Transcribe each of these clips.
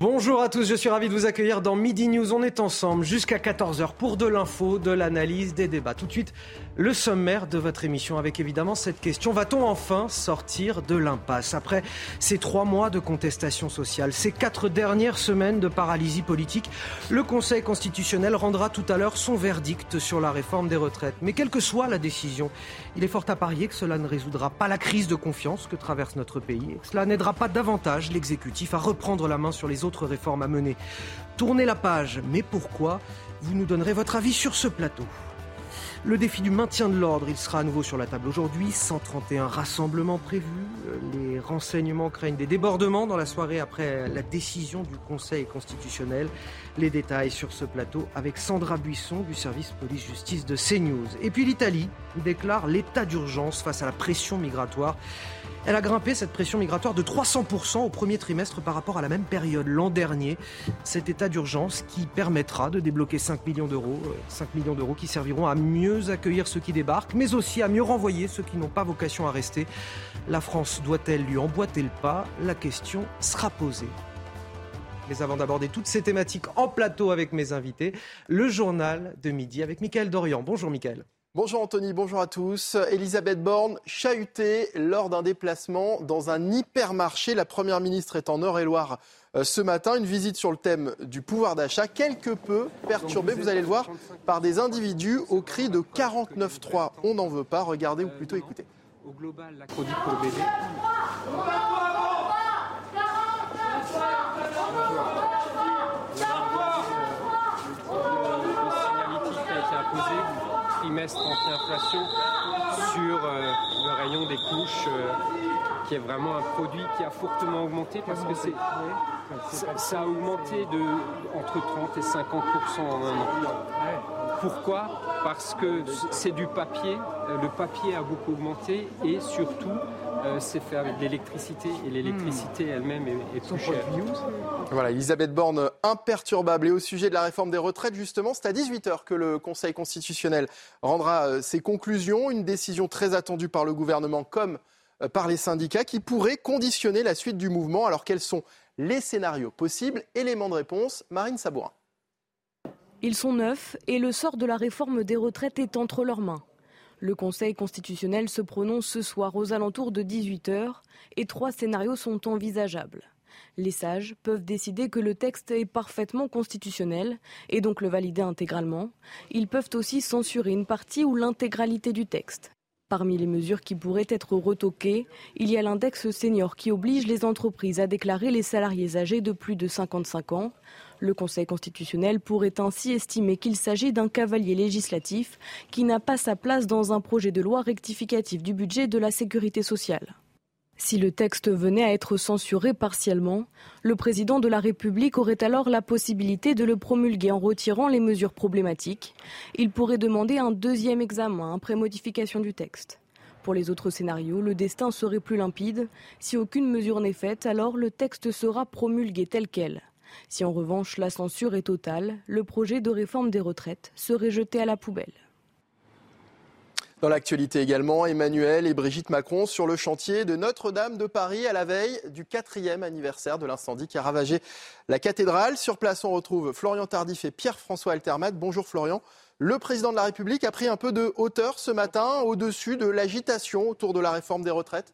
Bonjour à tous, je suis ravi de vous accueillir dans Midi News. On est ensemble jusqu'à 14h pour de l'info, de l'analyse, des débats. Tout de suite, le sommaire de votre émission avec évidemment cette question. Va-t-on enfin sortir de l'impasse Après ces trois mois de contestation sociale, ces quatre dernières semaines de paralysie politique, le Conseil constitutionnel rendra tout à l'heure son verdict sur la réforme des retraites. Mais quelle que soit la décision, il est fort à parier que cela ne résoudra pas la crise de confiance que traverse notre pays cela n'aidera pas davantage l'exécutif à reprendre la main sur les autres réformes à mener. Tournez la page, mais pourquoi? Vous nous donnerez votre avis sur ce plateau. Le défi du maintien de l'ordre, il sera à nouveau sur la table aujourd'hui. 131 rassemblements prévus. Les renseignements craignent des débordements dans la soirée après la décision du Conseil constitutionnel. Les détails sur ce plateau avec Sandra Buisson du service police-justice de CNews. Et puis l'Italie déclare l'état d'urgence face à la pression migratoire. Elle a grimpé cette pression migratoire de 300% au premier trimestre par rapport à la même période l'an dernier. Cet état d'urgence qui permettra de débloquer 5 millions d'euros, 5 millions d'euros qui serviront à mieux accueillir ceux qui débarquent, mais aussi à mieux renvoyer ceux qui n'ont pas vocation à rester. La France doit-elle lui emboîter le pas? La question sera posée. Mais avant d'aborder toutes ces thématiques en plateau avec mes invités, le journal de midi avec Mickaël Dorian. Bonjour Mickaël. Bonjour Anthony, bonjour à tous. Elisabeth Borne chahutée lors d'un déplacement dans un hypermarché. La Première ministre est en Eure-et-Loire euh, ce matin. Une visite sur le thème du pouvoir d'achat, quelque peu perturbée, vous allez le voir, par des individus au cri de 49.3. On n'en veut pas. Regardez ou plutôt écoutez. Au global, la pour le bébé. Trimestre anti-inflation sur euh, le rayon des couches, euh, qui est vraiment un produit qui a fortement augmenté parce que c'est, ça, a augmenté de entre 30 et 50 en un an. Pourquoi? Parce que c'est du papier, euh, le papier a beaucoup augmenté et surtout euh, c'est fait avec de l'électricité et l'électricité hmm. elle-même est, plus chère. Voilà, Elisabeth Borne imperturbable. Et au sujet de la réforme des retraites, justement, c'est à 18h que le Conseil constitutionnel rendra euh, ses conclusions. Une décision très attendue par le gouvernement comme euh, par les syndicats qui pourrait conditionner la suite du mouvement. Alors quels sont les scénarios possibles? Élément de réponse, Marine Sabourin. Ils sont neufs et le sort de la réforme des retraites est entre leurs mains. Le Conseil constitutionnel se prononce ce soir aux alentours de 18h et trois scénarios sont envisageables. Les sages peuvent décider que le texte est parfaitement constitutionnel et donc le valider intégralement. Ils peuvent aussi censurer une partie ou l'intégralité du texte. Parmi les mesures qui pourraient être retoquées, il y a l'index senior qui oblige les entreprises à déclarer les salariés âgés de plus de 55 ans. Le Conseil constitutionnel pourrait ainsi estimer qu'il s'agit d'un cavalier législatif qui n'a pas sa place dans un projet de loi rectificatif du budget de la sécurité sociale. Si le texte venait à être censuré partiellement, le président de la République aurait alors la possibilité de le promulguer en retirant les mesures problématiques. Il pourrait demander un deuxième examen après modification du texte. Pour les autres scénarios, le destin serait plus limpide. Si aucune mesure n'est faite, alors le texte sera promulgué tel quel. Si en revanche la censure est totale, le projet de réforme des retraites serait jeté à la poubelle. Dans l'actualité également, Emmanuel et Brigitte Macron sur le chantier de Notre-Dame de Paris à la veille du quatrième anniversaire de l'incendie qui a ravagé la cathédrale. Sur place, on retrouve Florian Tardif et Pierre-François Altermat. Bonjour Florian. Le président de la République a pris un peu de hauteur ce matin au-dessus de l'agitation autour de la réforme des retraites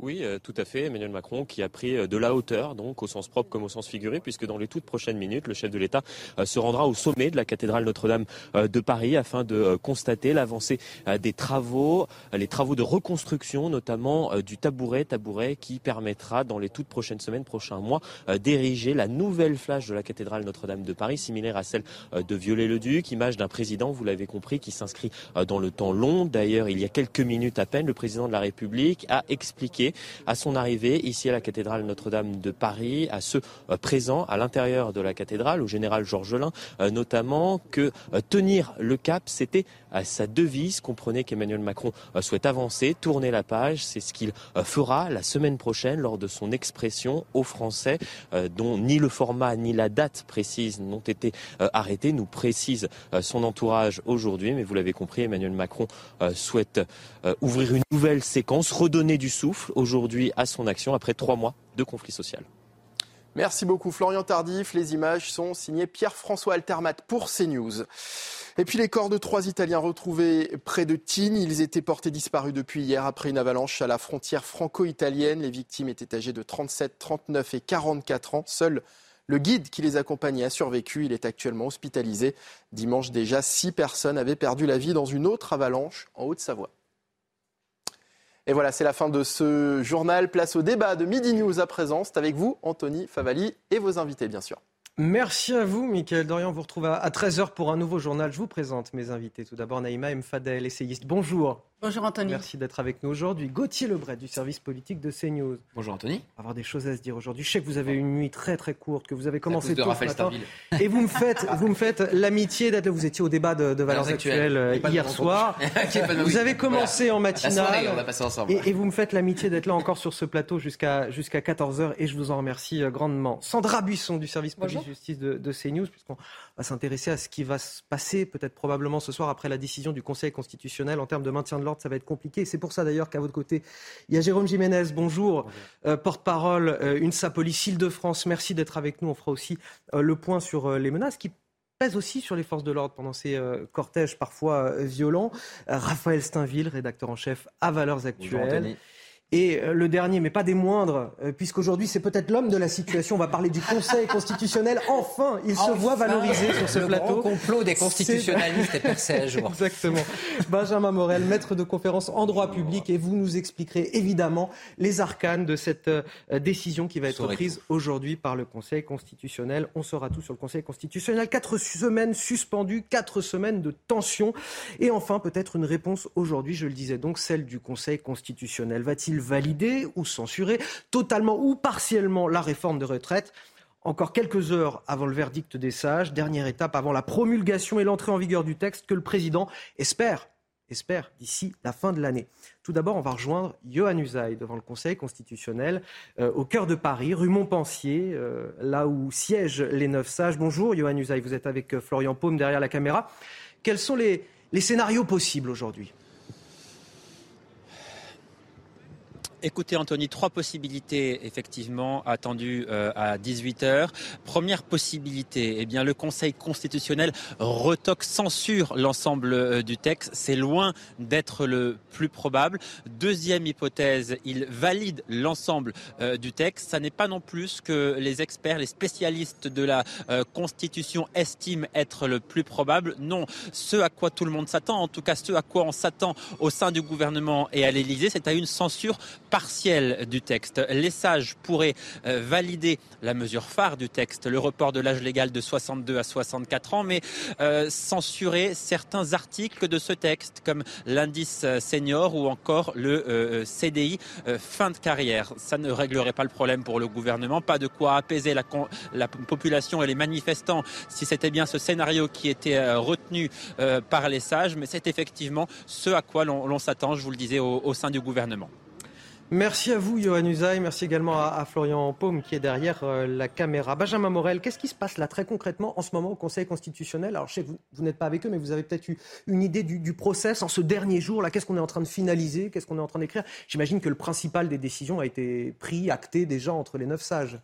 Oui, euh, tout à fait. Emmanuel Macron qui a pris euh, de la hauteur, donc au sens propre comme au sens figuré, puisque dans les toutes prochaines minutes, le chef de l'État euh, se rendra au sommet de la cathédrale Notre-Dame de Paris afin de constater l'avancée des travaux, les travaux de reconstruction, notamment du tabouret, tabouret qui permettra dans les toutes prochaines semaines, prochains mois, d'ériger la nouvelle flage de la cathédrale Notre-Dame de Paris, similaire à celle de Viollet-le-Duc, image d'un président, vous l'avez compris, qui s'inscrit dans le temps long. D'ailleurs, il y a quelques minutes à peine, le président de la République a expliqué à son arrivée ici à la cathédrale Notre-Dame de Paris, à ceux euh, présents à l'intérieur de la cathédrale, au général Georges Lain euh, notamment, que euh, tenir le cap, c'était sa devise. Comprenez qu'Emmanuel Macron souhaite avancer, tourner la page. C'est ce qu'il fera la semaine prochaine lors de son expression aux Français, dont ni le format ni la date précise n'ont été arrêtés, nous précise son entourage aujourd'hui. Mais vous l'avez compris, Emmanuel Macron souhaite ouvrir une nouvelle séquence, redonner du souffle aujourd'hui à son action après trois mois de conflit social. Merci beaucoup Florian Tardif. Les images sont signées Pierre-François Altermat pour CNews. Et puis les corps de trois Italiens retrouvés près de Tignes. Ils étaient portés disparus depuis hier après une avalanche à la frontière franco-italienne. Les victimes étaient âgées de 37, 39 et 44 ans. Seul le guide qui les accompagnait a survécu. Il est actuellement hospitalisé. Dimanche déjà, six personnes avaient perdu la vie dans une autre avalanche en Haute-Savoie. Et voilà, c'est la fin de ce journal. Place au débat de Midi News à présent. C'est avec vous, Anthony Favali, et vos invités, bien sûr. Merci à vous, Michael Dorian. vous retrouve à 13h pour un nouveau journal. Je vous présente mes invités. Tout d'abord, Naïma M. Fadel, essayiste. Bonjour. Bonjour Anthony. Merci d'être avec nous aujourd'hui. Gauthier Lebret du service politique de CNews. Bonjour Anthony. On va avoir des choses à se dire aujourd'hui. Je sais que vous avez une nuit très très courte, que vous avez commencé tôt ce matin. Et vous me faites, vous me faites l'amitié d'être. Vous étiez au débat de, Valeurs Actuelles hier soir. vous avez commencé en matinale. on va ensemble. Et, vous me faites l'amitié d'être là encore sur ce plateau jusqu'à jusqu'à 14h et je vous en remercie euh, grandement. Sandra Buisson du service politique justice de, de CNews, puisqu'on va s'intéresser à ce qui va se passer peut-être probablement ce soir après la décision du Conseil constitutionnel en termes de maintien de l'ordre. Ça va être compliqué. C'est pour ça d'ailleurs qu'à votre côté, il y a Jérôme Jiménez. Bonjour, euh, porte-parole euh, UNSA Police Île-de-France. Merci d'être avec nous. On fera aussi euh, le point sur les menaces qui pèsent aussi sur les forces de l'ordre pendant ces cortèges parfois violents. Raphaël Steinville, rédacteur en chef à Valeurs Actuelles. Et euh, le dernier, mais pas des moindres, euh, puisqu'aujourd'hui c'est peut-être l'homme de la situation. On va parler du Conseil constitutionnel. Enfin, il se voit valorisé sur ce le plateau. Le complot des constitutionnalistes est percé à jour. Exactement. Benjamin Morel, maître de conférence en droit public, et vous nous expliquerez évidemment les arcanes de cette euh, décision qui va être prise aujourd'hui par le Conseil constitutionnel. On saura tout sur le Conseil constitutionnel. Quatre semaines suspendues, quatre semaines de tension, et enfin peut-être une réponse aujourd'hui. Je le disais donc, celle du Conseil constitutionnel. Va-t-il valider ou censurer totalement ou partiellement la réforme de retraite encore quelques heures avant le verdict des sages, dernière étape avant la promulgation et l'entrée en vigueur du texte que le président espère, espère d'ici la fin de l'année. Tout d'abord, on va rejoindre Johan Usaï devant le Conseil constitutionnel euh, au cœur de Paris, rue Montpensier, euh, là où siègent les neuf sages. Bonjour Johan Usaï, vous êtes avec euh, Florian Paume derrière la caméra. Quels sont les scénarios possibles aujourd'hui? Écoutez, Anthony, trois possibilités effectivement attendues euh, à 18 heures. Première possibilité, eh bien, le Conseil constitutionnel retoque, censure l'ensemble euh, du texte. C'est loin d'être le plus probable. Deuxième hypothèse, il valide l'ensemble euh, du texte. Ça n'est pas non plus ce que les experts, les spécialistes de la Constitution estiment être le plus probable. Non, ce à quoi tout le monde s'attend, en tout cas ce à quoi on s'attend au sein du gouvernement et à l'Élysée, c'est à une censure partielle du texte. Les sages pourraient euh, valider la mesure phare du texte, le report de l'âge légal de 62 à 64 ans, mais euh, censurer certains articles de ce texte, comme l'indice euh, senior ou encore le CDI fin de carrière. Ça ne réglerait pas le problème pour le gouvernement, pas de quoi apaiser la, la population et les manifestants si c'était bien ce scénario qui était retenu par les sages, mais c'est effectivement ce à quoi l'on s'attend, je vous le disais, au sein du gouvernement. Merci à vous, Johan Usaï. Merci également à, Florian Paume qui est derrière euh, la caméra. Benjamin Morel, qu'est-ce qui se passe là très concrètement en ce moment au Conseil constitutionnel? Alors, je sais que vous, n'êtes pas avec eux, mais vous avez peut-être eu une idée du, process en ce dernier jour. Là, qu'est-ce qu'on est en train de finaliser? Qu'est-ce qu'on est en train d'écrire? J'imagine que le principal des décisions a été pris, acté déjà entre les neuf sages.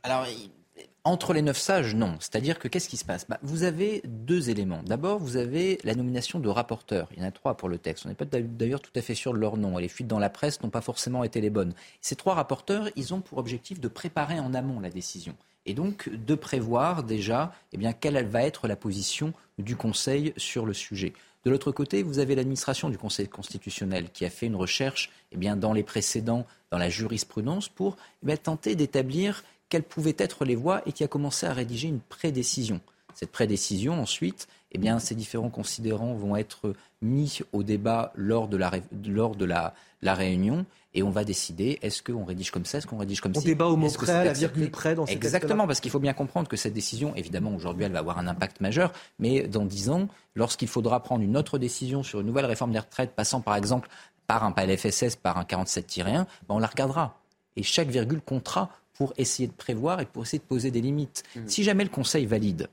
Entre les neuf sages, non. C'est-à-dire que qu'est-ce qui se passe? Bah, Vous avez deux éléments. D'abord, vous avez la nomination de rapporteurs. Il y en a trois pour le texte. On n'est pas d'ailleurs tout à fait sûr de leur nom. Les fuites dans la presse n'ont pas forcément été les bonnes. Ces trois rapporteurs, ils ont pour objectif de préparer en amont la décision. Et donc de prévoir déjà eh bien, quelle va être la position du Conseil sur le sujet. De l'autre côté, vous avez l'administration du Conseil constitutionnel qui a fait une recherche eh bien, dans les précédents, dans la jurisprudence, pour eh tenter d'établir quelles pouvaient être les voies et qui a commencé à rédiger une prédécision. Cette prédécision, ensuite, eh bien, ces différents considérants vont être mis au débat lors de la, lors de la, la réunion et on va décider est-ce qu'on rédige comme ça, est-ce qu'on rédige comme ça. On débat au mot près, à la virgule près dans Exactement, parce qu'il faut bien comprendre que cette décision, évidemment, aujourd'hui, elle va avoir un impact majeur, mais dans dix ans, lorsqu'il faudra prendre une autre décision sur une nouvelle réforme des retraites, passant par exemple par un PLFSS, par un 47-1, ben on la regardera. Et chaque virgule comptera pour essayer de prévoir et pour essayer de poser des limites. Mmh. Si jamais le Conseil valide,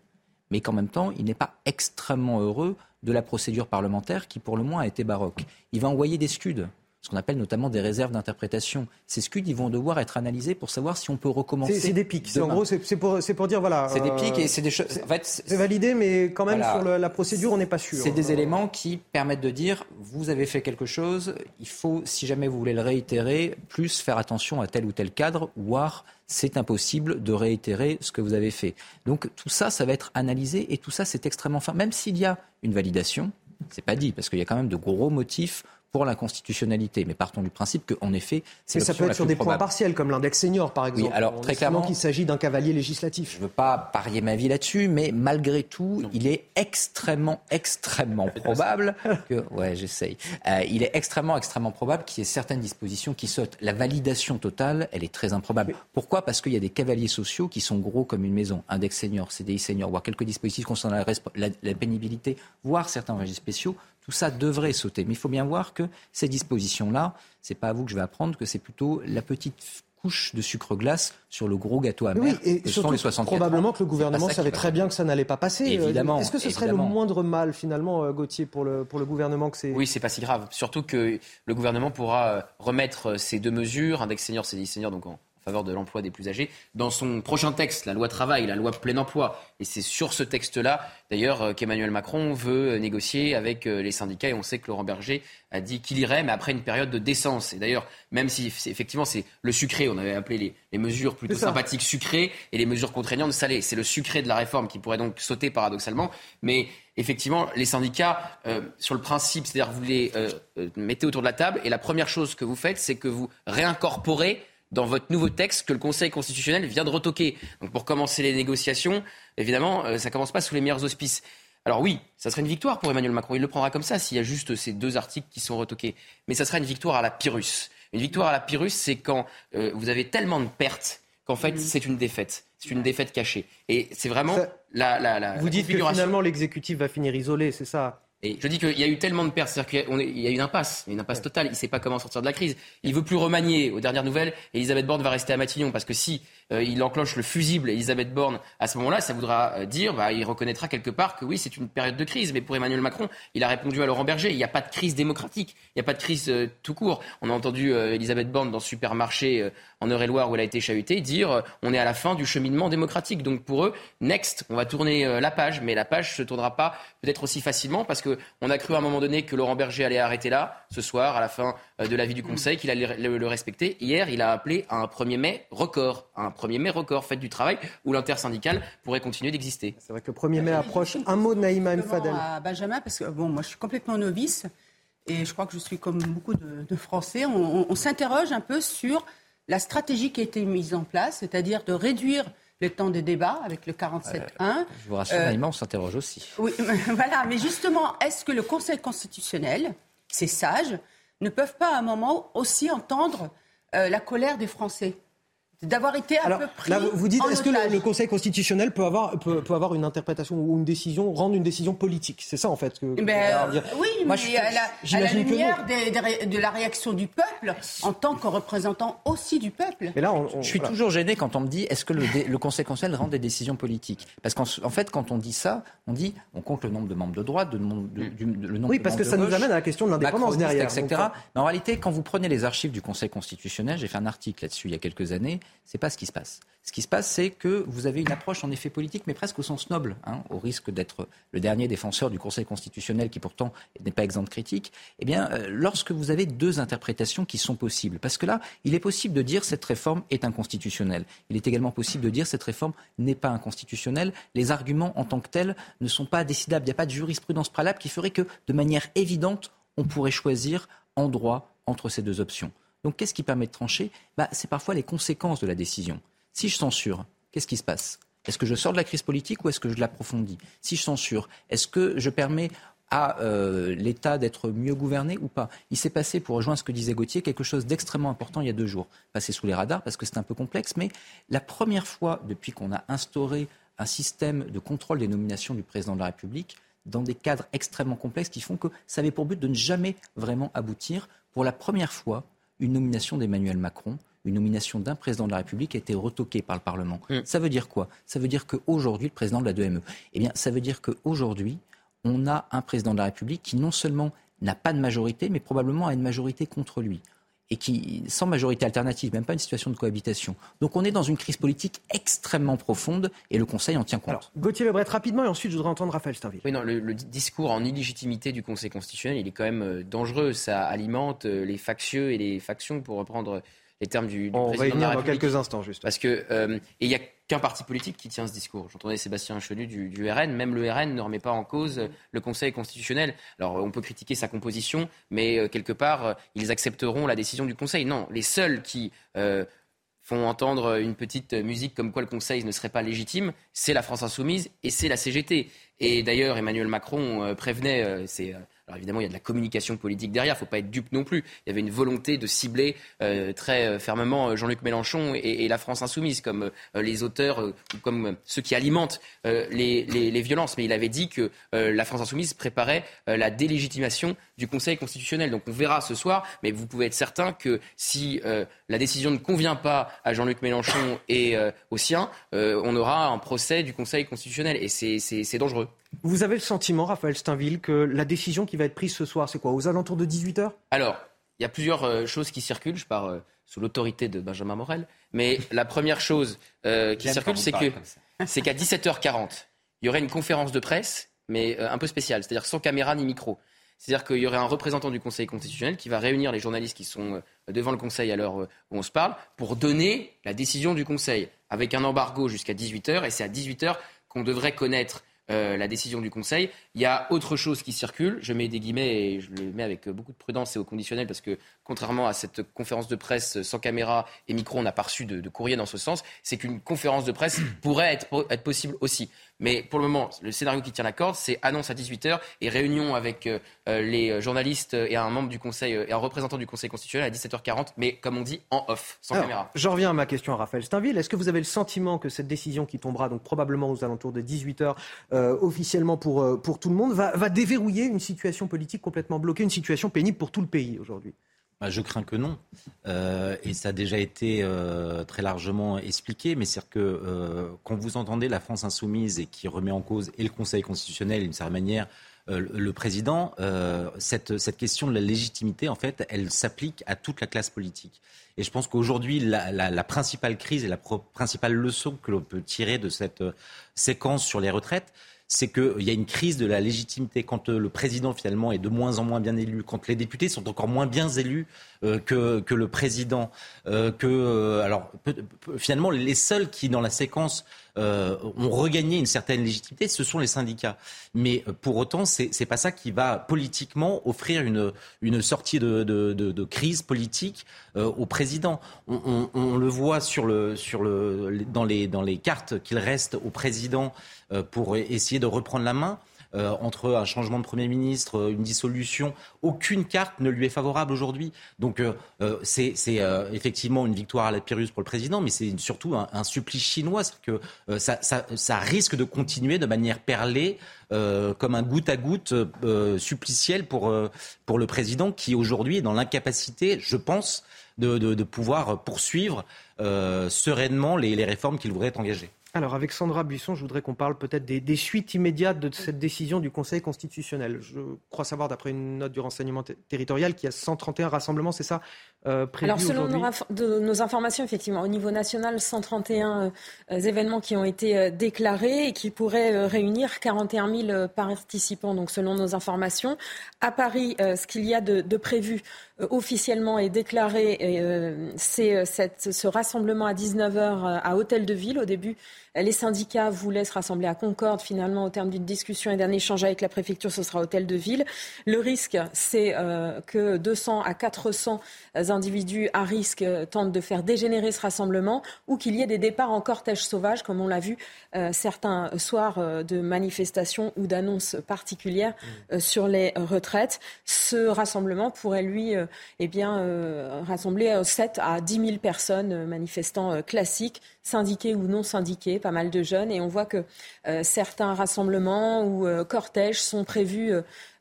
mais qu'en même temps, il n'est pas extrêmement heureux de la procédure parlementaire qui, pour le moins, a été baroque. Il va envoyer des scuds ce qu'on appelle notamment des réserves d'interprétation. Ces scuds, ils vont devoir être analysés pour savoir si on peut recommencer. C'est des pics. En gros, c'est pour, pour, dire voilà. C'est des pics et c'est des choses. En fait, c'est validé, mais quand même sur la procédure, on n'est pas sûr. C'est des éléments qui permettent de dire vous avez fait quelque chose. Il faut, si jamais vous voulez le réitérer, plus faire attention à tel ou tel cadre, voire c'est impossible de réitérer ce que vous avez fait. Donc tout ça, ça va être analysé et tout ça, c'est extrêmement fin. Même s'il y a une validation, c'est pas dit parce qu'il y a quand même de gros motifs pour la constitutionnalité. Mais partons du principe qu'en effet, c'est ça peut être sur des points partiels, comme l'index senior, par exemple. Oui, alors très clairement qu'il s'agit d'un cavalier législatif. Je ne veux pas parier ma vie là-dessus, mais malgré tout, il est extrêmement, extrêmement probable que, ouais, j'essaye. Euh, il est extrêmement, extrêmement probable qu'il y ait certaines dispositions qui sautent. La validation totale, elle est très improbable. Pourquoi? Parce qu'il y a des cavaliers sociaux qui sont gros comme une maison. Index senior, CDI senior, voire quelques dispositifs concernant la, la, la pénibilité, voire certains régimes spéciaux tout ça devrait sauter. Mais il faut bien voir que ces dispositions-là, c'est pas à vous que je vais apprendre que c'est plutôt la petite couche de sucre glace sur le gros gâteau amer. Oui, et surtout, probablement que le gouvernement savait très bien que ça n'allait pas passer. Évidemment. Est-ce que ce serait le moindre mal finalement, euh, Gauthier, pour le, pour le gouvernement que c'est Oui, c'est pas si grave. Surtout que le gouvernement pourra euh, remettre ces deux mesures, index senior, c'est senior, donc en faveur de l'emploi des plus âgés, dans son prochain texte, la loi travail, la loi plein emploi. Et c'est sur ce texte-là, d'ailleurs, euh, qu'Emmanuel Macron veut négocier avec euh, les syndicats. Et on sait que Laurent Berger a dit qu'il irait, mais après une période de décence. Et d'ailleurs, même si effectivement c'est le sucré, on avait appelé les, mesures plutôt sympathiques sucrées et les mesures contraignantes salées. C'est le sucré de la réforme qui pourrait donc sauter paradoxalement. Mais effectivement, les syndicats, euh, sur le principe, c'est-à-dire vous les mettez autour de la table et la première chose que vous faites, c'est que vous réincorporez dans votre nouveau texte que le Conseil constitutionnel vient de retoquer. Donc pour commencer les négociations, évidemment, euh, ça ne commence pas sous les meilleurs auspices. Alors oui, ça serait une victoire pour Emmanuel Macron. Il le prendra comme ça s'il y a juste ces deux articles qui sont retoqués. Mais ça sera une victoire à la Pyrrhus. Une victoire à la Pyrrhus, c'est quand euh, vous avez tellement de pertes qu'en fait, c'est une défaite. C'est une défaite cachée. Et c'est vraiment la, la, la, Vous dites que finalement l'exécutif va finir isolé, c'est ça? Et je dis qu'il y a eu tellement de pertes, c'est-à-dire qu'il y a une impasse, une impasse totale. Il ne sait pas comment sortir de la crise. Il veut plus remanier. Aux dernières nouvelles, Elisabeth Borne va rester à Matignon parce que si il enclenche le fusible Elisabeth Borne à ce moment-là, ça voudra euh, dire, bah, il reconnaîtra quelque part que oui, c'est une période de crise. Mais pour Emmanuel Macron, il a répondu à Laurent Berger, il n'y a pas de crise démocratique, il n'y a pas de crise euh, tout court. On a entendu Elisabeth Borne dans le supermarché en Eure-et-Loire où elle a été chahutée dire, on est à la fin du cheminement démocratique. Donc pour eux, next, on va tourner la page, mais la page se tournera pas peut-être aussi facilement parce qu'on a cru à un moment donné que Laurent Berger allait arrêter là, ce soir, à la fin de l'avis du Conseil, qu'il allait le, respecter. Hier, il a appelé à un 1er mai record, un 1er mai record, fait du travail, où l'intersyndical pourrait continuer d'exister. C'est vrai que le 1er mai approche. Un mot de Naïma Mfadel. À Benjamin, parce que bon, moi je suis complètement novice, et je crois que je suis comme beaucoup de, Français, on, s'interroge un peu sur la stratégie qui a été mise en place, c'est-à-dire de réduire le temps de débat avec le 47.1. je vous rassure, Naïma, on s'interroge aussi. Oui, voilà, mais justement, est-ce que le Conseil constitutionnel, ces sages, ne peuvent pas à un moment aussi entendre euh, la colère des Français? D'avoir été un peu pris là, vous dites, est-ce que le, Conseil constitutionnel peut avoir, peut, peut, avoir une interprétation ou une décision, rendre une décision politique? C'est ça, en fait. Que, ben, oui, mais à, la, lumière de la réaction du peuple, en tant que représentant aussi du peuple. Mais là, je suis toujours gêné quand on me dit, est-ce que le, le, Conseil constitutionnel rend des décisions politiques? Parce qu'en en fait, quand on dit ça, on dit, on compte le nombre de membres de droite, de, de, de, le nombre oui, parce que ça nous amène à la question de l'indépendance derrière. Etc. Mais en réalité, quand vous prenez les archives du Conseil constitutionnel, j'ai fait un article là-dessus il y a quelques années, C'est pas ce qui se passe. Ce qui se passe, c'est que vous avez une approche en effet politique, mais presque au sens noble, hein, au risque d'être le dernier défenseur du Conseil constitutionnel, qui pourtant n'est pas exempt de critique. Eh bien, euh, lorsque vous avez deux interprétations qui sont possibles, parce que là, il est possible de dire cette réforme est inconstitutionnelle. Il est également possible de dire cette réforme n'est pas inconstitutionnelle. Les arguments en tant que tels ne sont pas décidables. Il n'y a pas de jurisprudence préalable qui ferait que, de manière évidente, on pourrait choisir en droit entre ces deux options. Donc, qu'est-ce qui permet de trancher? Bah, C'est parfois les conséquences de la décision. Si je censure, qu'est-ce qui se passe? Est-ce que je sors de la crise politique ou est-ce que je l'approfondis? Si je censure, est-ce que je permets à euh, l'État d'être mieux gouverné ou pas? Il s'est passé, pour rejoindre ce que disait Gauthier, quelque chose d'extrêmement important il y a deux jours. Passé sous les radars parce que c'est un peu complexe, mais la première fois depuis qu'on a instauré un système de contrôle des nominations du président de la République, dans des cadres extrêmement complexes qui font que ça avait pour but de ne jamais vraiment aboutir. Pour la première fois, une nomination d'Emmanuel Macron une nomination d'un président de la République a été retoquée par le Parlement. Mm. Ça veut dire quoi? Ça veut dire qu'aujourd'hui, le président de la 2ME, eh bien, ça veut dire qu'aujourd'hui, on a un président de la République qui non seulement n'a pas de majorité, mais probablement a une majorité contre lui et qui, sans majorité alternative, même pas une situation de cohabitation. Donc on est dans une crise politique extrêmement profonde et le Conseil en tient compte. Alors, Gauthier Lebret, rapidement, et ensuite je voudrais entendre Raphaël Steinville. Oui, non, le, discours en illégitimité du Conseil constitutionnel, il est quand même euh, dangereux. Ça alimente euh, les factieux et les factions, pour reprendre les termes du, du On va y venir dans quelques instants, juste. Parce que euh, et il n'y a qu'un parti politique qui tient ce discours. J'entendais Sébastien Chenu du, du, RN. Même le RN ne remet pas en cause le Conseil constitutionnel. Alors on peut critiquer sa composition, mais euh, quelque part euh, ils accepteront la décision du Conseil. Non, les seuls qui font entendre une petite musique comme quoi le Conseil ne serait pas légitime, c'est la France insoumise et c'est la CGT. Et d'ailleurs, Emmanuel Macron prévenait, c'est alors évidemment, il y a de la communication politique derrière, il ne faut pas être dupe non plus. Il y avait une volonté de cibler euh, très euh, fermement euh, Jean-Luc Mélenchon et, la France insoumise comme les auteurs, comme ceux qui alimentent les, violences. Mais il avait dit que la France insoumise préparait la délégitimation du Conseil constitutionnel. Donc on verra ce soir, mais vous pouvez être certain que si la décision ne convient pas à Jean-Luc Mélenchon et aux siens, on aura un procès du Conseil constitutionnel. Et c'est dangereux. Vous avez le sentiment, Raphaël Steinville, que la décision qui va être prise ce soir, c'est quoi? Aux alentours de 18h Alors, il y a plusieurs euh, choses qui circulent. Je pars euh, sous l'autorité de Benjamin Morel. Mais la première chose euh, qui circule, c'est que c'est qu'à 17h40, il y aurait une conférence de presse, mais un peu spéciale, c'est-à-dire sans caméra ni micro. C'est-à-dire qu'il y aurait un représentant du Conseil constitutionnel qui va réunir les journalistes qui sont devant le Conseil à l'heure où on se parle pour donner la décision du Conseil, avec un embargo jusqu'à 18h. Et c'est à 18h qu'on devrait connaître euh, la décision du Conseil. Il y a autre chose qui circule, je mets des guillemets et je le mets avec beaucoup de prudence et au conditionnel parce que contrairement à cette conférence de presse sans caméra et micro, on n'a pas reçu de, courrier dans ce sens, c'est qu'une conférence de presse pourrait être, être possible aussi. Mais pour le moment, le scénario qui tient la corde, c'est annonce à 18h et réunion avec euh, euh, les journalistes et un membre du Conseil et un représentant du Conseil constitutionnel à 17h40, mais comme on dit, en off, sans caméra. Je reviens à ma question à Raphaël Steinville. Est-ce que vous avez le sentiment que cette décision qui tombera donc probablement aux alentours de 18h euh, officiellement pour, pour tout le monde va, déverrouiller une situation politique complètement bloquée, une situation pénible pour tout le pays aujourd'hui bah, je crains que non. Euh, et ça a déjà été euh, très largement expliqué. Mais c'est que euh, quand vous entendez la France insoumise et qui remet en cause et le Conseil constitutionnel d'une certaine manière, le président, cette, question de la légitimité, en fait, elle s'applique à toute la classe politique. Et je pense qu'aujourd'hui, la, principale crise et la principale leçon que l'on peut tirer de cette séquence sur les retraites, c'est qu'il y a une crise de la légitimité. Quand euh, le président finalement est de moins en moins bien élu, quand les députés sont encore moins bien élus euh, que, que, le président, euh, que alors finalement les seuls qui dans la séquence ont regagné une certaine légitimité, ce sont les syndicats. Mais pour autant, c'est n'est pas ça qui va politiquement offrir une, une sortie de, de, de, de crise politique au président. On, on, on, le voit sur le, sur le, dans, les, dans les cartes qu'il reste au président euh, pour essayer de reprendre la main. Euh, entre un changement de Premier ministre, euh, une dissolution, aucune carte ne lui est favorable aujourd'hui. Donc c'est effectivement une victoire à la Pyrrhus pour le président, mais c'est surtout un, supplice chinois, que ça, ça, risque de continuer de manière perlée, comme un goutte à goutte suppliciel pour, pour le président, qui aujourd'hui est dans l'incapacité, je pense, de, de, pouvoir poursuivre sereinement les, les réformes qu'il voudrait engager. Alors, avec Sandra Buisson, je voudrais qu'on parle peut-être des, suites immédiates de cette décision du Conseil constitutionnel. Je crois savoir, d'après une note du renseignement territorial, qu'il y a 131 rassemblements, c'est ça, euh, Alors, selon nos, informations, effectivement, au niveau national, 131 euh, événements qui ont été euh, déclarés et qui pourraient réunir 41 000 participants. Donc, selon nos informations, à Paris, ce qu'il y a de, de prévu officiellement et déclaré, c'est ce rassemblement à 19h à Hôtel de Ville. Au début, les syndicats voulaient se rassembler à Concorde. Finalement, au terme d'une discussion et d'un échange avec la préfecture, ce sera Hôtel de Ville. Le risque, c'est que 200 à 400 individus à risque euh, tentent de faire dégénérer ce rassemblement ou qu'il y ait des départs en cortège sauvage, comme on l'a vu euh, certains soirs euh, de manifestations ou d'annonces particulières sur les retraites. Ce rassemblement pourrait, lui, eh bien, rassembler 7 à 10 000 personnes, manifestants classiques, syndiqués ou non syndiqués, pas mal de jeunes. Et on voit que certains rassemblements ou cortèges sont prévus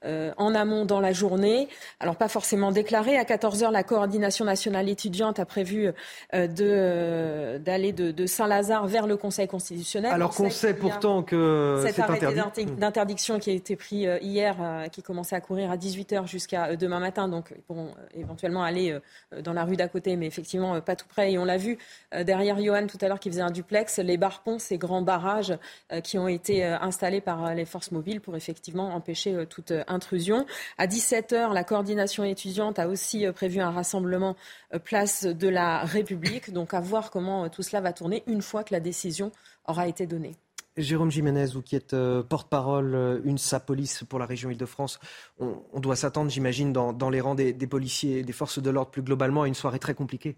euh, en amont dans la journée. Alors pas forcément déclaré. À 14h, la coordination nationale étudiante a prévu euh, euh, d'aller de, Saint-Lazare vers le Conseil constitutionnel. Alors qu'on sait pourtant que cet arrêté d'interdiction qui a été pris hier, qui commençait à courir à 18h jusqu'à demain matin, donc ils pourront éventuellement aller dans la rue d'à côté, mais effectivement pas tout près. Et on l'a vu derrière Johan tout à l'heure qui faisait un duplex, les barpons, ces grands barrages qui ont été installés par les forces mobiles pour effectivement empêcher toute intrusion. À 17h, la coordination étudiante a aussi euh, prévu un rassemblement euh, place de la République. Donc à voir comment euh, tout cela va tourner une fois que la décision aura été donnée. Jérôme Jiménez, vous qui êtes porte-parole une Police pour la région Île-de-France, on, doit s'attendre, j'imagine, dans, les rangs des, policiers et des forces de l'ordre plus globalement à une soirée très compliquée.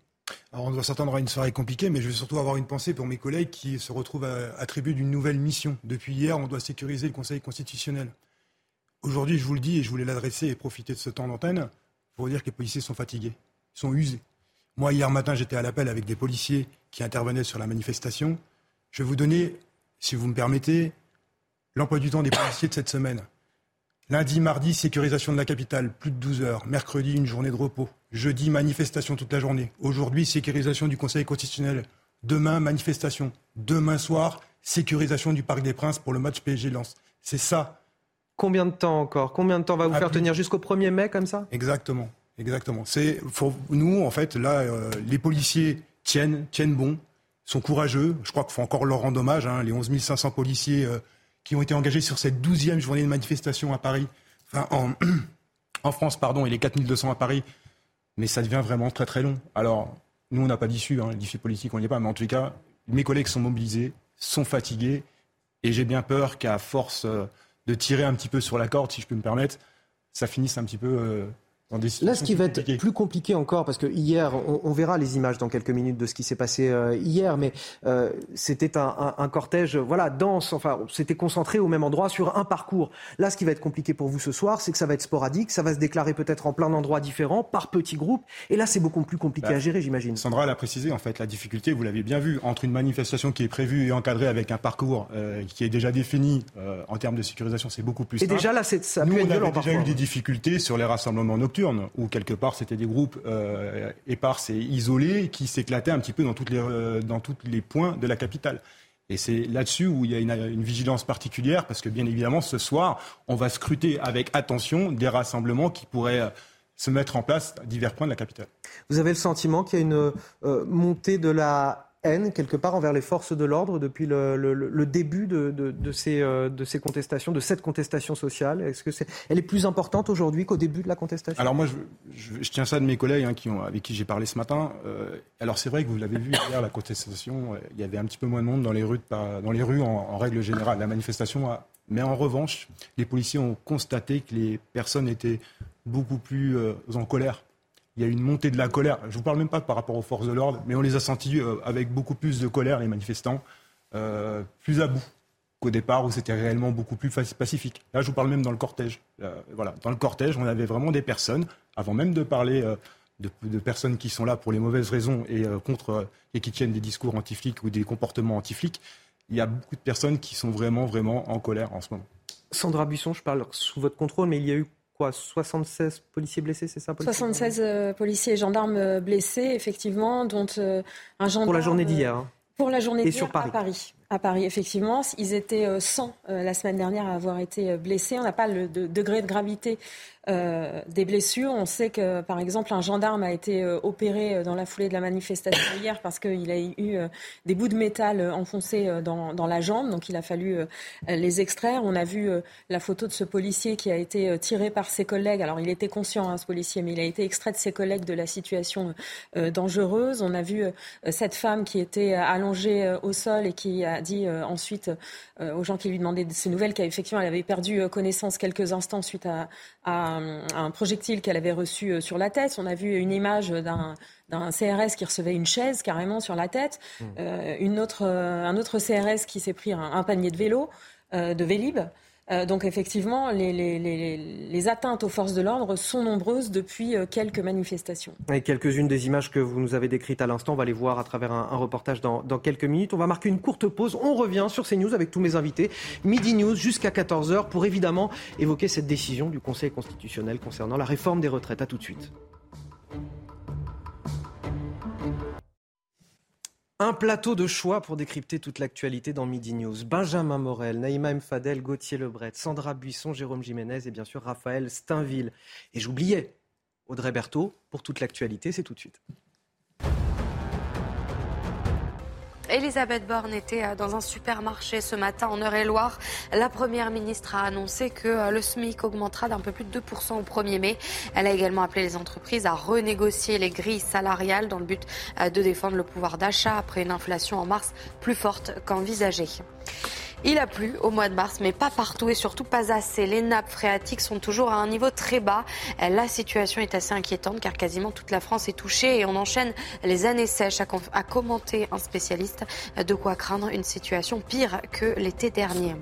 Alors on doit s'attendre à une soirée compliquée, mais je veux surtout avoir une pensée pour mes collègues qui se retrouvent attribués d'une nouvelle mission. Depuis hier, on doit sécuriser le Conseil constitutionnel. Aujourd'hui, je vous le dis et je voulais l'adresser et profiter de ce temps d'antenne pour vous dire que les policiers sont fatigués, ils sont usés. Moi, hier matin, j'étais à l'appel avec des policiers qui intervenaient sur la manifestation. Je vais vous donner, si vous me permettez, l'emploi du temps des policiers de cette semaine. Lundi, mardi, sécurisation de la capitale, plus de 12 heures. Mercredi, une journée de repos. Jeudi, manifestation toute la journée. Aujourd'hui, sécurisation du Conseil constitutionnel. Demain, manifestation. Demain soir, sécurisation du Parc des Princes pour le match PSG-Lens. C'est ça Combien de temps encore? Combien de temps va vous faire tenir jusqu'au 1er mai comme ça? Exactement, exactement. C'est nous en fait là, euh, les policiers tiennent, tiennent bon, sont courageux. Je crois qu'il faut encore leur rendre hommage. Hein, les 11 500 policiers euh, qui ont été engagés sur cette 12e journée de manifestation à Paris, enfin en, en France pardon, et les 4200 à Paris. Mais ça devient vraiment très très long. Alors nous on n'a pas d'issue, hein, l'issue politique on n'y est pas, mais en tout cas mes collègues sont mobilisés, sont fatigués, et j'ai bien peur qu'à force euh, de tirer un petit peu sur la corde, si je peux me permettre, ça finisse un petit peu euh, Là, ce qui va être plus compliqué encore, parce que hier, on, verra les images dans quelques minutes de ce qui s'est passé euh, hier, mais euh, c'était un, cortège, voilà, dense. Enfin, c'était concentré au même endroit sur un parcours. Là, ce qui va être compliqué pour vous ce soir, c'est que ça va être sporadique, ça va se déclarer peut-être en plein d'endroits différents, par petits groupes, et là, c'est beaucoup plus compliqué bah, à gérer, j'imagine. Sandra l'a précisé, en fait, la difficulté, vous l'avez bien vu, entre une manifestation qui est prévue et encadrée avec un parcours euh, qui est déjà défini en termes de sécurisation, c'est beaucoup plus. Et déjà là, ça Nous, on avait déjà eu des difficultés sur les rassemblements nocturnes où quelque part c'était des groupes euh, épars et isolés qui s'éclataient un petit peu euh, dans tous les points de la capitale. Et c'est là-dessus où il y a une, vigilance particulière, parce que bien évidemment, ce soir, on va scruter avec attention des rassemblements qui pourraient euh, se mettre en place à divers points de la capitale. Vous avez le sentiment qu'il y a une montée de la haine quelque part envers les forces de l'ordre depuis le, début de, ces, euh, de ces contestations, de cette contestation sociale? Est-ce que elle est plus importante aujourd'hui qu'au début de la contestation? Alors moi, je, tiens ça de mes collègues hein, avec qui j'ai parlé ce matin. Euh, alors c'est vrai que vous l'avez vu hier, la contestation, euh, il y avait un petit peu moins de monde dans les rues, rues en, règle générale. La manifestation Mais en revanche, les policiers ont constaté que les personnes étaient beaucoup plus en colère il y a une montée de la colère. Je ne vous parle même pas par rapport aux forces de l'ordre, mais on les a sentis euh, avec beaucoup plus de colère, les manifestants, euh, plus à bout qu'au départ où c'était réellement beaucoup plus pacifique. Là, je vous parle même dans le cortège. Euh, voilà, dans le cortège, on avait vraiment des personnes, avant même de parler de, personnes qui sont là pour les mauvaises raisons et contre et qui tiennent des discours anti-flics ou des comportements anti-flics, il y a beaucoup de personnes qui sont vraiment, vraiment en colère en ce moment. Sandra Buisson, je parle sous votre contrôle, mais il y a eu 76 policiers blessés, c'est ça 76 euh, policiers et gendarmes euh, blessés, effectivement, dont euh, un gendarme. Pour la journée d'hier. Hein. Pour la journée d'hier à Paris. À Paris, effectivement. Ils étaient 100 la semaine dernière à avoir été blessés. On n'a pas le degré de gravité euh, des blessures. On sait que, par exemple, un gendarme a été euh, opéré euh, dans la foulée de la manifestation hier parce qu'il a eu des bouts de métal enfoncés dans, dans, la jambe. Donc, il a fallu les extraire. On a vu la photo de ce policier qui a été tiré par ses collègues. Alors, il était conscient, hein, ce policier, mais il a été extrait de ses collègues de la situation dangereuse. On a vu cette femme qui était allongée au sol et qui a dit ensuite aux gens qui lui demandaient ces nouvelles qu'effectivement, elle avait perdu connaissance quelques instants suite à, à un, projectile qu'elle avait reçu euh, sur la tête. On a vu une image d'un CRS qui recevait une chaise carrément sur la tête, mmh. euh, une autre, euh, un autre CRS qui s'est pris un, panier de vélo, de Vélib. Euh, donc effectivement, les, atteintes aux forces de l'ordre sont nombreuses depuis euh, quelques manifestations. Et quelques-unes des images que vous nous avez décrites à l'instant, on va les voir à travers un, reportage dans, dans, quelques minutes. On va marquer une courte pause. On revient sur ces news avec tous mes invités. Midi News jusqu'à 14h pour évidemment évoquer cette décision du Conseil constitutionnel concernant la réforme des retraites. À tout de suite. Un plateau de choix pour décrypter toute l'actualité dans Midi News. Benjamin Morel, Naïma Mfadel, Gauthier Lebret, Sandra Buisson, Jérôme Jiménez et bien sûr Raphaël Steinville. Et j'oubliais Audrey Berthaud pour toute l'actualité, c'est tout de suite. Elisabeth Borne était euh, dans un supermarché ce matin en Eure-et-Loire. La Première ministre a annoncé que euh, le SMIC augmentera d'un peu plus de 2% au 1er mai. Elle a également appelé les entreprises à renégocier les grilles salariales dans le but euh, de défendre le pouvoir d'achat après une inflation en mars plus forte qu'envisagée. Il a plu au mois de mars, mais pas partout et surtout pas assez. Les nappes phréatiques sont toujours à un niveau très bas. La situation est assez inquiétante car quasiment toute la France est touchée et on enchaîne les années sèches, à commenter un spécialiste. De quoi craindre une situation pire que l'été dernier.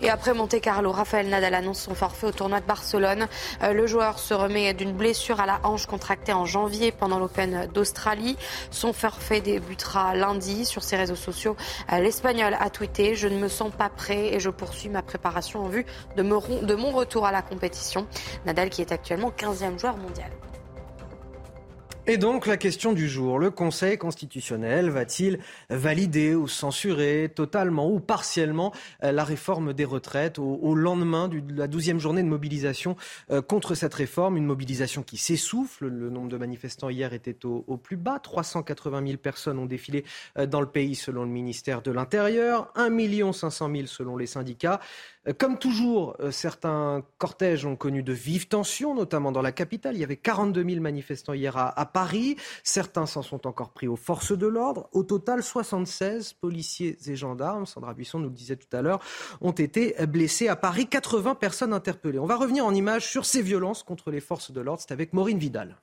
Et après Monte Carlo, Rafael Nadal annonce son forfait au tournoi de Barcelone. Euh, le joueur se remet d'une blessure à la hanche contractée en janvier pendant l'Open d'Australie. Son forfait débutera lundi sur ses réseaux sociaux. Euh, L'Espagnol a tweeté Je ne me sens pas prêt et je poursuis ma préparation en vue de, de mon retour à la compétition. Nadal qui est actuellement 15e joueur mondial. Et donc la question du jour, le Conseil constitutionnel va-t-il valider ou censurer totalement ou partiellement euh, la réforme des retraites au, lendemain de la douzième journée de mobilisation euh, contre cette réforme, une mobilisation qui s'essouffle. Le nombre de manifestants hier était au, plus bas, 380 000 personnes ont défilé euh, dans le pays selon le ministère de l'Intérieur, 1 500 000 selon les syndicats. Euh, comme toujours, euh, certains cortèges ont connu de vives tensions, notamment dans la capitale. Il y avait 42 000 manifestants hier à, Paris. Certains s'en sont encore pris aux forces de l'ordre. Au total, 76 policiers et gendarmes, Sandra Buisson nous le disait tout à l'heure, ont été blessés à Paris. 80 personnes interpellées. On va revenir en images sur ces violences contre les forces de l'ordre. C'est avec Maureen Vidal.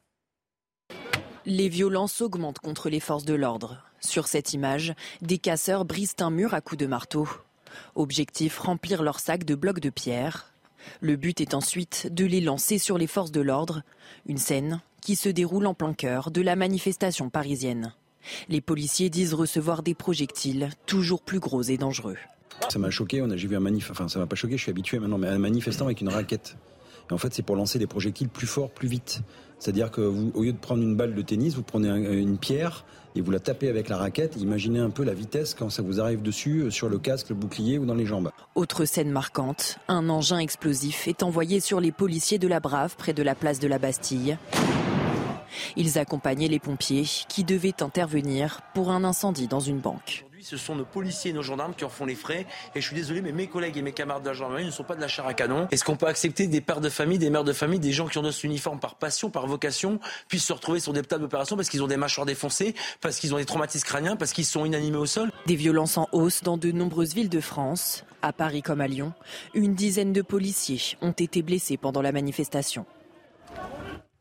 Les violences augmentent contre les forces de l'ordre. Sur cette image, des casseurs brisent un mur à coups de marteau. Objectif remplir leur sac de blocs de pierre. Le but est ensuite de les lancer sur les forces de l'ordre, une scène qui se déroule en plein cœur de la manifestation parisienne. Les policiers disent recevoir des projectiles toujours plus gros et dangereux. Ça m'a choqué, on a, j'ai vu ça m'a choqué, je suis habitué maintenant, mais un manifestant avec une raquette. Et en fait, c'est pour lancer des projectiles plus forts, plus vite. C'est-à-dire que au lieu de prendre une balle de tennis, vous prenez une pierre et vous la tapez avec la raquette. Imaginez un peu la vitesse quand ça vous arrive dessus, euh, sur le casque, le bouclier ou dans les jambes. Autre scène marquante, un engin explosif est envoyé sur les policiers de la Brave près de la place de la Bastille. Ils accompagnaient les pompiers qui devaient intervenir pour un incendie dans une banque ce sont nos policiers et nos gendarmes qui en font les frais. Et je suis désolé, mais mes collègues et mes camarades de la gendarmerie ne sont pas de la chair à canon. Est-ce qu'on peut accepter des pères de famille, des mères de famille, des gens qui ont notre uniforme par passion, par vocation, puissent se retrouver sur des tables d'opération parce qu'ils ont des mâchoires défoncées, parce qu'ils ont des traumatismes crâniens, parce qu'ils sont inanimés au sol? Des violences en hausse dans de nombreuses villes de France. À Paris comme à Lyon, une dizaine de policiers ont été blessés pendant la manifestation.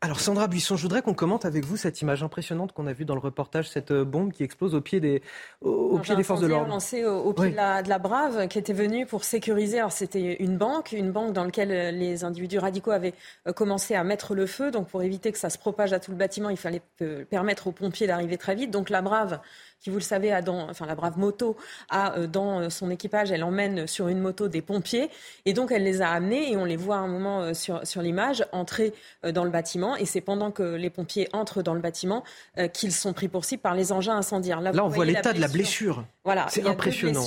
Alors Sandra Buisson, je voudrais qu'on commente avec vous cette image impressionnante qu'on a vue dans le reportage, cette euh, bombe qui explose au pied des, au, pied des forces de l'ordre. lancé au, pied de, la, de, la, Brave, qui était venue pour sécuriser. Alors c'était une banque, une banque dans laquelle euh, les individus radicaux avaient euh, commencé à mettre le feu. Donc pour éviter que ça se propage à tout le bâtiment, il fallait permettre aux pompiers d'arriver très vite. Donc la Brave qui, vous le savez, a dans, enfin la brave moto, a euh, dans son équipage, elle emmène sur une moto des pompiers. Et donc, elle les a amenés, et on les voit à un moment sur, sur l'image, entrer dans le bâtiment. Et c'est pendant que les pompiers entrent dans le bâtiment qu'ils sont pris pour cible par les engins incendiaires. Là, on voit l'état de la blessure. Voilà, c'est impressionnant.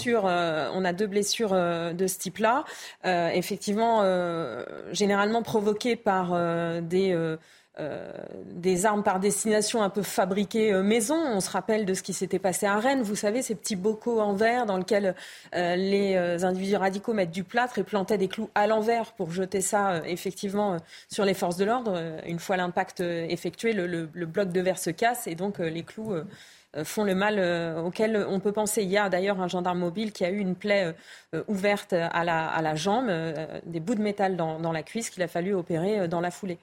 on a deux blessures de ce type-là. effectivement, généralement provoquées par des euh, des armes par destination un peu fabriquées euh, maison. On se rappelle de ce qui s'était passé à Rennes. Vous savez, ces petits bocaux en verre dans lesquels euh, les individus radicaux mettent du plâtre et plantaient des clous à l'envers pour jeter ça effectivement sur les forces de l'ordre. Une fois l'impact effectué, le, bloc de verre se casse et donc les clous font le mal auquel on peut penser. Il a d'ailleurs un gendarme mobile qui a eu une plaie ouverte à la, jambe, des bouts de métal dans la cuisse qu'il a fallu opérer dans la foulée.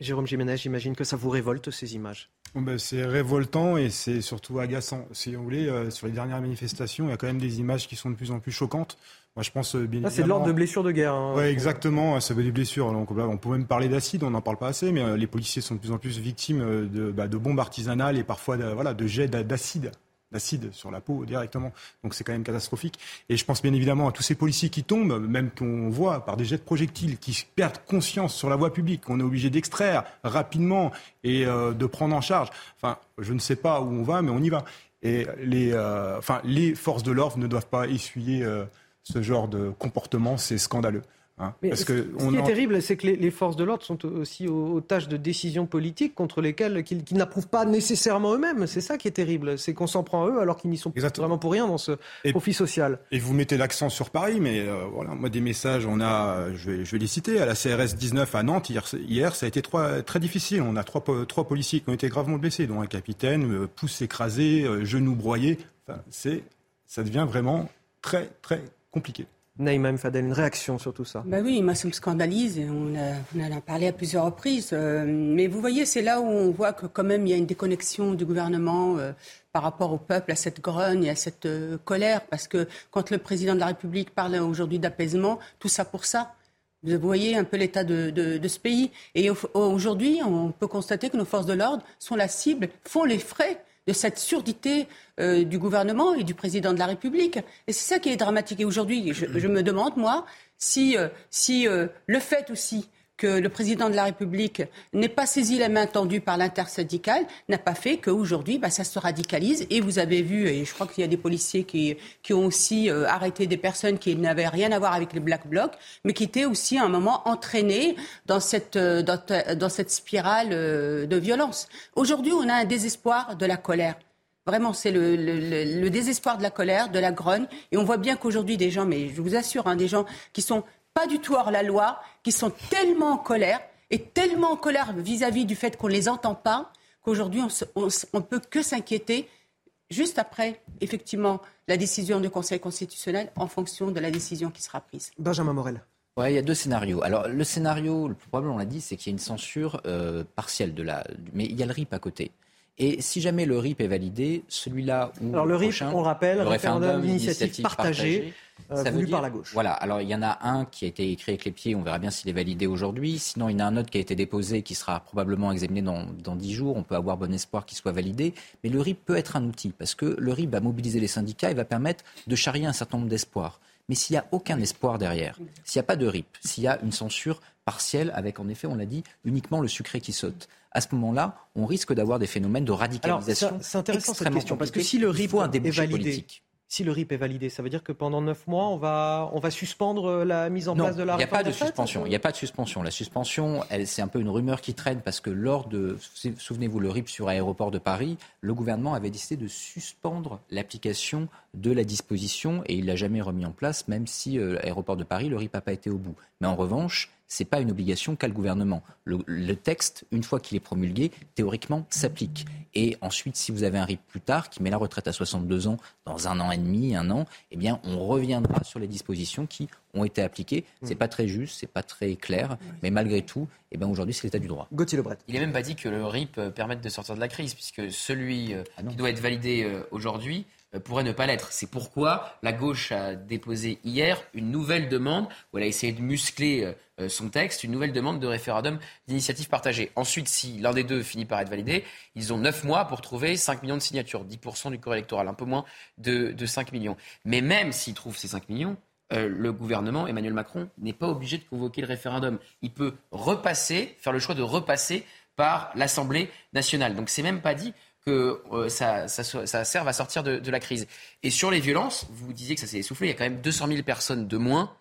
Jérôme Jiménez, j'imagine que ça vous révolte ces images. Ben, c'est révoltant et c'est surtout agaçant. Si vous voulez, euh, sur les dernières manifestations, il y a quand même des images qui sont de plus en plus choquantes. Moi, je pense euh, C'est de l'ordre de blessures de guerre. Hein, oui, exactement. Ça veut des blessures. Donc, on peut même parler d'acide. On n'en parle pas assez, mais euh, les policiers sont de plus en plus victimes de, bah, de bombes artisanales et parfois de, voilà, de jets d'acide d'acide sur la peau directement. Donc c'est quand même catastrophique. Et je pense bien évidemment à tous ces policiers qui tombent, même qu'on voit par des jets de projectiles, qui perdent conscience sur la voie publique, qu'on est obligé d'extraire rapidement et euh, de prendre en charge. Enfin, je ne sais pas où on va, mais on y va. Et les, euh, forces de l'ordre ne doivent pas essuyer euh, ce genre de comportement, c'est scandaleux. Hein, parce que ce, qui est terrible, c'est que les, forces de l'ordre sont aussi aux, tâches de décision politique contre lesquelles qu'ils n'approuvent pas nécessairement eux-mêmes. C'est ça qui est terrible, c'est qu'on s'en prend à eux alors qu'ils n'y sont vraiment pour rien dans ce profit social. Et vous mettez l'accent sur Paris, mais euh, voilà, moi des messages, on a, je vais, je vais les citer, à la CRS 19 à Nantes hier, hier ça a été très difficile. On a trois, trois policiers qui ont été gravement blessés, dont un capitaine, euh, pouce écrasé, euh, genou broyé. Enfin, c'est, ça devient vraiment très très compliqué. Naïma Fadel, une réaction sur tout ça? Bah Oui, moi ça me scandalise. On, a, en a parlé à plusieurs reprises. Euh, mais vous voyez, c'est là où on voit que quand même il y a une déconnexion du gouvernement euh, par rapport au peuple, à cette grogne et à cette euh, colère. Parce que quand le président de la République parle aujourd'hui d'apaisement, tout ça pour ça. Vous voyez un peu l'état de, de, ce pays. Et aujourd'hui, on peut constater que nos forces de l'ordre sont la cible, font les frais de cette surdité euh, du gouvernement et du président de la République. Et c'est ça qui est dramatique. Et aujourd'hui, je, me demande, moi, si, euh, euh, le fait aussi que le président de la République n'ait pas saisi la main tendue par l'intersyndicale n'a pas fait qu'aujourd'hui, bah, ça se radicalise. Et vous avez vu, et je crois qu'il y a des policiers qui, qui ont aussi euh, arrêté des personnes qui n'avaient rien à voir avec les Black Blocs, mais qui étaient aussi à un moment entraînés dans cette, euh, dans, cette spirale euh, de violence. Aujourd'hui, on a un désespoir de la colère. Vraiment, c'est le, le, le, désespoir de la colère, de la grogne. Et on voit bien qu'aujourd'hui, des gens, mais je vous assure, hein, des gens qui sont pas du tout hors la loi, qui sont tellement en colère et tellement en colère vis-à-vis du fait qu'on ne les entend pas, qu'aujourd'hui on ne peut que s'inquiéter juste après, effectivement, la décision du Conseil constitutionnel en fonction de la décision qui sera prise. Benjamin Morel. Ouais, il y a deux scénarios. Alors, le scénario le plus probable, on l'a dit, c'est qu'il y a une censure euh, partielle de la. Mais il y a le RIP à côté. Et si jamais le RIP est validé, celui-là ou. Alors, le RIP, on rappelle, le référendum d'initiative partagée. Euh, ça dire, par la gauche. Voilà, alors il y en a un qui a été écrit avec les pieds, on verra bien s'il est validé aujourd'hui. Sinon, il y en a un autre qui a été déposé, qui sera probablement examiné dans, dans 10 jours. On peut avoir bon espoir qu'il soit validé. Mais le RIP peut être un outil, parce que le RIP va mobiliser les syndicats et va permettre de charrier un certain nombre d'espoirs. Mais s'il n'y a aucun espoir derrière, s'il n'y a pas de RIP, s'il y a une censure partielle avec, en effet, on l'a dit, uniquement le sucré qui saute, à ce moment-là, on risque d'avoir des phénomènes de radicalisation. C'est intéressant cette question, parce que si le RIP est validé, si le RIP est validé, ça veut dire que pendant neuf mois, on va, on va suspendre euh, la mise en place de la réforme Il n'y a pas de suspension. Il n'y a pas de suspension. La suspension, c'est un peu une rumeur qui traîne parce que lors de, souvenez-vous, le RIP sur aéroport de Paris, le gouvernement avait décidé de suspendre l'application de la disposition et il l'a jamais remis en place, même si l'aéroport euh, de Paris, le RIP n'a pas été au bout. Mais en revanche, ce n'est pas une obligation qu'a le gouvernement. Le, texte, une fois qu'il est promulgué, théoriquement s'applique. Et ensuite, si vous avez un RIP plus tard qui met la retraite à 62 ans dans un an et demi, un an, eh bien, on reviendra sur les dispositions qui ont été appliquées. C'est pas très juste, c'est pas très clair, mais malgré tout, eh ben aujourd'hui, c'est l'état du droit. Gauthier Lebret. Il n'est même pas dit que le RIP euh, permette de sortir de la crise, puisque celui euh, qui doit être validé euh, aujourd'hui pourrait ne pas l'être. C'est pourquoi la gauche a déposé hier une nouvelle demande, où elle a essayé de muscler son texte, une nouvelle demande de référendum d'initiative partagée. Ensuite, si l'un des deux finit par être validé, ils ont 9 mois pour trouver 5 millions de signatures, 10% du corps électoral, un peu moins de, de 5 millions. Mais même s'ils trouvent ces 5 millions, euh, le gouvernement, Emmanuel Macron, n'est pas obligé de convoquer le référendum. Il peut repasser, faire le choix de repasser par l'Assemblée nationale. Donc c'est même pas dit que euh, ça, ça, ça serve à sortir de, de la crise. Et sur les violences, vous disiez que ça s'est essoufflé, il y a quand même 200 000 personnes de moins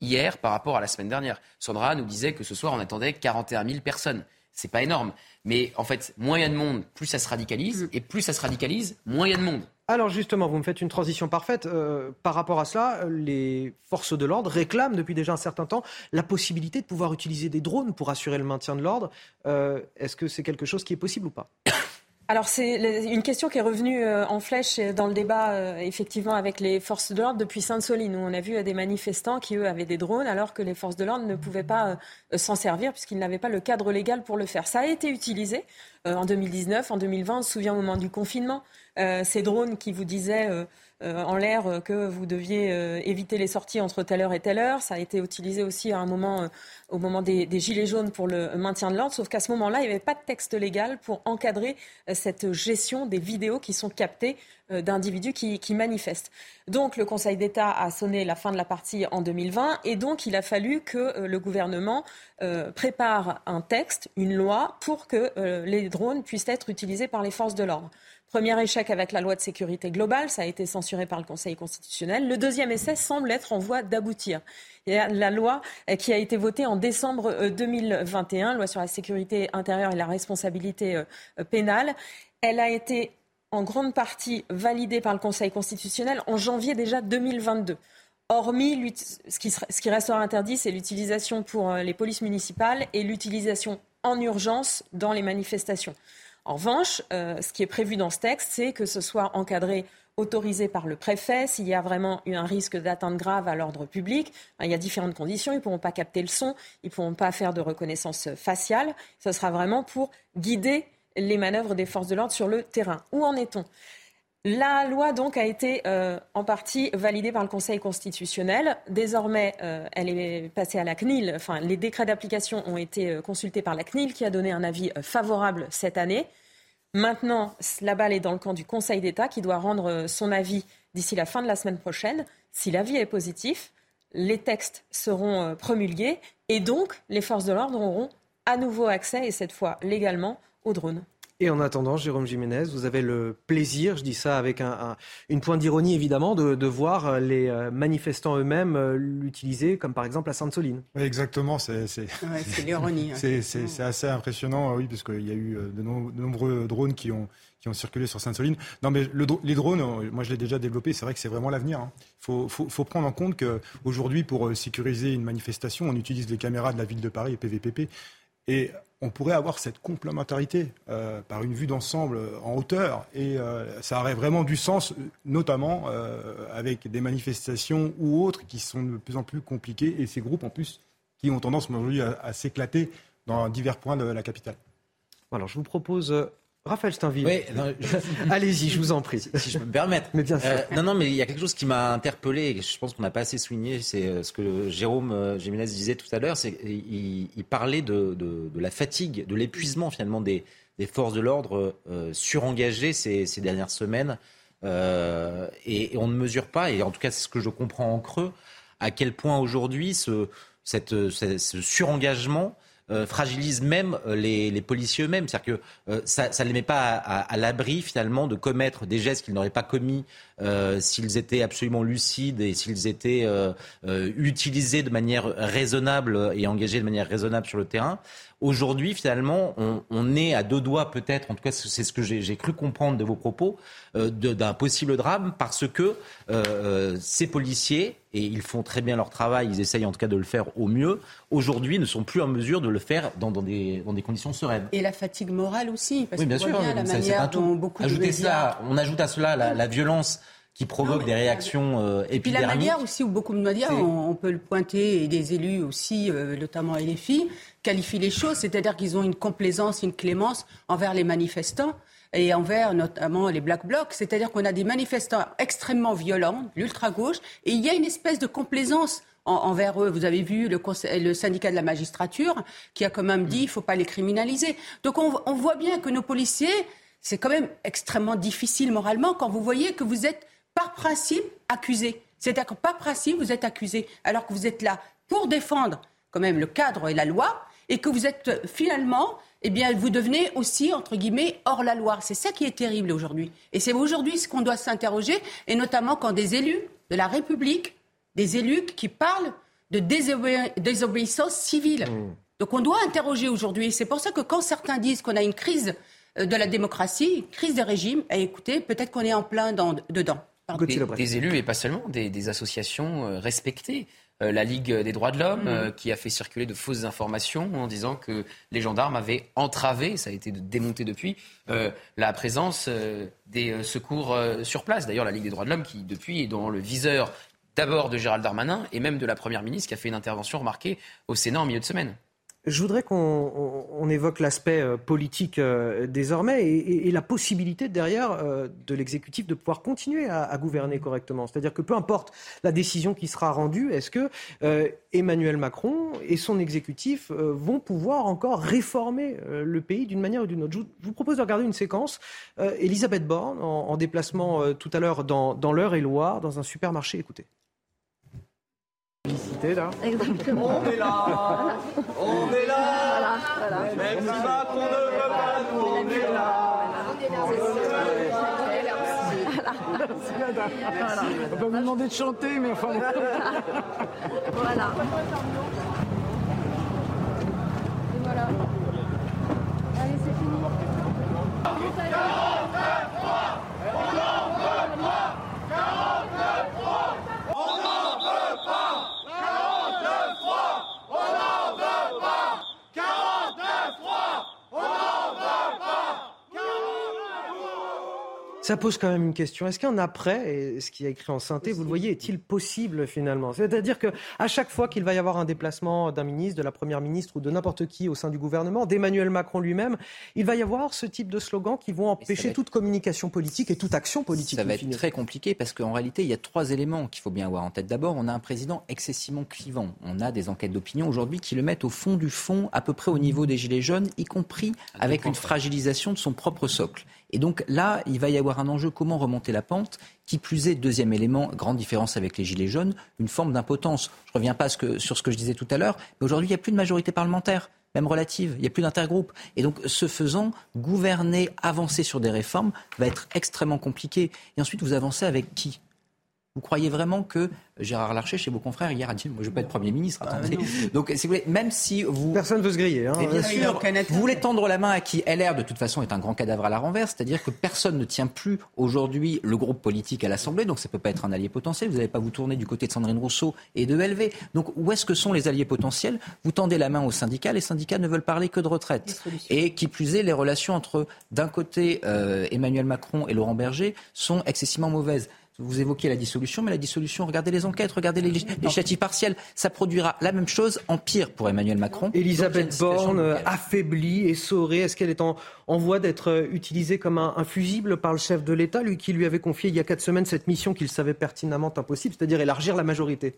hier par rapport à la semaine dernière. Sandra nous disait que ce soir, on attendait 41 000 personnes. C'est pas énorme. Mais en fait, moins il y a de monde, plus ça se radicalise. Et plus ça se radicalise, moins il y a de monde. Alors justement, vous me faites une transition parfaite. Euh, par rapport à cela, les forces de l'ordre réclament depuis déjà un certain temps la possibilité de pouvoir utiliser des drones pour assurer le maintien de l'ordre. Euh, Est-ce que c'est quelque chose qui est possible ou pas? Alors c'est une question qui est revenue euh, en flèche dans le débat euh, effectivement avec les forces de l'ordre depuis Sainte-Soline où on a vu euh, des manifestants qui eux avaient des drones alors que les forces de l'ordre ne pouvaient pas s'en servir puisqu'ils n'avaient pas le cadre légal pour le faire. Ça a été utilisé en 2019, en 2020, on se souvient au moment du confinement, ces drones qui vous disaient en l'air euh, que vous deviez euh, éviter les sorties entre telle heure et telle heure. Ça a été utilisé aussi à un moment, euh, au moment des, gilets jaunes pour le maintien de l'ordre, sauf qu'à ce moment-là, il n'y avait pas de texte légal pour encadrer euh, cette gestion des vidéos qui sont captées euh, d'individus qui, manifestent. Donc le Conseil d'État a sonné la fin de la partie en 2020 et donc il a fallu que euh, le gouvernement euh, prépare un texte, une loi, pour que euh, les drones puissent être utilisés par les forces de l'ordre. Premier échec avec la loi de sécurité globale, ça a été censuré par le Conseil constitutionnel. Le deuxième essai semble être en voie d'aboutir. La loi euh, qui a été votée en décembre euh, 2021, loi sur la sécurité intérieure et la responsabilité euh, euh, pénale. Elle a été en grande partie validée par le Conseil constitutionnel en janvier déjà 2022. Hormis ce qui, ce qui restera interdit, c'est l'utilisation pour euh, les polices municipales et l'utilisation en urgence dans les manifestations. En revanche, euh, ce qui est prévu dans ce texte, c'est que ce soit encadré, autorisé par le préfet. S'il y a vraiment eu un risque d'atteinte grave à l'ordre public, ben, il y a différentes conditions. Ils ne pourront pas capter le son, ils ne pourront pas faire de reconnaissance faciale. Ce sera vraiment pour guider les manœuvres des forces de l'ordre sur le terrain. Où en est-on? La loi donc a été euh, en partie validée par le Conseil constitutionnel. Désormais, euh, elle est passée à la CNIL. Enfin, les décrets d'application ont été euh, consultés par la CNIL qui a donné un avis favorable cette année. Maintenant, la balle est dans le camp du Conseil d'État qui doit rendre son avis d'ici la fin de la semaine prochaine. Si l'avis est positif, les textes seront promulgués et donc les forces de l'ordre auront à nouveau accès, et cette fois légalement, aux drones. Et en attendant, Jérôme Jiménez, vous avez le plaisir, je dis ça avec un, un- une pointe d'ironie évidemment, de, de voir euh, les euh, manifestants eux-mêmes euh, l'utiliser, comme par exemple à Sainte-Soline. Oui, exactement, c'est Ouais, l'ironie. hein. c'est- assez impressionnant, oui, parce qu'il y a eu de, no- de nombreux drones qui ont, qui ont circulé sur Sainte-Soline. Non, mais le les drones, moi je l'ai déjà développé, c'est vrai que c'est vraiment l'avenir. Il faut, faut, faut prendre en compte qu'aujourd'hui, pour sécuriser une manifestation, on utilise les caméras de la ville de Paris et PVPP. Et on pourrait avoir cette complémentarité euh, par une vue d'ensemble en hauteur. Et euh, ça aurait vraiment du sens, notamment euh, avec des manifestations ou autres qui sont de plus en plus compliquées. Et ces groupes, en plus, qui ont tendance aujourd'hui à, à s'éclater dans divers points de la capitale. Alors je vous propose, Raphaël Steinville, Oui, allez-y, je vous en prie. si je peux me permettre. Mais bien sûr. Euh, non, non, mais il y a quelque chose qui m'a interpellé et je pense qu'on n'a pas assez souligné. C'est euh, ce que Jérôme euh, Jiménez disait tout à l'heure. C'est il parlait de, de, de la fatigue, de l'épuisement finalement des, des forces de l'ordre euh, surengagées ces, ces dernières semaines. Euh, et, et on ne mesure pas, et en tout cas c'est ce que je comprends en creux, à quel point aujourd'hui ce, cette, ce, ce surengagement euh, fragilise même euh, les, policiers eux-mêmes. C'est-à-dire que euh, ça ne les met pas à l'abri finalement de commettre des gestes qu'ils n'auraient pas commis euh, s'ils étaient absolument lucides et s'ils étaient euh, euh, utilisés de manière raisonnable et engagés de manière raisonnable sur le terrain. Aujourd'hui, finalement, on, on est à deux doigts peut-être, en tout cas c'est ce que j'ai cru comprendre de vos propos, de- d'un possible drame parce que ces policiers, et ils font très bien leur travail, ils essayent en tout cas de le faire au mieux, aujourd'hui ne sont plus en mesure de le faire dans, dans des, dans des conditions sereines. Et la fatigue morale aussi, parce Oui, bien voit sûr, bien la manière dont beaucoup de Ajoutez médias... cela, on ajoute à cela la, la violence qui provoque des réactions euh, Et puis la manière aussi, où beaucoup de médias, on, on, peut le pointer, et des élus aussi, euh, notamment LFI, qualifient les choses, c'est-à-dire qu'ils ont une complaisance, une clémence envers les manifestants et envers notamment les Black Blocs. C'est-à-dire qu'on a des manifestants extrêmement violents, l'ultra-gauche, et il y a une espèce de complaisance envers eux. Vous avez vu le, le, syndicat de la magistrature qui a quand même dit qu'il ne faut pas les criminaliser. Donc on, on voit bien que nos policiers, c'est quand même extrêmement difficile moralement quand vous voyez que vous êtes par principe accusé. C'est-à-dire que par principe, vous êtes accusé, alors que vous êtes là pour défendre quand même le cadre et la loi, et que vous êtes euh, finalement, eh bien, vous devenez aussi, entre guillemets, hors la loi. C'est ça qui est terrible aujourd'hui. Et c'est aujourd'hui ce qu'on doit s'interroger, et notamment quand des élus de la République, des élus qui parlent de désobéissance civile. Mmh. Donc on doit interroger aujourd'hui. C'est pour ça que quand certains disent qu'on a une crise euh, de la démocratie, crise des régimes, eh, écoutez, peut-être qu'on est en plein dedans. Des, élus et pas seulement, des, associations euh, respectées. Euh, la Ligue des droits de l'homme, mm. euh, qui a fait circuler de fausses informations en disant que les gendarmes avaient entravé, ça a été démonté depuis, la présence des secours sur place. D'ailleurs, la Ligue des droits de l'homme, qui depuis est dans le viseur d'abord de Gérald Darmanin et même de la Première ministre, qui a fait une intervention remarquée au Sénat en milieu de semaine. Je voudrais qu'on évoque l'aspect euh, politique euh, désormais et, la possibilité derrière euh, de l'exécutif de pouvoir continuer à, gouverner correctement. C'est-à-dire que peu importe la décision qui sera rendue, est-ce que Emmanuel Macron et son exécutif vont pouvoir encore réformer le pays d'une manière ou d'une autre? Je vous, propose de regarder une séquence. Elisabeth Borne en, déplacement tout à l'heure dans, dans l'Eure-et-Loire, dans un supermarché. Écoutez là. Exactement. On est là. On est là. Voilà, voilà. Même si Macron ne veut pas, nous on est là. On peut vous demander de chanter, mais enfin. voilà. Et voilà. Allez, c'est fini. Ça pose quand même une question. Est-ce qu'un après, et ce qui est écrit en synthé, vous le voyez, est-il possible finalement? C'est-à-dire qu'à chaque fois qu'il va y avoir un déplacement d'un ministre, de la première ministre ou de n'importe qui au sein du gouvernement, d'Emmanuel Macron lui-même, il va y avoir ce type de slogans qui vont empêcher toute communication politique et toute action politique. Ça va être très compliqué parce qu'en réalité, il y a trois éléments qu'il faut bien avoir en tête. D'abord, on a un président excessivement clivant. On a des enquêtes d'opinion aujourd'hui qui le mettent au fond du fond, à peu près au niveau des Gilets jaunes, y compris avec une fragilisation de son propre socle. Et donc là, il va y avoir un enjeu comment remonter la pente. Qui plus est, deuxième élément, grande différence avec les Gilets jaunes, une forme d'impotence. Je ne reviens pas sur ce que je disais tout à l'heure, mais aujourd'hui, il n'y a plus de majorité parlementaire même relative. Il n'y a plus d'intergroupe. Et donc, ce faisant, gouverner, avancer sur des réformes va être extrêmement compliqué. Et ensuite, vous avancez avec qui? Vous croyez vraiment que Gérard Larcher, chez vos confrères, hier a dit Moi, je ne veux pas être Premier ministre. Ah, attendez. Donc, si vous voulez, même si vous. Personne ne veut se griller. Hein. bien sûr, vous voulez tendre la main à qui LR, de toute façon, est un grand cadavre à la renverse. C'est-à-dire que personne ne tient plus aujourd'hui le groupe politique à l'Assemblée. Donc, ça ne peut pas être un allié potentiel. Vous n'allez pas vous tourner du côté de Sandrine Rousseau et de LV. Donc, où est-ce que sont les alliés potentiels? Vous tendez la main aux syndicats. Les syndicats ne veulent parler que de retraite. Et qui plus est, les relations entre, d'un côté, euh, Emmanuel Macron et Laurent Berger sont excessivement mauvaises. Vous évoquez la dissolution, mais la dissolution, regardez les enquêtes, regardez les législatives partielles. Ça produira la même chose en pire pour Emmanuel Macron. Elisabeth Borne, euh, affaiblie, essorée, est-ce qu'elle est en, voie d'être euh, utilisée comme un, fusible par le chef de l'État, lui qui lui avait confié il y a quatre semaines cette mission qu'il savait pertinemment impossible, c'est-à-dire élargir la majorité?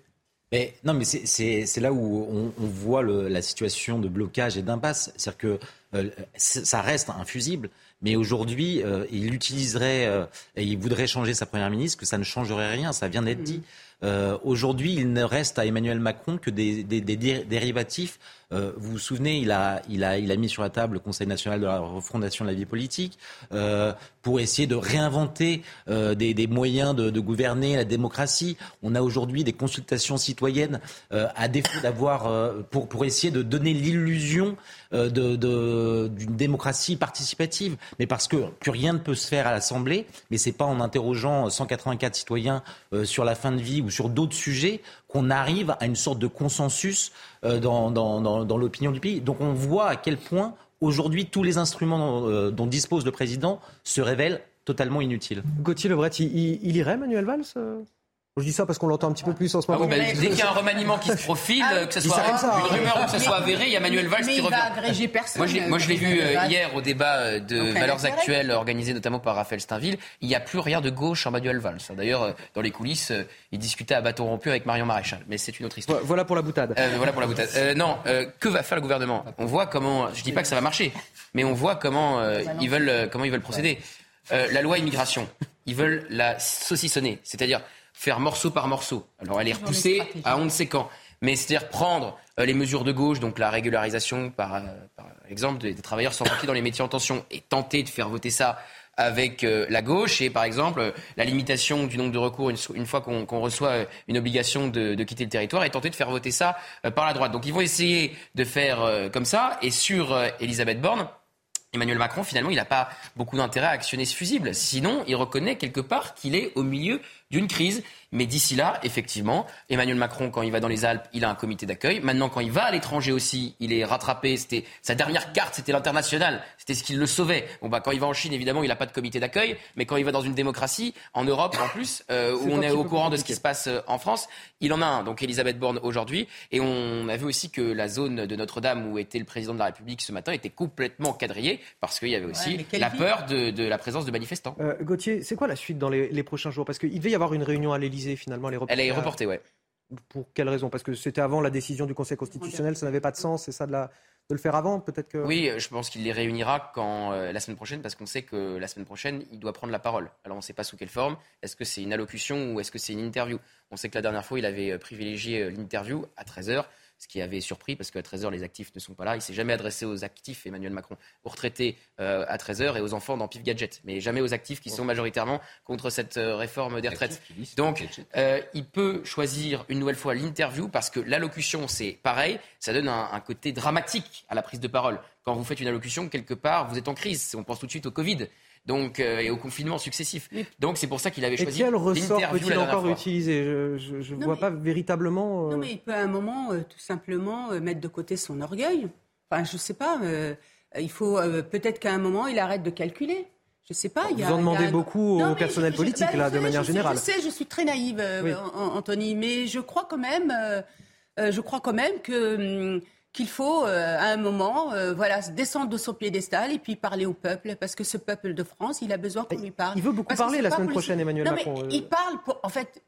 Mais, non, mais c'est là où on, voit la situation de blocage et d'impasse. C'est-à-dire que euh, ça reste un fusible. Mais aujourd'hui, euh, il utiliserait euh, et il voudrait changer sa première ministre, que ça ne changerait rien. Ça vient d'être dit. Euh, aujourd'hui, il ne reste à Emmanuel Macron que des, des, des dérivatifs. Euh, vous vous souvenez, il a, mis sur la table le Conseil national de la refondation de la vie politique euh, pour essayer de réinventer euh, des, moyens de, gouverner la démocratie. On a aujourd'hui des consultations citoyennes à défaut d'avoir pour, essayer de donner l'illusion d'une démocratie participative, mais parce que plus rien ne peut se faire à l'Assemblée, mais c'est pas en interrogeant 184 citoyens sur la fin de vie ou sur d'autres sujets qu'on arrive à une sorte de consensus euh, dans, l'opinion du pays. Donc on voit à quel point aujourd'hui tous les instruments dont, euh, dispose le président se révèlent totalement inutile. Gauthier Lebret, il irait, Manuel Valls euh? Je dis ça parce qu'on l'entend un petit peu plus en ce Ah moment. oui, dès qu'il y a un remaniement qui se profile, Ah, que ce soit ça, une hein. rumeur ou que ce soit avéré, il y a Manuel Valls mais qui il revient. va agréger personne. Moi, je l'ai- l'ai vu Manuel euh, Valls. hier au débat euh, de Valeurs. Actuelles organisé notamment par Raphaël Steinville. Il n'y a plus rien de gauche en Manuel Valls. D'ailleurs, euh, dans les coulisses, euh, il discutait à bâton rompu avec Marion Maréchal. Mais c'est une autre histoire. Voilà pour la boutade. Euh, voilà pour la boutade. Euh, non, euh, que va faire le gouvernement? On voit comment. Je dis pas que ça va marcher, mais on voit comment euh, ils veulent euh, comment ils veulent procéder. Euh, la loi immigration, ils veulent la saucissonner, c'est-à-dire faire morceau par morceau. Alors elle est repoussée à on ne sait quand, mais c'est-à-dire prendre euh, les mesures de gauche, donc la régularisation par, euh, par exemple des, des travailleurs sans papier dans les métiers en tension, et tenter de faire voter ça avec euh, la gauche et par exemple la limitation du nombre de recours une, une fois qu'on reçoit une obligation de, de quitter le territoire et tenter de faire voter ça par la droite. Donc ils vont essayer de faire comme ça et sur Elisabeth Borne. Emmanuel Macron, finalement, il n'a pas beaucoup d'intérêt à actionner ce fusible. Sinon, il reconnaît quelque part qu'il est au milieu d'une crise. Mais d'ici là, effectivement, Emmanuel Macron, quand il va dans les Alpes, il a un comité d'accueil. Maintenant, quand il va à l'étranger aussi, il est rattrapé. C'était sa dernière carte, c'était l'international. C'était ce qui le sauvait. Bon, bah, quand il va en Chine, évidemment, il n'a pas de comité d'accueil. Mais quand il va dans une démocratie, en Europe, en plus, euh, où on est au courant de ce qui se passe euh, en France, il en a un. Donc, Elisabeth Borne aujourd'hui. Et on a vu aussi que la zone de Notre-Dame où était le président de la République ce matin était complètement quadrillée parce qu'il y avait aussi la peur de, de la présence de manifestants. Euh, Gauthier, c'est quoi la suite dans les, les prochains jours? Parce qu'il devait y avoir une réunion à l'Elysée finalement. Elle est reportée. Elle est à- reportée, ouais. Pour quelle raison? Parce que c'était avant la décision du Conseil constitutionnel, ça n'avait pas de sens, c'est ça de, la- de le faire avant? Peut-être que. Oui, je pense qu'il les réunira quand euh, la semaine prochaine, parce qu'on sait que la semaine prochaine, il doit prendre la parole. Alors on ne sait pas sous quelle forme. Est-ce que c'est une allocution ou est-ce que c'est une interview? On sait que la dernière fois, il avait euh, privilégié euh, l'interview à 13h, ce qui avait surpris parce qu'à 13h, les actifs ne sont pas là. Il s'est jamais adressé aux actifs, Emmanuel Macron, aux retraités euh, à 13h et aux enfants dans Pif Gadget, mais jamais aux actifs qui sont majoritairement contre cette euh, réforme des retraites. Donc, euh, il peut choisir une nouvelle fois l'interview parce que l'allocution, c'est pareil, ça donne un, un côté dramatique à la prise de parole. Quand vous faites une allocution, quelque part, vous êtes en crise. On pense tout de suite au Covid. Donc, euh, et au confinement successif. Donc, c'est pour ça qu'il avait Et choisi quel ressort peut-il encore fois. utiliser? Je ne vois pas véritablement. euh, Non, mais il peut à un moment euh, tout simplement euh, mettre de côté son orgueil. Enfin, je sais pas. euh, il faut euh, peut-être qu'à un moment il arrête de calculer. Je sais pas. il y a- Vous en il y a demandez beaucoup Non, au personnel je- politique, bah, là, vous de manière je sais- générale. Je sais, je suis très naïve, euh, Oui. Anthony, mais je crois quand même, euh, euh, je crois quand même que hum, qu'il faut euh, à un moment, euh, voilà, descendre de son piédestal et puis parler au peuple, parce que ce peuple de France, il a besoin qu'on lui parle. il veut beaucoup Parce parler la semaine prochaine, Emmanuel non, Macron, Mais euh. il parle pour, en fait,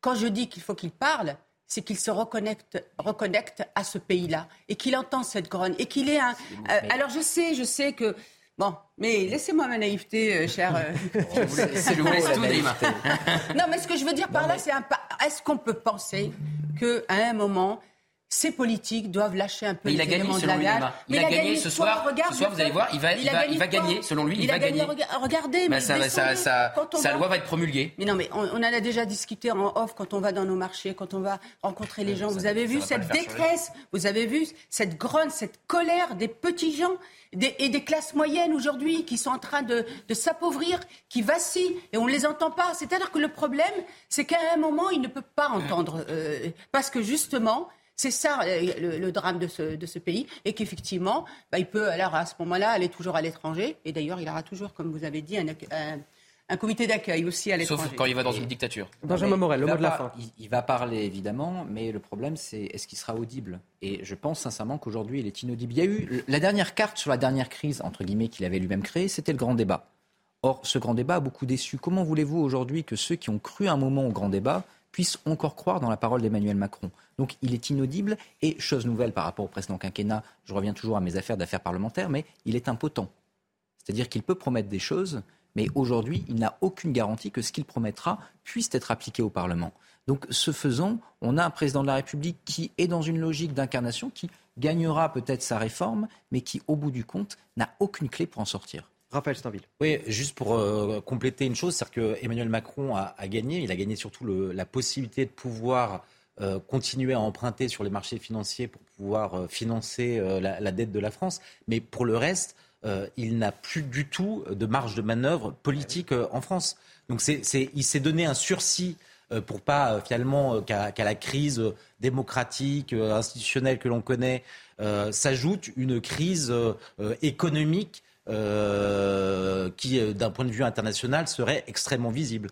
quand je dis qu'il faut qu'il parle, c'est qu'il se reconnecte, reconnecte à ce pays-là et qu'il entend cette grogne et qu'il est un. euh, alors je sais, je sais que. Bon, mais laissez-moi ma naïveté, euh, cher. euh, C'est le tout, non, mais ce que je veux dire par là, c'est un pas. Est-ce qu'on peut penser qu'à un moment, ces politiques doivent lâcher un peu Mais il les a gagné éléments de la Naïma. Il a gagné ce soir. Regarde Ce soir, vous allez voir, il va, il a va, il va gagner. Selon lui, il, il va a gagné. gagner. rega- Regardez, Bah, mais ça- ça- sa va- loi va être promulguée. mais non, mais on, on en a déjà discuté en off quand on va dans nos marchés, quand on va rencontrer les gens. vous avez vu cette détresse, vous avez vu cette grogne, cette colère des petits gens des- et des classes moyennes aujourd'hui qui sont en train de, de s'appauvrir, qui vacillent et on ne les entend pas. C'est-à-dire que le problème, c'est qu'à un moment, ils ne peuvent pas entendre euh, parce que justement. C'est ça euh, le, le drame de ce, de ce pays et qu'effectivement, bah, il peut alors à ce moment-là aller toujours à l'étranger et d'ailleurs il aura toujours, comme vous avez dit, un, acc- un- un comité d'accueil aussi à l'étranger. Sauf quand il va dans une dictature. Benjamin Morel, le Il va mot de la fin. Il, il va parler évidemment, mais le problème c'est est-ce qu'il sera audible? Et je pense sincèrement qu'aujourd'hui il est inaudible. Il y a eu la dernière carte sur la dernière crise entre guillemets qu'il avait lui-même créée, c'était le grand débat. Or, ce grand débat a beaucoup déçu. Comment voulez-vous aujourd'hui que ceux qui ont cru un moment au grand débat puissent encore croire dans la parole d'Emmanuel Macron Donc, il est inaudible. Et chose nouvelle par rapport au précédent quinquennat, je reviens toujours à mes affaires d'affaires parlementaires, mais il est impotent. C'est-à-dire qu'il peut promettre des choses, mais aujourd'hui, il n'a aucune garantie que ce qu'il promettra puisse être appliqué au Parlement. Donc, ce faisant, on a un président de la République qui est dans une logique d'incarnation, qui gagnera peut-être sa réforme, mais qui, au bout du compte, n'a aucune clé pour en sortir. Raphaël Steinville. Oui, juste pour euh, compléter une chose, c'est-à-dire que Emmanuel Macron a, gagné. Il a gagné surtout la possibilité de pouvoir euh, continuer à emprunter sur les marchés financiers pour pouvoir euh, financer la, dette de la France. Mais pour le reste, il n'a plus du tout de marge de manœuvre politique en France. Donc c'est, c'est- il s'est donné un sursis pour pas finalement qu'à, la crise démocratique, institutionnelle que l'on connaît, s'ajoute une crise euh, euh, qui, d'un point de vue international, serait extrêmement visible.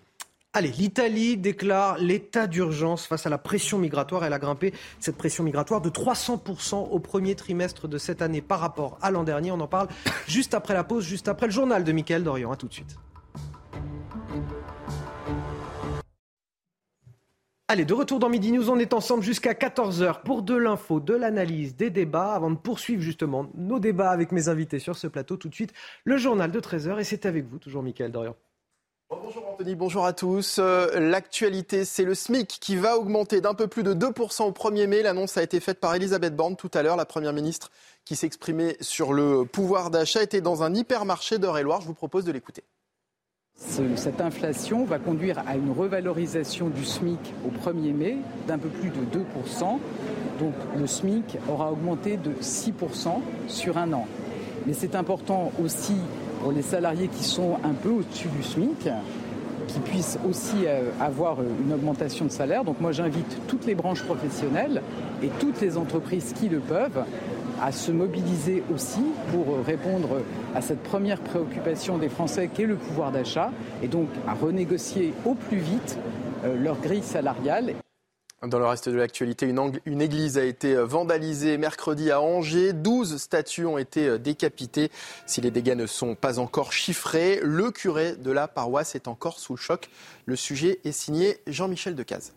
Allez, l'Italie déclare l'état d'urgence face à la pression migratoire. Elle a grimpé cette pression migratoire de 300% au premier trimestre de cette année par rapport à l'an dernier. On en parle juste après la pause, juste après le journal de Mickaël Dorian. A tout de suite. Allez, de retour dans Midi News, on est ensemble jusqu'à 14h pour de l'info, de l'analyse, des débats. Avant de poursuivre justement nos débats avec mes invités sur ce plateau, tout de suite, le journal de 13h. Et c'est avec vous, toujours Mickaël Dorian. Bonjour Anthony, bonjour à tous. Euh, l'actualité, c'est le SMIC qui va augmenter d'un peu plus de 2% au 1er mai. L'annonce a été faite par Elisabeth Borne tout à l'heure. La Première ministre qui s'exprimait sur le pouvoir d'achat était dans un hypermarché d'Eure-et-Loire. Je vous propose de l'écouter. Cette inflation va conduire à une revalorisation du SMIC au 1er mai d'un peu plus de 2%. Donc le SMIC aura augmenté de 6% sur un an. Mais c'est important aussi pour les salariés qui sont un peu au-dessus du SMIC, qui puissent aussi euh, avoir une augmentation de salaire. Donc moi j'invite toutes les branches professionnelles et toutes les entreprises qui le peuvent à se mobiliser aussi pour répondre à cette première préoccupation des Français qu'est le pouvoir d'achat et donc à renégocier au plus vite euh, leur grille salariale. Dans le reste de l'actualité, une, église a été euh, vandalisée mercredi à Angers. 12 statues ont été euh, décapitées. Si les dégâts ne sont pas encore chiffrés, le curé de la paroisse est encore sous le choc. Le sujet est signé Jean-Michel Decaze.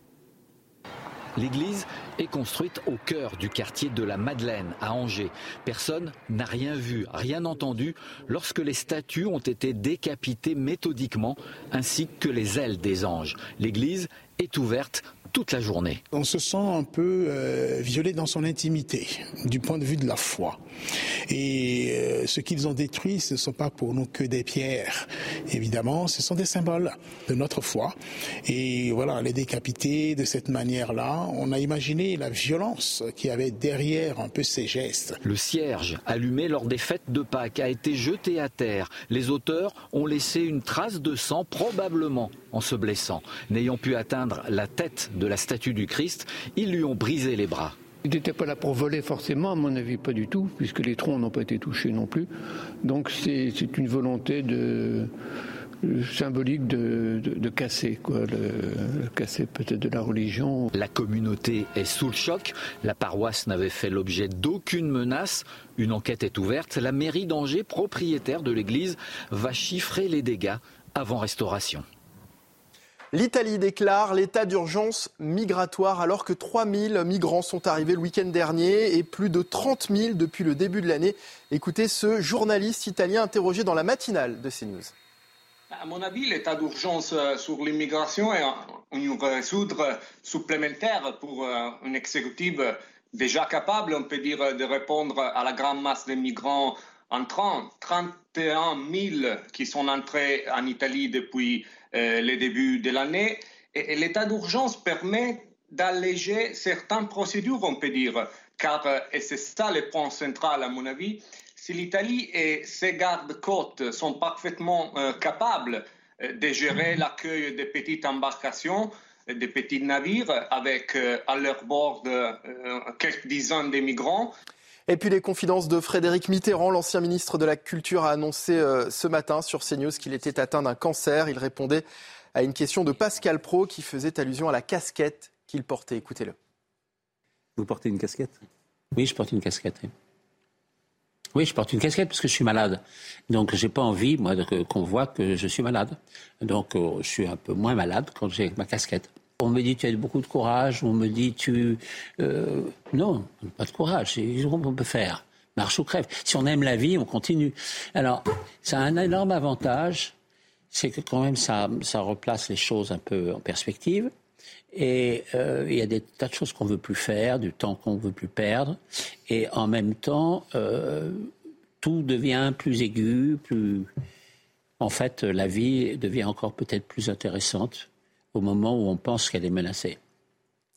L'église est construite au cœur du quartier de la Madeleine, à Angers. Personne n'a rien vu, rien entendu lorsque les statues ont été décapitées méthodiquement, ainsi que les ailes des anges. L'église est ouverte toute la journée. On se sent un peu euh, violé dans son intimité, du point de vue de la foi. Et euh, ce qu'ils ont détruit, ce ne sont pas pour nous que des pierres. Évidemment, ce sont des symboles de notre foi. Et voilà, les décapiter de cette manière-là, on a imaginé la violence qui avait derrière un peu ces gestes. Le cierge allumé lors des fêtes de Pâques a été jeté à terre. Les auteurs ont laissé une trace de sang, probablement en se blessant. N'ayant pu atteindre la tête de la statue du Christ, ils lui ont brisé les bras. Il n'était pas là pour voler forcément, à mon avis, pas du tout, puisque les troncs n'ont pas été touchés non plus. Donc c'est une volonté de, symbolique de, casser, quoi, casser peut-être de la religion. La communauté est sous le choc. La paroisse n'avait fait l'objet d'aucune menace. Une enquête est ouverte. La mairie d'Angers, propriétaire de l'église, va chiffrer les dégâts avant restauration. L'Italie déclare l'état d'urgence migratoire alors que 3000 migrants sont arrivés le week-end dernier et plus de 30 000 depuis le début de l'année. Écoutez ce journaliste italien interrogé dans la matinale de CNews. À mon avis, l'état d'urgence euh, sur l'immigration est une résoudre supplémentaire pour euh, une exécutive déjà capable, on peut dire, de répondre à la grande masse de migrants entrants. 31 000 qui sont entrés en Italie depuis le début de l'année. Et, l'état d'urgence permet d'alléger certaines procédures, on peut dire, car, euh, et c'est ça le point central à mon avis, si l'Italie et ses gardes-côtes sont parfaitement euh, capables de gérer l'accueil des petites embarcations, des petits navires avec à leur bord quelques dizaines de migrants, et puis les confidences de Frédéric Mitterrand, l'ancien ministre de la Culture, a annoncé euh, ce matin sur CNews qu'il était atteint d'un cancer. Il répondait à une question de Pascal Pro qui faisait allusion à la casquette qu'il portait. Écoutez-le. Vous portez une casquette? Oui, je porte une casquette. Oui. je porte une casquette parce que je suis malade. Donc, j'ai pas envie, moi, qu'on voit que je suis malade. Donc, euh, je suis un peu moins malade quand j'ai ma casquette. On me dit tu as beaucoup de courage, on me dit tu... Euh, non, pas de courage, c'est ce qu'on peut faire. Marche ou crève. Si on aime la vie, on continue. Alors, ça a un énorme avantage, c'est que quand même ça, ça replace les choses un peu en perspective. Et euh, il y a des tas de choses qu'on veut plus faire, du temps qu'on veut plus perdre. Et en même temps, euh, tout devient plus aigu, plus... En fait, la vie devient encore peut-être plus intéressante au moment où on pense qu'elle est menacée.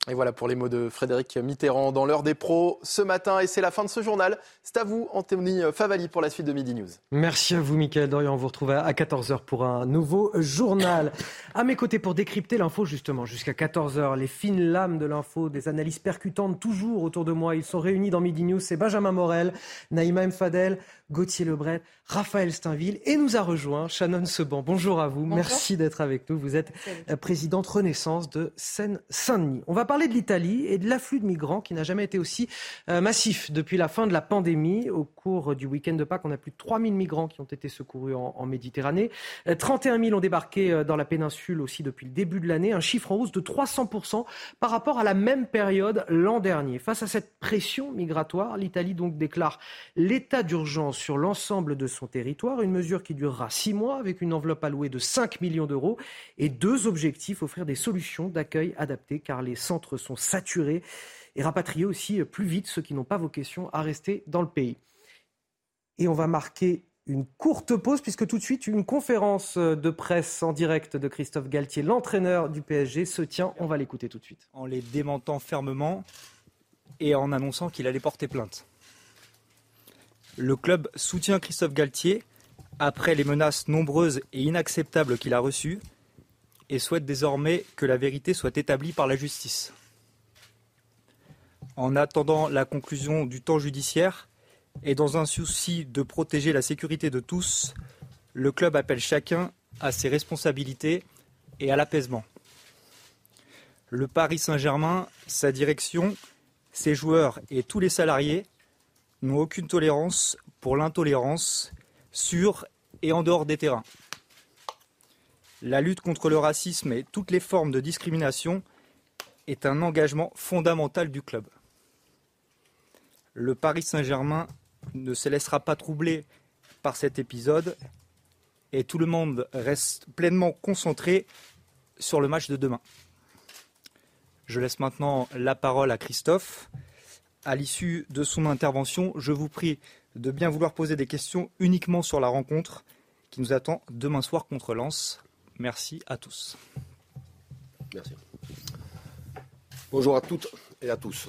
Et voilà pour les mots de Frédéric Mitterrand dans l'heure des pros ce matin. Et c'est la fin de ce journal. C'est à vous, Anthony Favali, pour la suite de Midi News. Merci à vous, Mickaël Dorian. On vous retrouve à 14h pour un nouveau journal. À mes côtés pour décrypter l'info, justement, jusqu'à 14h. Les fines lames de l'info, des analyses percutantes toujours autour de moi. Ils sont réunis dans Midi News. C'est Benjamin Morel, Naïma Mfadel, Gauthier Lebret, Raphaël Steinville et nous a rejoint Shannon Seban. Bonjour à vous. Merci d'être avec nous. Vous êtes présidente Renaissance de Seine-Saint-Denis. On va parler de l'Italie et de l'afflux de migrants qui n'a jamais été aussi euh, massif depuis la fin de la pandémie. Au cours du week-end de Pâques, on a plus de 3000 migrants qui ont été secourus en, Méditerranée. 31 euh, 000 ont débarqué euh, dans la péninsule aussi depuis le début de l'année, un chiffre en hausse de 300% par rapport à la même période l'an dernier. Face à cette pression migratoire, l'Italie donc déclare l'état d'urgence sur l'ensemble de son territoire, une mesure qui durera six mois avec une enveloppe allouée de 5 millions d'euros et deux objectifs, offrir des solutions d'accueil adaptées car les centres sont saturés et rapatrier aussi plus vite ceux qui n'ont pas vocation à rester dans le pays. Et on va marquer une courte pause puisque tout de suite une conférence de presse en direct de Christophe Galtier, l'entraîneur du PSG, se tient. On va l'écouter tout de suite. En les démentant fermement et en annonçant qu'il allait porter plainte. Le club soutient Christophe Galtier après les menaces nombreuses et inacceptables qu'il a reçues et souhaite désormais que la vérité soit établie par la justice. En attendant la conclusion du temps judiciaire et dans un souci de protéger la sécurité de tous, le club appelle chacun à ses responsabilités et à l'apaisement. Le Paris Saint-Germain, sa direction, ses joueurs et tous les salariés n'ont aucune tolérance pour l'intolérance sur et en dehors des terrains. La lutte contre le racisme et toutes les formes de discrimination est un engagement fondamental du club. Le Paris Saint-Germain ne se laissera pas troubler par cet épisode et tout le monde reste pleinement concentré sur le match de demain. Je laisse maintenant la parole à Christophe. À l'issue de son intervention, je vous prie de bien vouloir poser des questions uniquement sur la rencontre qui nous attend demain soir contre Lens. Merci à tous. Merci. Bonjour à toutes et à tous.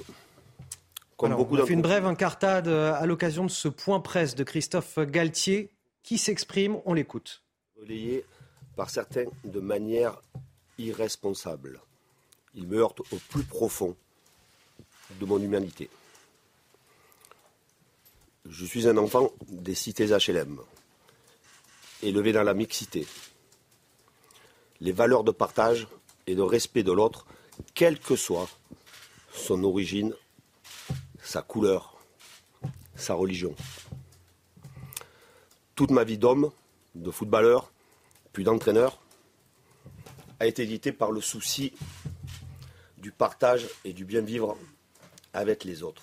Comme beaucoup on a fait une brève incartade euh, à l'occasion de ce point presse de Christophe Galtier qui s'exprime. On l'écoute. Relayé par certains de manière irresponsable. Il me heurte au plus profond de mon humanité. Je suis un enfant des cités HLM, élevé dans la mixité, les valeurs de partage et de respect de l'autre, quelle que soit son origine, sa couleur, sa religion. Toute ma vie d'homme, de footballeur, puis d'entraîneur, a été dictée par le souci du partage et du bien vivre avec les autres.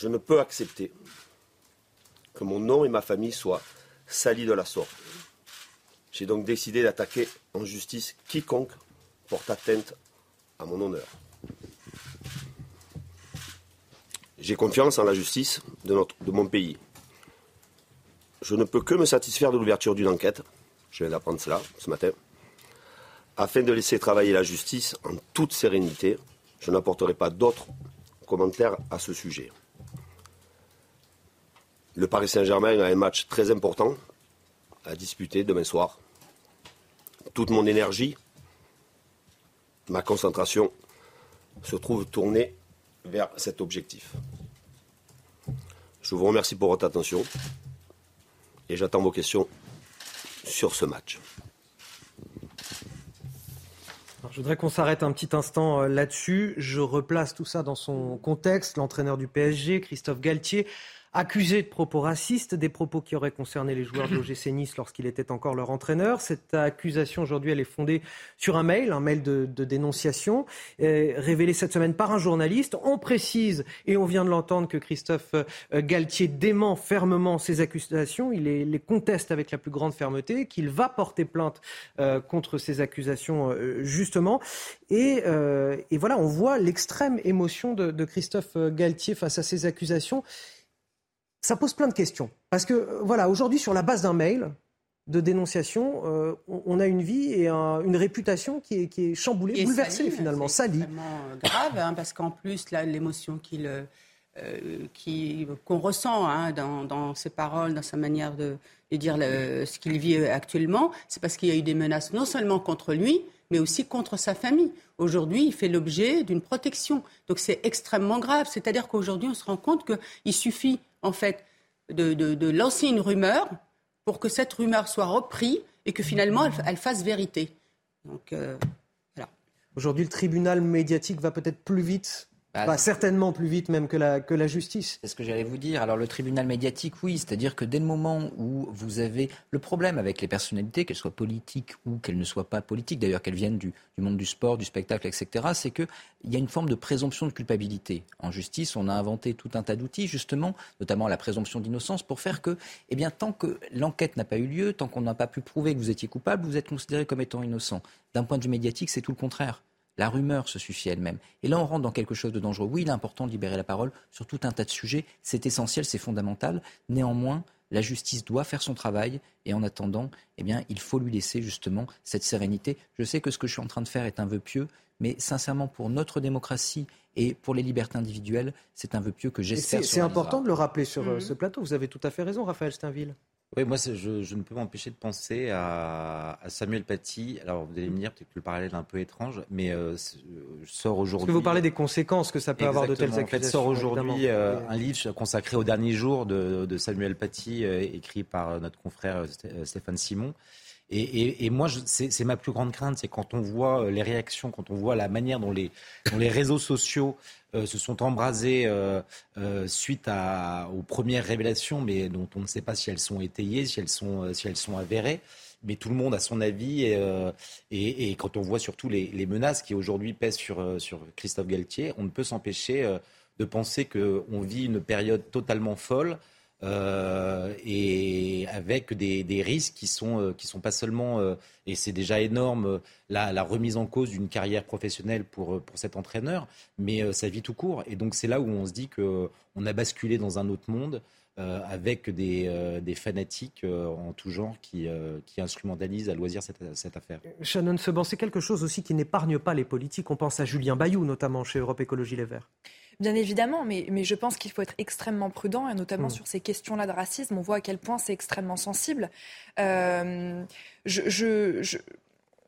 Je ne peux accepter que mon nom et ma famille soient salis de la sorte. J'ai donc décidé d'attaquer en justice quiconque porte atteinte à mon honneur. J'ai confiance en la justice de, mon pays. Je ne peux que me satisfaire de l'ouverture d'une enquête, je viens d'apprendre cela ce matin, afin de laisser travailler la justice en toute sérénité. Je n'apporterai pas d'autres commentaires à ce sujet. Le Paris Saint-Germain a un match très important à disputer demain soir. Toute mon énergie, ma concentration se trouve tournée vers cet objectif. Je vous remercie pour votre attention et j'attends vos questions sur ce match. je voudrais qu'on s'arrête un petit instant euh, là-dessus. Je replace tout ça dans son contexte. L'entraîneur du PSG, Christophe Galtier, accusé de propos racistes, des propos qui auraient concerné les joueurs de l'OGC Nice lorsqu'il était encore leur entraîneur. Cette accusation aujourd'hui, elle est fondée sur un mail, un mail de, dénonciation, euh, révélé cette semaine par un journaliste. On précise, et on vient de l'entendre, que Christophe euh, Galtier dément fermement ces accusations. Il les, conteste avec la plus grande fermeté, qu'il va porter plainte euh, contre ces accusations, justement. Et, voilà, on voit l'extrême émotion de Christophe Galtier face à ces accusations ça pose plein de questions. Parce que, euh, voilà, aujourd'hui, sur la base d'un mail, de dénonciation, euh, on a une vie et une réputation qui est, qui est chamboulée, bouleversée finalement, salie. C'est grave, hein, parce qu'en plus, l'émotion qu'il euh, qu'on ressent hein, dans, dans, ses paroles, dans sa manière de, de dire le, ce qu'il vit actuellement, c'est parce qu'il y a eu des menaces non seulement contre lui, mais aussi contre sa famille. Aujourd'hui, il fait l'objet d'une protection. Donc c'est extrêmement grave. C'est-à-dire qu'aujourd'hui, on se rend compte qu'il suffit, en fait, de, de, lancer une rumeur pour que cette rumeur soit reprise et que finalement, elle, elle fasse vérité. Donc, euh, voilà. Aujourd'hui, le tribunal médiatique va peut-être plus vite bah, certainement plus vite même que la, que la justice. C'est ce que j'allais vous dire. Alors le tribunal médiatique, oui, c'est-à-dire que dès le moment où vous avez le problème avec les personnalités, qu'elles soient politiques ou qu'elles ne soient pas politiques, d'ailleurs qu'elles viennent du, du, monde du sport, du spectacle, etc., c'est qu'il y a une forme de présomption de culpabilité. En justice, on a inventé tout un tas d'outils, justement, notamment la présomption d'innocence, pour faire que, eh bien, tant que l'enquête n'a pas eu lieu, tant qu'on n'a pas pu prouver que vous étiez coupable, vous êtes considéré comme étant innocent. D'un point de vue médiatique, c'est tout le contraire. La rumeur se suffit elle-même. Et là, on rentre dans quelque chose de dangereux. Oui, il est important de libérer la parole sur tout un tas de sujets. C'est essentiel, c'est fondamental. Néanmoins, la justice doit faire son travail et en attendant, eh bien, il faut lui laisser justement cette sérénité. Je sais que ce que je suis en train de faire est un vœu pieux, mais sincèrement, pour notre démocratie et pour les libertés individuelles, c'est un vœu pieux que j'espère. C'est important de le rappeler sur euh, mhm. ce plateau. Vous avez tout à fait raison, Raphaël Steinville. Oui, moi, je, je, ne peux m'empêcher de penser à, à, Samuel Paty. Alors, vous allez me dire, peut-être que le parallèle est un peu étrange, mais euh, sort aujourd'hui. Est-ce que vous parlez des conséquences que ça peut avoir de telles accusations En fait, sort aujourd'hui euh, un livre consacré au dernier jour de, de Samuel Paty, euh, écrit par notre confrère euh, Stéphane Simon. Et, moi, c'est ma plus grande crainte, c'est quand on voit les réactions, quand on voit la manière dont les, réseaux sociaux euh, se sont embrasés euh, euh, suite aux premières révélations, mais dont on ne sait pas si elles sont étayées, si elles sont, si elles sont avérées. Mais tout le monde a son avis et, quand on voit surtout les, menaces qui aujourd'hui pèsent sur Christophe Galtier, on ne peut s'empêcher de penser qu'on vit une période totalement folle euh, et avec des, risques qui sont, euh, qui sont pas seulement, euh, et c'est déjà énorme, la, remise en cause d'une carrière professionnelle pour, pour cet entraîneur, mais sa vie tout court. Et donc c'est là où on se dit qu'on a basculé dans un autre monde. avec des, des fanatiques en tout genre qui, qui instrumentalisent à loisir cette, cette affaire. Shannon Seban, c'est quelque chose aussi qui n'épargne pas les politiques. On pense à Julien Bayou, notamment chez Europe Écologie Les Verts. Bien évidemment, mais, mais je pense qu'il faut être extrêmement prudent, et notamment mm. sur ces questions-là de racisme. On voit à quel point c'est extrêmement sensible. Euh, je, je,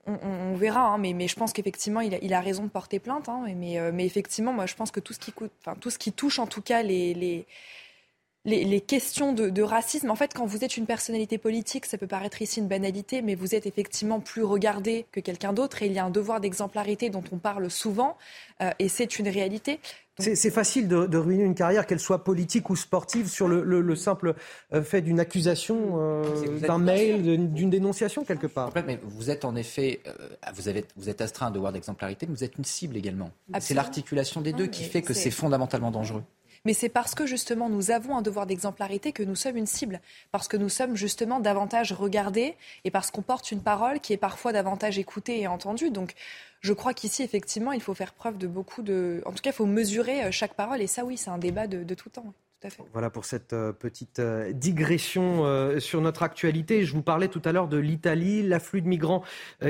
on, verra, hein, mais, mais, je pense qu'effectivement, il, il, a raison de porter plainte. Hein, mais, euh, mais, effectivement, moi, je pense que tout ce qui, coûte, enfin, tout ce qui touche, en tout cas, les, les les, questions de, racisme. En fait, quand vous êtes une personnalité politique, ça peut paraître ici une banalité, mais vous êtes effectivement plus regardé que quelqu'un d'autre et il y a un devoir d'exemplarité dont on parle souvent euh, et c'est une réalité. C'est facile de, ruiner une carrière, qu'elle soit politique ou sportive, sur le, simple euh, fait d'une accusation, euh, d'un mail, d'une dénonciation quelque part. Mais vous êtes en effet, vous, avez, vous êtes astreint à un devoir d'exemplarité, mais vous êtes une cible également. C'est l'articulation des deux qui fait que c'est fondamentalement dangereux mais c'est parce que justement nous avons un devoir d'exemplarité que nous sommes une cible, parce que nous sommes justement davantage regardés et parce qu'on porte une parole qui est parfois davantage écoutée et entendue. Donc je crois qu'ici, effectivement, il faut faire preuve de beaucoup de... En tout cas, il faut mesurer euh, chaque parole, et ça, oui, c'est un débat de, tout temps. Voilà pour cette euh, petite euh, digression euh, sur notre actualité. Je vous parlais tout à l'heure de l'Italie, l'afflux de migrants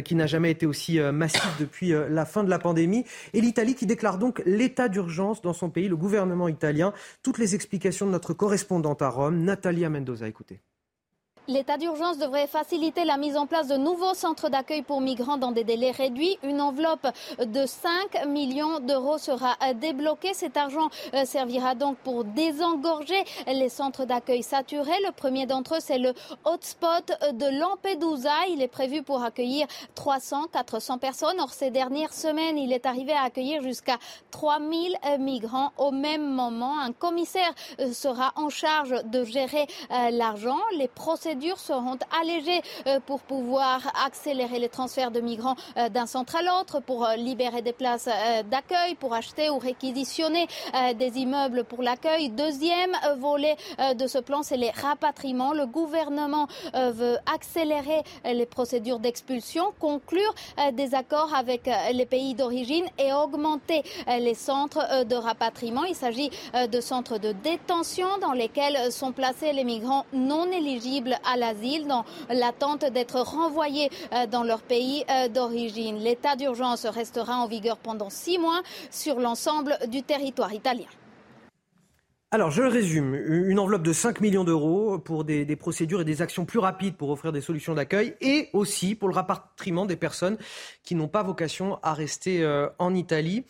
qui n'a jamais été aussi massif depuis la fin de la pandémie. Et l'Italie qui déclare donc l'état d'urgence dans son pays, le gouvernement italien. Toutes les explications de notre correspondante à Rome, Natalia Mendoza. Écoutez. L'état d'urgence devrait faciliter la mise en place de nouveaux centres d'accueil pour migrants dans des délais réduits. Une enveloppe de 5 millions d'euros sera débloquée. Cet argent euh, servira donc pour désengorger les centres d'accueil saturés. Le premier d'entre eux, c'est le hotspot de Lampedusa. Il est prévu pour accueillir 300-400 personnes. Or, ces dernières semaines, il est arrivé à accueillir jusqu'à 3000 migrants au même moment. Un commissaire euh, sera en charge de gérer euh, l'argent. Les procédures procédures seront allégées euh, pour pouvoir accélérer les transferts de migrants euh, d'un centre à l'autre, pour euh, libérer des places d'accueil, pour acheter ou réquisitionner des immeubles pour l'accueil. Deuxième volet de ce plan, c'est les rapatriements. Le gouvernement veut accélérer les procédures d'expulsion, conclure des accords avec les pays d'origine et augmenter les centres de rapatriement. Il s'agit de centres de détention dans lesquels sont placés les migrants non éligibles à l'asile dans l'attente d'être renvoyés dans leur pays d'origine. L'état d'urgence restera en vigueur pendant six mois sur l'ensemble du territoire italien. Alors, je résume. Une enveloppe de 5 millions d'euros pour des, procédures et des actions plus rapides pour offrir des solutions d'accueil et aussi pour le rapatriement des personnes qui n'ont pas vocation à rester euh, en Italie.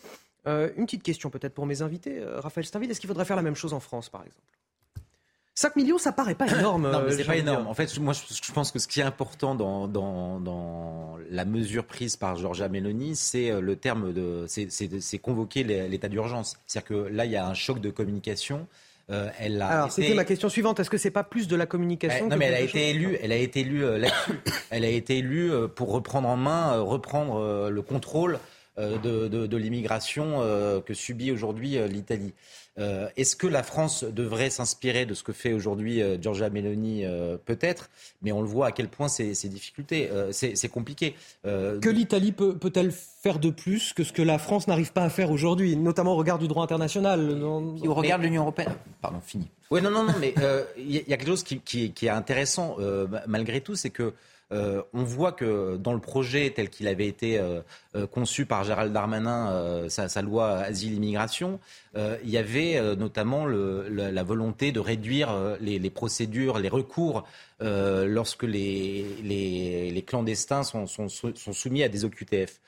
Euh, une petite question peut-être pour mes invités. Euh, Raphaël Steinville, est-ce qu'il faudrait faire la même chose en France, par exemple? 5 millions, ça paraît pas énorme. non, mais c'est pas énorme. En fait, moi, je, pense que ce qui est important dans, dans, la mesure prise par Giorgia Meloni, c'est le terme de, c'est convoquer l'état d'urgence. C'est-à-dire que là, il y a un choc de communication. Euh, elle a Alors, c'était ma question suivante. Est-ce que c'est pas plus de la communication Non, mais elle a, été élue, elle a été élue. Euh, là-dessus. elle a été élue euh, pour reprendre en main, reprendre le contrôle de, de l'immigration que subit aujourd'hui l'Italie. Euh, est-ce que la France devrait s'inspirer de ce que fait aujourd'hui euh, Giorgia Meloni euh, Peut-être, mais on le voit à quel point c'est difficulté, c'est compliqué. que l'Italie peut, peut-elle faire de plus que ce que la France n'arrive pas à faire aujourd'hui, notamment au regard du droit international? Au regard de l'Union européenne. Pardon, fini. Oui, non, non, non, mais il y, a quelque chose qui, qui est intéressant malgré tout, c'est que euh, on voit que dans le projet tel qu'il avait été euh, euh, conçu par Gérald Darmanin, sa, loi asile-immigration, il y avait notamment la, volonté de réduire les, procédures, les recours lorsque les, clandestins sont, soumis à des OQTF.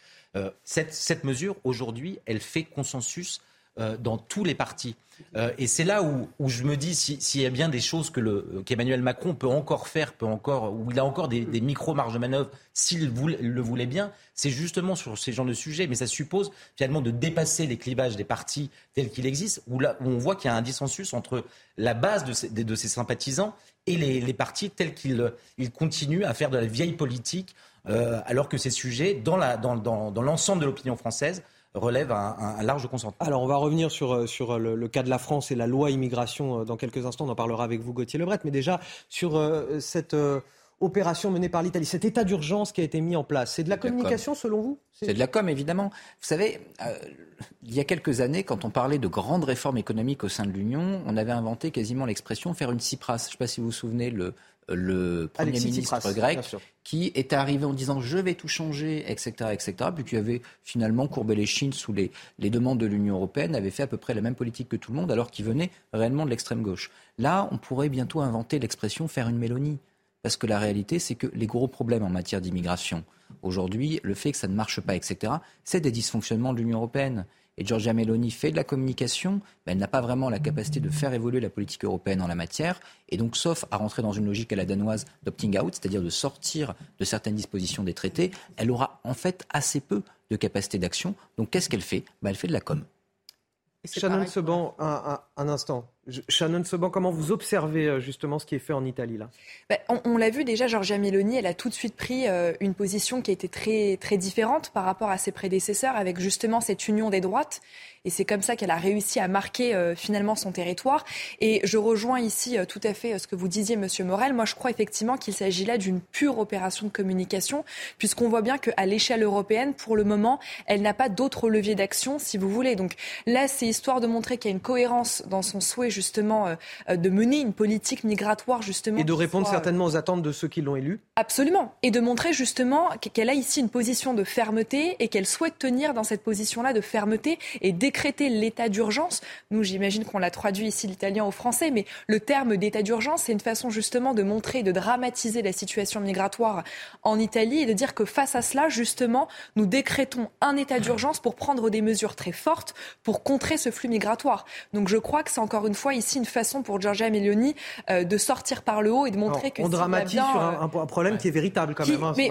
cette mesure, aujourd'hui, elle fait consensus euh, dans tous les partis. Euh, et c'est là où, je me dis s'il y a bien des choses que qu'Emmanuel Macron peut encore faire, peut encore, où il a encore des, micro-marges de manœuvre, s'il le voulait bien, c'est justement sur ces genres de sujets. Mais ça suppose finalement de dépasser les clivages des partis tels qu'ils existent, où, là, on voit qu'il y a un dissensus entre la base de ces sympathisants et les, partis tels qu'ils ils continuent à faire de la vieille politique, euh, alors que ces sujets, dans l'ensemble de l'opinion française, relève un, large consentement. Alors on va revenir sur, euh, sur euh, le, cas de la France et la loi immigration euh, dans quelques instants. On en parlera avec vous, Gauthier Lebret. Mais déjà, sur cette opération menée par l'Italie, cet état d'urgence qui a été mis en place, c'est de la communication selon vous? C'est de la com, évidemment. Vous savez, il y a quelques années, quand on parlait de grandes réformes économiques au sein de l'Union, on avait inventé quasiment l'expression faire une Cypras. Je ne sais pas si vous vous souvenez, le, le Premier ministre grec qui était arrivé en disant je vais tout changer, etc., etc., puis qui avait finalement courbé les chines sous les, les demandes de l'Union européenne, avait fait à peu près la même politique que tout le monde, alors qu'il venait réellement de l'extrême gauche. Là, on pourrait bientôt inventer l'expression faire une mélonie, parce que la réalité, c'est que les gros problèmes en matière d'immigration, aujourd'hui, le fait que ça ne marche pas, etc., c'est des dysfonctionnements de l'Union européenne et Giorgia Meloni fait de la communication, mais elle n'a pas vraiment la capacité de faire évoluer la politique européenne en la matière. Et donc, sauf à rentrer dans une logique à la danoise d'opting out, c'est-à-dire de sortir de certaines dispositions des traités, elle aura en fait assez peu de capacité d'action. Donc, qu'est-ce qu'elle fait? Ben, Elle fait de la com. Shannon Seban, un, un, instant. Shannon Seban, comment vous observez euh, justement ce qui est fait en Italie là? Ben, On, l'a vu déjà, Giorgia Meloni, elle a tout de suite pris euh, une position qui a été très, très différente par rapport à ses prédécesseurs, avec justement cette union des droites et c'est comme ça qu'elle a réussi à marquer euh, finalement son territoire. Et je rejoins ici euh, tout à fait euh, ce que vous disiez, Monsieur Morel. Moi, je crois effectivement qu'il s'agit là d'une pure opération de communication, puisqu'on voit bien qu'à l'échelle européenne, pour le moment, elle n'a pas d'autres leviers d'action, si vous voulez. Donc là, c'est histoire de montrer qu'il y a une cohérence dans son souhait justement de mener une politique migratoire justement. Et de répondre certainement aux attentes de ceux qui l'ont élue. Absolument. Et de montrer justement qu'elle a ici une position de fermeté et qu'elle souhaite tenir dans cette position-là de fermeté et décréter l'état d'urgence. Nous, j'imagine qu'on l'a traduit ici l'italien au français, mais le terme d'état d'urgence, c'est une façon justement de montrer, de dramatiser la situation migratoire en Italie et de dire que face à cela, justement, nous décrétons un état d'urgence pour prendre des mesures très fortes pour contrer ce flux migratoire. Donc je crois que c'est encore une fois ici une façon pour Giorgia Meloni euh, de sortir par le haut et de montrer que on dramatise sur un, un, problème qui est véritable quand même. Hein. Mais,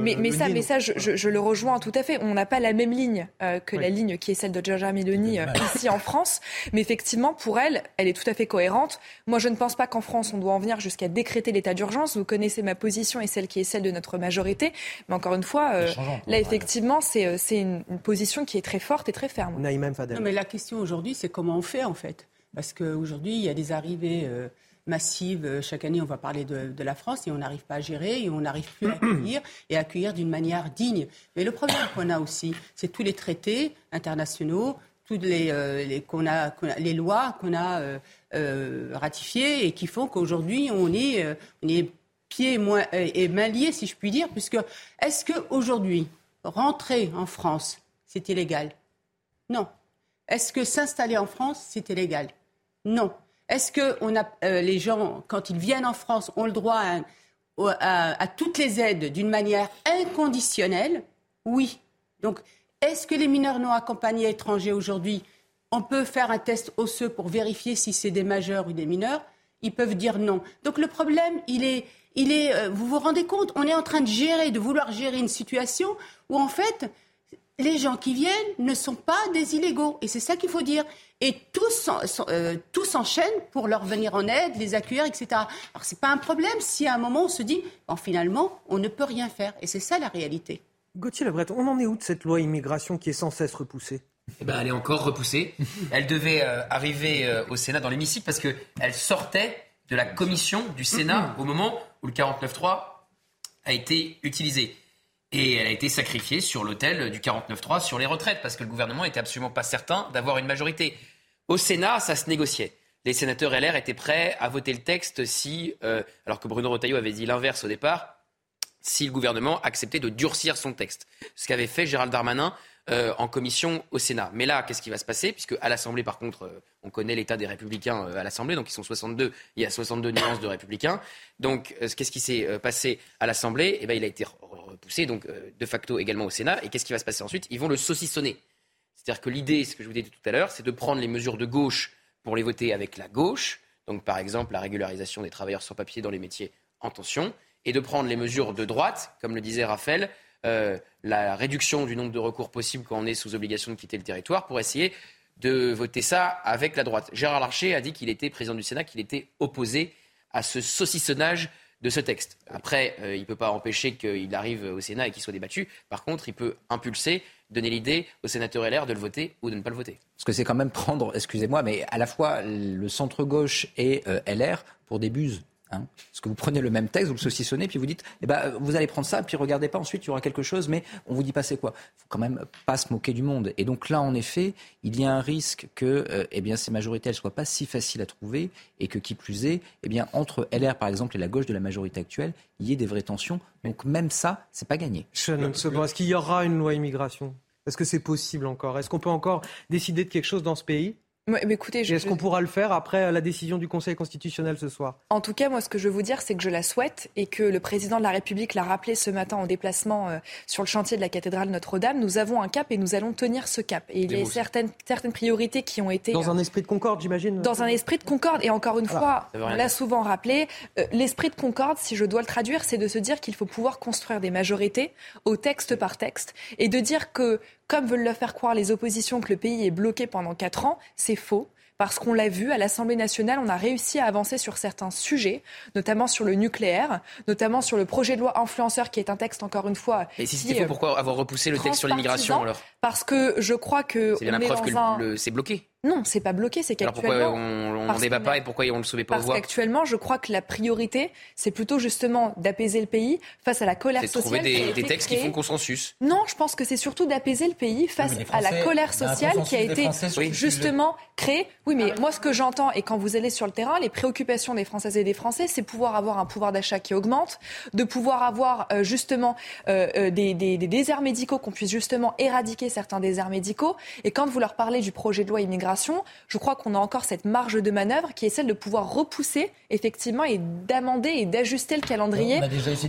mais, mais, ça, mais ça je, je, le rejoins tout à fait. On n'a pas la même ligne euh, que la ligne qui est celle de Giorgia Meloni euh, ici en France. Mais effectivement, pour elle, elle est tout à fait cohérente. Moi, je ne pense pas qu'en France, on doit en venir jusqu'à décréter l'état d'urgence. Vous connaissez ma position et celle qui est celle de notre majorité. Mais encore une fois, euh, là, effectivement, c'est euh, une, une, position qui est très forte et très ferme. Non, mais la question aujourd'hui, c'est comment on fait, en fait? Parce qu'aujourd'hui, il y a des arrivées massives. Chaque année, on va parler de, la France et on n'arrive pas à gérer et on n'arrive plus à accueillir et à accueillir d'une manière digne. Mais le problème qu'on a aussi, c'est tous les traités internationaux, toutes les, les, qu'on a, les lois qu'on a ratifiées et qui font qu'aujourd'hui, on est, on est pieds et mains liés, si je puis dire, puisque est-ce qu'aujourd'hui, rentrer en France, c'est illégal? Non. Est-ce que s'installer en France, c'est illégal? Non. Est-ce que euh, les gens, quand ils viennent en France, ont le droit à, toutes les aides d'une manière inconditionnelle? Oui. Donc, est-ce que les mineurs non accompagnés étrangers aujourd'hui, on peut faire un test osseux pour vérifier si c'est des majeurs ou des mineurs? Ils peuvent dire non. Donc le problème, il est, euh, vous vous rendez compte, on est en train de gérer, de vouloir gérer une situation où en fait, les gens qui viennent ne sont pas des illégaux. Et c'est ça qu'il faut dire. Et tous, euh, s'enchaînent pour leur venir en aide, les accueillir, etc. Alors c'est pas un problème si à un moment on se dit, bon, finalement, on ne peut rien faire. Et c'est ça la réalité. Gauthier Lebret, on en est où de cette loi immigration qui est sans cesse repoussée? Eh ben, elle est encore repoussée. Elle devait euh, arriver au Sénat dans l'hémicycle parce qu'elle sortait de la commission du Sénat au moment où le 49.3 a été utilisé. Et elle a été sacrifiée sur l'autel du 49.3 sur les retraites, parce que le gouvernement n'était absolument pas certain d'avoir une majorité. Au Sénat, ça se négociait. Les sénateurs LR étaient prêts à voter le texte si, euh, alors que Bruno Retailleau avait dit l'inverse au départ, si le gouvernement acceptait de durcir son texte. Ce qu'avait fait Gérald Darmanin euh, en commission au Sénat. Mais là, qu'est-ce qui va se passer? Puisque à l'Assemblée, par contre, euh, on connaît l'état des républicains euh, à l'Assemblée, donc ils sont 62, il y a 62 nuances de républicains. Donc, qu'est-ce qui s'est passé à l'Assemblée? Eh bien, il a été repoussé, donc de facto également au Sénat. Et qu'est-ce qui va se passer ensuite? Ils vont le saucissonner. C'est-à-dire que l'idée, ce que je vous disais tout à l'heure, c'est de prendre les mesures de gauche pour les voter avec la gauche. Donc, par exemple, la régularisation des travailleurs sans papier dans les métiers en tension. Et de prendre les mesures de droite, comme le disait Raphaël, euh, la réduction du nombre de recours possibles quand on est sous obligation de quitter le territoire pour essayer de voter ça avec la droite. Gérard Larcher a dit qu'il était président du Sénat, qu'il était opposé à ce saucissonnage de ce texte. Après, euh, il ne peut pas empêcher qu'il arrive au Sénat et qu'il soit débattu. Par contre, il peut impulser, donner l'idée aux sénateurs LR de le voter ou de ne pas le voter. Parce que c'est quand même prendre, excusez-moi, mais à la fois le centre-gauche et euh, LR pour des buses. Hein. Parce que vous prenez le même texte, vous le saucissonnez, puis vous dites, eh ben, vous allez prendre ça, puis regardez pas, ensuite il y aura quelque chose, mais on vous dit pas c'est quoi. Il faut quand même pas se moquer du monde. Et donc là, en effet, il y a un risque que euh, eh bien, ces majorités ne soient pas si faciles à trouver, et que qui plus est, eh bien, entre LR par exemple et la gauche de la majorité actuelle, il y ait des vraies tensions. Donc même ça, c'est pas gagné. est-ce qu'il y aura une loi immigration? Est-ce que c'est possible encore? Est-ce qu'on peut encore décider de quelque chose dans ce pays? Écoutez, Est-ce qu'on pourra le faire après la décision du Conseil constitutionnel ce soir? En tout cas, moi, ce que je veux vous dire, c'est que je la souhaite et que le président de la République l'a rappelé ce matin en déplacement euh, sur le chantier de la cathédrale Notre-Dame. Nous avons un cap et nous allons tenir ce cap. Et il y a certaines, certaines priorités qui ont été. Dans un esprit de concorde, j'imagine Dans un esprit de concorde. Et encore une fois, on l'a souvent rappelé, euh, l'esprit de concorde, si je dois le traduire, c'est de se dire qu'il faut pouvoir construire des majorités au texte par texte et de dire que comme veulent le faire croire les oppositions que le pays est bloqué pendant quatre ans, c'est faux parce qu'on l'a vu à l'Assemblée nationale, on a réussi à avancer sur certains sujets, notamment sur le nucléaire, notamment sur le projet de loi influenceur, qui est un texte encore une fois. Et si c'était faux, pourquoi avoir repoussé le texte sur l'immigration alors? Parce que je crois que c'est bien la preuve que c'est bloqué. Non, c'est pas bloqué, c'est qu'actuellement. Alors pourquoi on ne débat pas et pourquoi on ne le soummet pas Parce qu'actuellement, je crois que la priorité, c'est plutôt justement d'apaiser le pays face à la colère sociale. C'est trouver des, textes qui font consensus. Non, je pense que c'est surtout d'apaiser le pays face à la colère sociale qui a été justement créée. Oui, mais moi, ce que j'entends, et quand vous allez sur le terrain, les préoccupations des Françaises et des Français, c'est pouvoir avoir un pouvoir d'achat qui augmente, de pouvoir avoir euh, justement euh, euh, des, des, des déserts médicaux, qu'on puisse justement éradiquer certains déserts médicaux. Et quand vous leur parlez du projet de loi immigration, je crois qu'on a encore cette marge de manœuvre qui est celle de pouvoir repousser effectivement et d'amender et d'ajuster le calendrier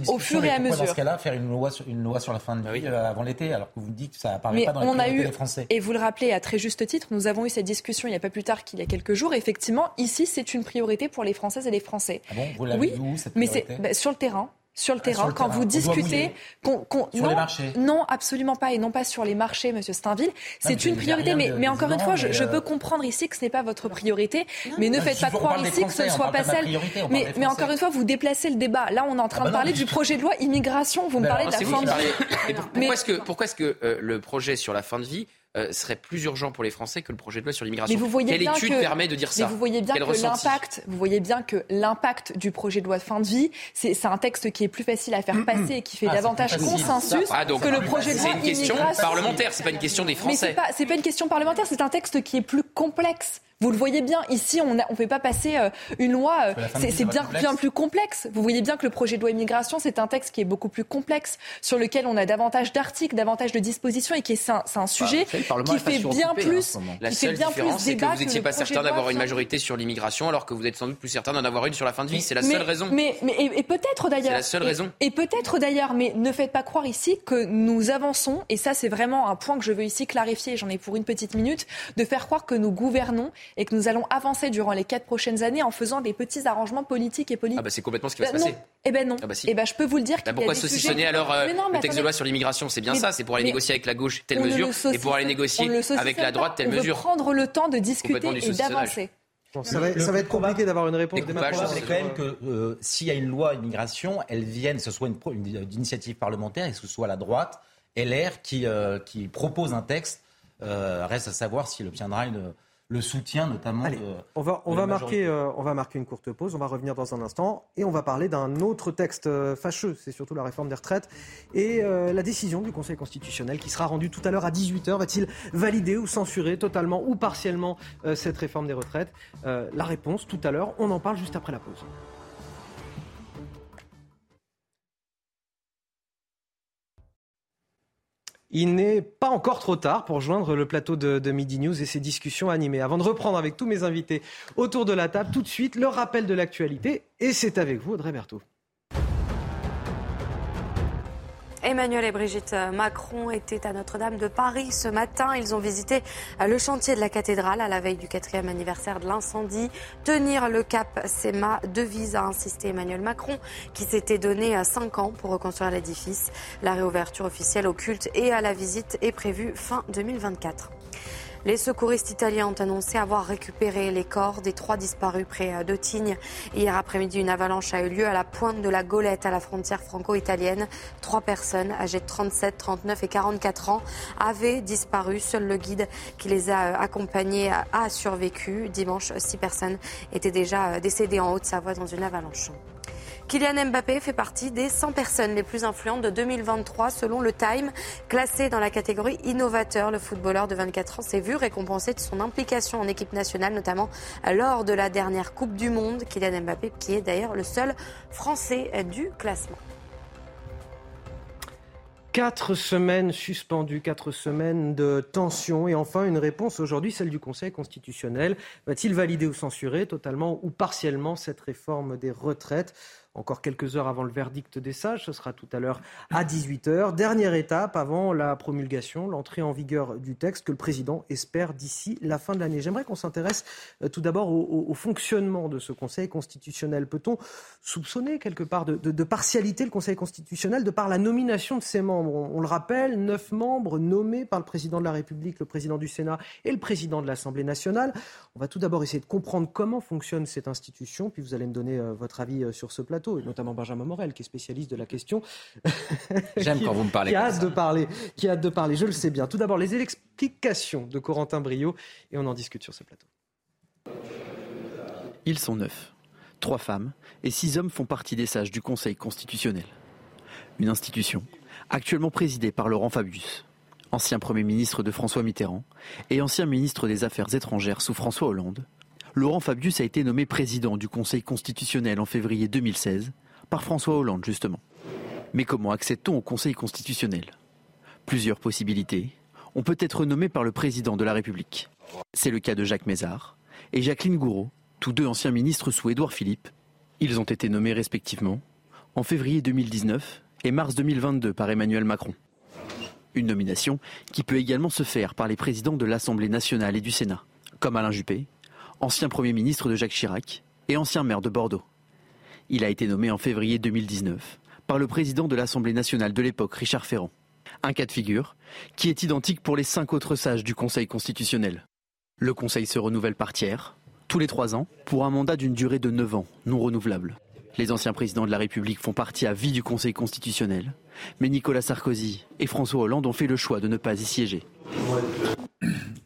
au fur et à mesure. Dans ce cas-là, faire une loi, sur, une loi sur la fin de vie euh, avant l'été, alors que vous dites que ça apparaît pas dans on a eu, des Français? Et vous le rappelez à très juste titre, nous avons eu cette discussion il n'y a pas plus tard qu'il y a quelques jours. Effectivement, ici, c'est une priorité pour les Françaises et les Français. Ah bon? Vous l'avez oui, où, cette mais c'est bah, sur le terrain sur le ah, terrain, quand vous discutez. sur non, les marchés Non, absolument pas, et non pas sur les marchés, Monsieur Steinville. C'est une priorité, mais, mais encore une fois, je, euh, peux comprendre ici que ce n'est pas votre priorité, mais ne faites pas croire ici que ce ne soit pas celle. Mais, mais encore une fois, vous déplacez le débat. Là, on est en train ah de bah parler du projet de loi immigration. Vous me parlez de la fin de vie. Pourquoi est-ce que, pourquoi est-ce que euh, le projet sur la fin de vie euh, serait plus urgent pour les Français que le projet de loi sur l'immigration. Mais vous voyez Quelle bien étude que, permet de dire ça Mais vous voyez bien Quel que l'impact, vous voyez bien que l'impact du projet de loi de fin de vie, c'est c'est un texte qui est plus facile à faire passer et qui fait Ah, davantage consensus Ah, donc, que le projet de loi C'est une question immigration. parlementaire, c'est pas une question des Mais Français. c'est pas, c'est pas une question parlementaire, c'est un texte qui est plus complexe. Vous le voyez bien, ici, on ne fait pas passer euh, une loi, euh, c'est vie, bien, bien plus complexe. Vous voyez bien que le projet de loi immigration, c'est un texte qui est beaucoup plus complexe, sur lequel on a davantage d'articles, davantage de dispositions, et qui est, c'est un, c'est un sujet Parlement qui est fait bien hein, plus. La qui fait seule bien différence, plus c'est que débat vous n'étiez pas certain d'avoir une majorité sur l'immigration, alors que vous êtes sans doute plus certain d'en avoir une sur la fin de vie. C'est la seule mais, raison. Mais, mais- et, et peut-être d'ailleurs. C'est la seule et- raison. Et, peut-être d'ailleurs, mais ne faites pas croire ici que nous avançons, et ça c'est vraiment un point que je veux ici clarifier, j'en ai pour une petite minute, de faire croire que nous gouvernons et que nous allons avancer durant les quatre prochaines années en faisant des petits arrangements politiques et politiques. Ah bah c'est complètement ce qui va se Ben passer. non. Eh ben non. Ah bah si. Eh ben je peux vous le dire. Bah qu'il y a pourquoi des saucissonner sujets- alors euh, Mais non, mais le texte de loi sur l'immigration C'est bien Mais- ça, c'est pour aller négocier avec la gauche telle le mesure et pour aller négocier le avec la droite telle on mesure. veut prendre le temps de discuter et d'avancer. Ça va, ça va être compliqué d'avoir une réponse. dès maintenant. C'est quand même que euh, s'il y a une loi immigration, elle vienne, ce soit une, une initiative parlementaire et que ce soit la droite, LR, qui, euh, qui propose un texte. Euh, reste à savoir s'il obtiendra une- le soutien notamment Allez, de, On va, on, de va la marquer, majorité. euh, on va marquer une courte pause, on va revenir dans un instant et on va parler d'un autre texte euh, fâcheux, c'est surtout la réforme des retraites et euh, la décision du Conseil constitutionnel qui sera rendue tout à l'heure à 18h. Va-t-il valider ou censurer totalement ou partiellement euh, cette réforme des retraites? La réponse tout à l'heure, on en parle juste après la pause. Il n'est pas encore trop tard pour joindre le plateau de, de Midi News et ses discussions animées. Avant de reprendre avec tous mes invités autour de la table, tout de suite, le rappel de l'actualité. Et c'est avec vous, Audrey Berthaud. Emmanuel et Brigitte Macron étaient à Notre-Dame de Paris ce matin. Ils ont visité le chantier de la cathédrale à la veille du quatrième anniversaire de l'incendie. Tenir le cap, c'est ma devise, a insisté Emmanuel Macron, qui s'était donné cinq ans pour reconstruire l'édifice. La réouverture officielle au culte et à la visite est prévue fin 2024. Les secouristes italiens ont annoncé avoir récupéré les corps des trois disparus près de. Hier après-midi, une avalanche a eu lieu à la pointe de la Golette, à la frontière franco-italienne. Trois personnes âgées de 37, 39 et 44 ans avaient disparu. Seul le guide qui les a accompagnés a survécu. Dimanche, six personnes étaient déjà décédées en Haute-Savoie dans une avalanche. Kylian Mbappé fait partie des 100 personnes les plus influentes de 2023 selon le Time. Classé dans la catégorie innovateur, le footballeur de 24 ans s'est vu récompensé de son implication en équipe nationale, notamment lors de la dernière Coupe du Monde. Kylian Mbappé qui est d'ailleurs le seul Français du classement. Quatre semaines suspendues, quatre semaines de tension et enfin une réponse aujourd'hui, celle du Conseil constitutionnel. Va-t-il valider ou censurer totalement ou partiellement cette réforme des retraites? Encore quelques heures avant le verdict des sages, ce sera tout à l'heure à 18h. Dernière étape avant la promulgation, l'entrée en vigueur du texte que le président espère d'ici la fin de l'année. J'aimerais qu'on s'intéresse euh, tout d'abord au, fonctionnement de ce Conseil constitutionnel. Peut-on soupçonner quelque part de partialité le Conseil constitutionnel de par la nomination de ses membres? On, on le rappelle, neuf membres nommés par le président de la République, le président du Sénat et le président de l'Assemblée nationale. On va tout d'abord essayer de comprendre comment fonctionne cette institution, puis vous allez me donner euh, votre avis euh, sur ce plateau, et notamment Benjamin Morel, qui est spécialiste de la question. J'aime Qui- quand vous me parlez Qui a hâte ça. de parler, qui a hâte de parler, je le sais bien. Tout d'abord, les explications de Corentin Brio, et on en discute sur ce plateau. Ils sont neuf. Trois femmes et six hommes font partie des sages du Conseil constitutionnel. Une institution actuellement présidée par Laurent Fabius, ancien Premier ministre de François Mitterrand et ancien ministre des Affaires étrangères sous François Hollande. Laurent Fabius a été nommé président du Conseil constitutionnel en février 2016 par François Hollande justement. Mais comment accède-t-on au Conseil constitutionnel? Plusieurs possibilités. On peut être nommé par le président de la République. C'est le cas de Jacques Mézard et Jacqueline Gouraud, tous deux anciens ministres sous Édouard Philippe. Ils ont été nommés respectivement en février 2019 et mars 2022 par Emmanuel Macron. Une nomination qui peut également se faire par les présidents de l'Assemblée nationale et du Sénat, comme Alain Juppé, ancien Premier ministre de Jacques Chirac et ancien maire de Bordeaux. Il a été nommé en février 2019 par le président de l'Assemblée nationale de l'époque, Richard Ferrand. Un cas de figure qui est identique pour les cinq autres sages du Conseil constitutionnel. Le Conseil se renouvelle par tiers, tous les trois ans, pour un mandat d'une durée de neuf ans, non renouvelable. Les anciens présidents de la République font partie à vie du Conseil constitutionnel, mais Nicolas Sarkozy et François Hollande ont fait le choix de ne pas y siéger.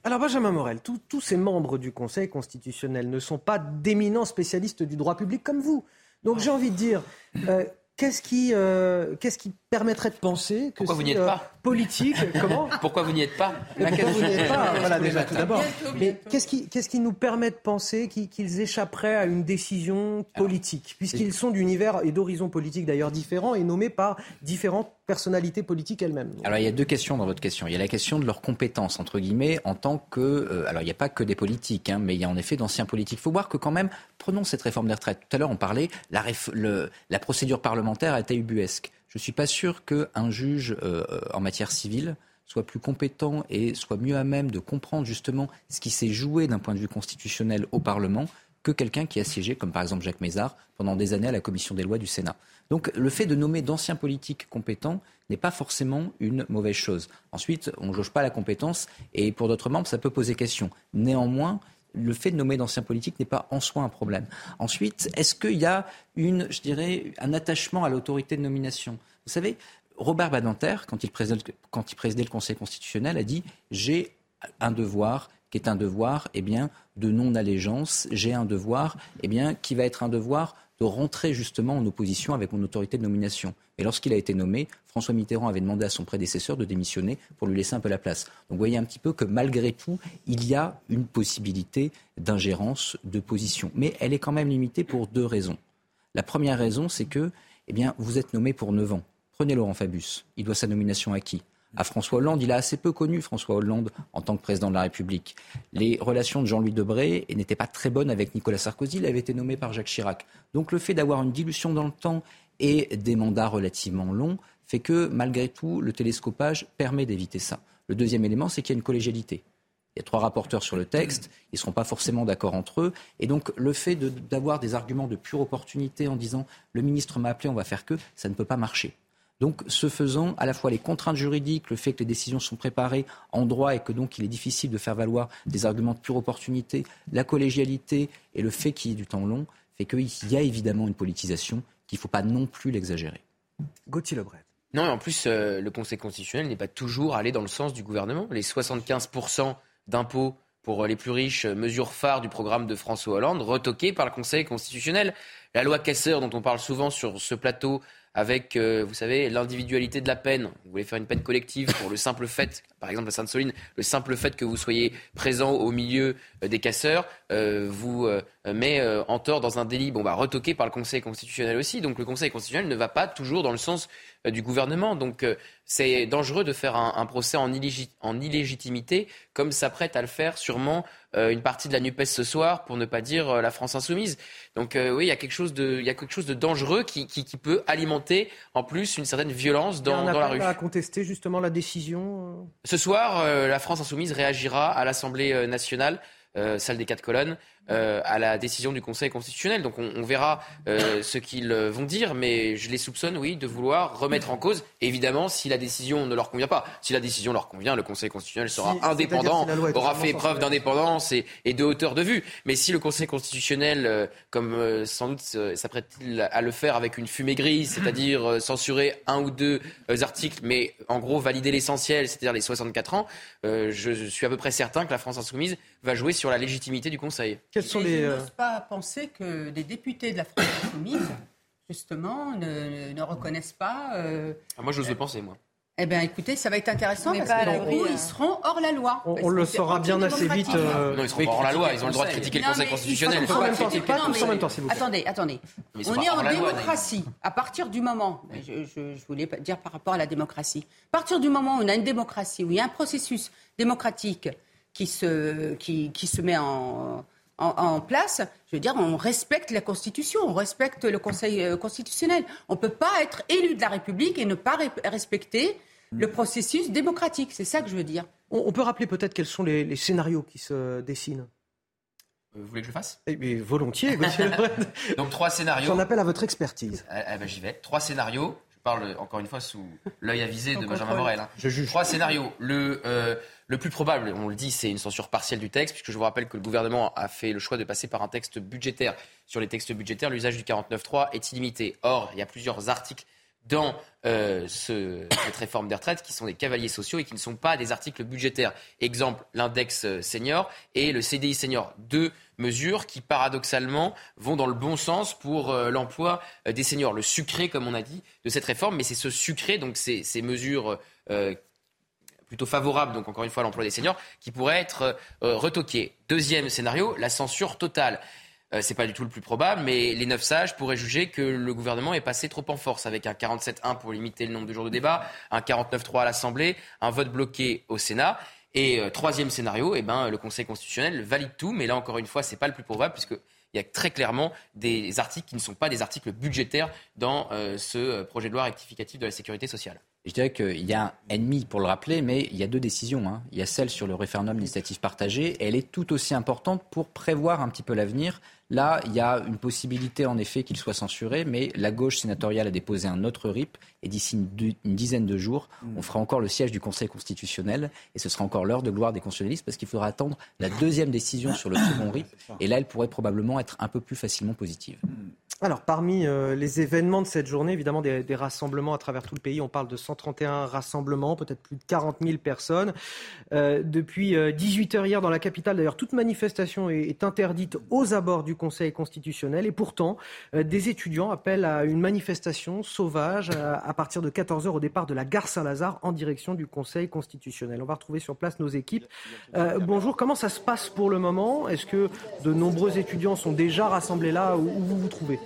Alors Benjamin Morel, tous ces membres du Conseil constitutionnel ne sont pas d'éminents spécialistes du droit public comme vous. Donc j'ai envie de dire, euh, qu'est-ce qui, euh, qu'est-ce qui permettrait de penser que Pourquoi vous n'y êtes euh, pas politique Comment Pourquoi vous n'y êtes pas Mais pourquoi vous n'y êtes pas Je Voilà déjà tout d'abord. Mais qu'est-ce qui, qu'est-ce qui nous permet de penser qu'ils, qu'ils échapperaient à une décision politique, puisqu'ils sont d'univers et d'horizons politiques d'ailleurs différents et nommés par différentes personnalités politiques elles-mêmes Alors il y a deux questions dans votre question. Il y a la question de leurs compétences entre guillemets en tant que euh, alors il n'y a pas que des politiques, hein, mais il y a en effet d'anciens politiques. Il faut voir que quand même prenons cette réforme des retraites. Tout à l'heure on parlait la, réf- le- la procédure parlementaire a été ubuesque. Je suis pas sûr qu'un juge euh, en matière civile soit plus compétent et soit mieux à même de comprendre justement ce qui s'est joué d'un point de vue constitutionnel au Parlement que quelqu'un qui a siégé, comme par exemple Jacques Mézard, pendant des années à la commission des lois du Sénat. Donc le fait de nommer d'anciens politiques compétents n'est pas forcément une mauvaise chose. Ensuite, on ne jauge pas la compétence et pour d'autres membres, ça peut poser question. Néanmoins, le fait de nommer d'anciens politiques n'est pas en soi un problème. Ensuite, est-ce qu'il y a une, je dirais, un attachement à l'autorité de nomination? Vous savez, Robert Badinter, quand il, présidait, quand il présidait le Conseil constitutionnel, a dit j'ai un devoir qui est un devoir eh bien, de non-allégeance, j'ai un devoir eh bien, qui va être un devoir de rentrer justement en opposition avec mon autorité de nomination. Et lorsqu'il a été nommé, François Mitterrand avait demandé à son prédécesseur de démissionner pour lui laisser un peu la place. Donc vous voyez un petit peu que malgré tout, il y a une possibilité d'ingérence, de position. Mais elle est quand même limitée pour deux raisons. La première raison, c'est que eh bien, vous êtes nommé pour 9 ans. Prenez Laurent Fabius. Il doit sa nomination à qui? À François Hollande. Il a assez peu connu François Hollande en tant que président de la République. Les relations de Jean-Louis Debré n'étaient pas très bonnes avec Nicolas Sarkozy. Il avait été nommé par Jacques Chirac. Donc le fait d'avoir une dilution dans le temps et des mandats relativement longs fait que, malgré tout, le télescopage permet d'éviter ça. Le deuxième élément, c'est qu'il y a une collégialité. Il y a trois rapporteurs sur le texte, ils ne seront pas forcément d'accord entre eux. Et donc, le fait d'avoir des arguments de pure opportunité en disant le ministre m'a appelé, on va faire que, ça ne peut pas marcher. Donc, ce faisant, à la fois les contraintes juridiques, le fait que les décisions sont préparées en droit et que donc il est difficile de faire valoir des arguments de pure opportunité, la collégialité et le fait qu'il y ait du temps long, fait qu'il y a évidemment une politisation qu'il ne faut pas non plus l'exagérer. Gauthier Lebret. Non, et en plus, euh, le Conseil constitutionnel n'est pas toujours allé dans le sens du gouvernement. Les 75% d'impôts pour euh, les plus riches, euh, mesure phare du programme de François Hollande, retoquée par le Conseil constitutionnel. La loi Casseur, dont on parle souvent sur ce plateau, avec, euh, vous savez, l'individualité de la peine. Vous voulez faire une peine collective pour le simple fait, par exemple à Sainte-Soline, le simple fait que vous soyez présent au milieu euh, des casseurs euh, vous met en tort dans un délit, bon, bah, retoqué par le Conseil constitutionnel aussi. Donc le Conseil constitutionnel ne va pas toujours dans le sens du gouvernement. Donc euh, c'est dangereux de faire un, un procès en, illégit- en illégitimité, comme s'apprête à le faire sûrement euh, une partie de la NUPES ce soir, pour ne pas dire euh, la France insoumise. Donc euh, oui, il y a quelque chose de, il y a quelque chose de dangereux qui, qui, qui peut alimenter en plus une certaine violence dans, dans la rue. à contester justement la décision. euh, Ce soir, euh, la France insoumise réagira à l'Assemblée euh, nationale, euh, salle des quatre colonnes, euh, à la décision du Conseil constitutionnel. Donc on, on verra euh, ce qu'ils euh, vont dire, mais je les soupçonne, oui, de vouloir remettre en cause, évidemment, si la décision ne leur convient pas. Si la décision leur convient, le Conseil constitutionnel sera Si- indépendant, si aura fait preuve d'indépendance et, et de hauteur de vue. Mais si le Conseil constitutionnel, euh, comme sans doute s'apprête-t-il à le faire avec une fumée grise, c'est-à-dire censurer un ou deux articles, mais en gros valider l'essentiel, c'est-à-dire les 64 ans, je suis à peu près certain que la France insoumise va jouer sur la légitimité du Conseil. Quels sont les. Je euh, n'ose pas penser que les députés de la France insoumise, justement, ne, ne reconnaissent pas. euh, Ah, moi, j'ose le penser, moi. Eh bien, écoutez, ça va être intéressant parce pas que euh. ils seront hors la loi. On- le saura bien assez vite, euh, non, ils seront pas hors la loi, ils ont le droit de critiquer le Non, Conseil mais constitutionnel. pas non, tous en même temps, s'il vous plaît. Attendez, attendez. On est en loi, démocratie. À partir du moment, je, je- je voulais dire par rapport à la démocratie, à partir du moment où on a une démocratie, où il y a un processus démocratique qui se, qui, qui se met en, en, en place, je veux dire, on respecte la Constitution, on respecte le Conseil euh, constitutionnel. On ne peut pas être élu de la République et ne pas respecter le processus démocratique. C'est ça que je veux dire. On, on peut rappeler peut-être quels sont les, les scénarios qui se dessinent. Euh, Vous voulez que je le fasse? Eh bien, volontiers, Lebret. Donc trois scénarios. J'en appelle à votre expertise. Ah, bah, j'y vais. Trois scénarios. Je parle encore une fois sous l'œil avisé de Benjamin. Morel. hein. Je juge. Trois scénarios. Le, euh, le plus probable, on le dit, c'est une censure partielle du texte, puisque je vous rappelle que le gouvernement a fait le choix de passer par un texte budgétaire. Sur les textes budgétaires, l'usage du 49.3 est illimité. Or, il y a plusieurs articles dans euh, ce, cette réforme des retraites qui sont des cavaliers sociaux et qui ne sont pas des articles budgétaires. Exemple, l'index euh, senior et le CDI senior. Deux mesures qui, paradoxalement, vont dans le bon sens pour euh, l'emploi des seniors. Le sucré, comme on a dit, de cette réforme, mais c'est ce sucré, donc ces mesures plutôt favorables, donc encore une fois, à l'emploi des seniors, qui pourraient être retoquées. Deuxième scénario, la censure totale. Euh, c'est pas du tout le plus probable, mais les neuf sages pourraient juger que le gouvernement est passé trop en force avec un 47-1 pour limiter le nombre de jours de débat, un 49-3 à l'Assemblée, un vote bloqué au Sénat. Et euh, troisième scénario, eh ben, le Conseil constitutionnel valide tout, mais là encore une fois, c'est pas le plus probable puisque il y a très clairement des articles qui ne sont pas des articles budgétaires dans euh, ce projet de loi rectificatif de la sécurité sociale. Je dirais qu'il y a un ennemi pour le rappeler, mais il y a deux décisions. Hein. Il y a celle sur le référendum législatif partagé, et elle est tout aussi importante pour prévoir un petit peu l'avenir. Là, il y a une possibilité en effet qu'il soit censuré, mais la gauche sénatoriale a déposé un autre RIP et d'ici une, dizaine de jours, on fera encore le siège du Conseil constitutionnel et ce sera encore l'heure de gloire des constitutionnalistes parce qu'il faudra attendre la deuxième décision sur le second RIP et là, elle pourrait probablement être un peu plus facilement positive. Alors, parmi euh, les événements de cette journée, évidemment, des, rassemblements à travers tout le pays. On parle de 131 rassemblements, peut-être plus de 40 000 personnes. Euh, depuis 18 euh, heures hier dans la capitale, d'ailleurs, toute manifestation est, interdite aux abords du Conseil constitutionnel. Et pourtant, des étudiants appellent à une manifestation sauvage à, partir de 14 heures au départ de la gare Saint-Lazare en direction du Conseil constitutionnel. On va retrouver sur place nos équipes. bonjour, comment ça se passe pour le moment? Est-ce que de nombreux étudiants sont déjà rassemblés là? Où vous vous trouvez?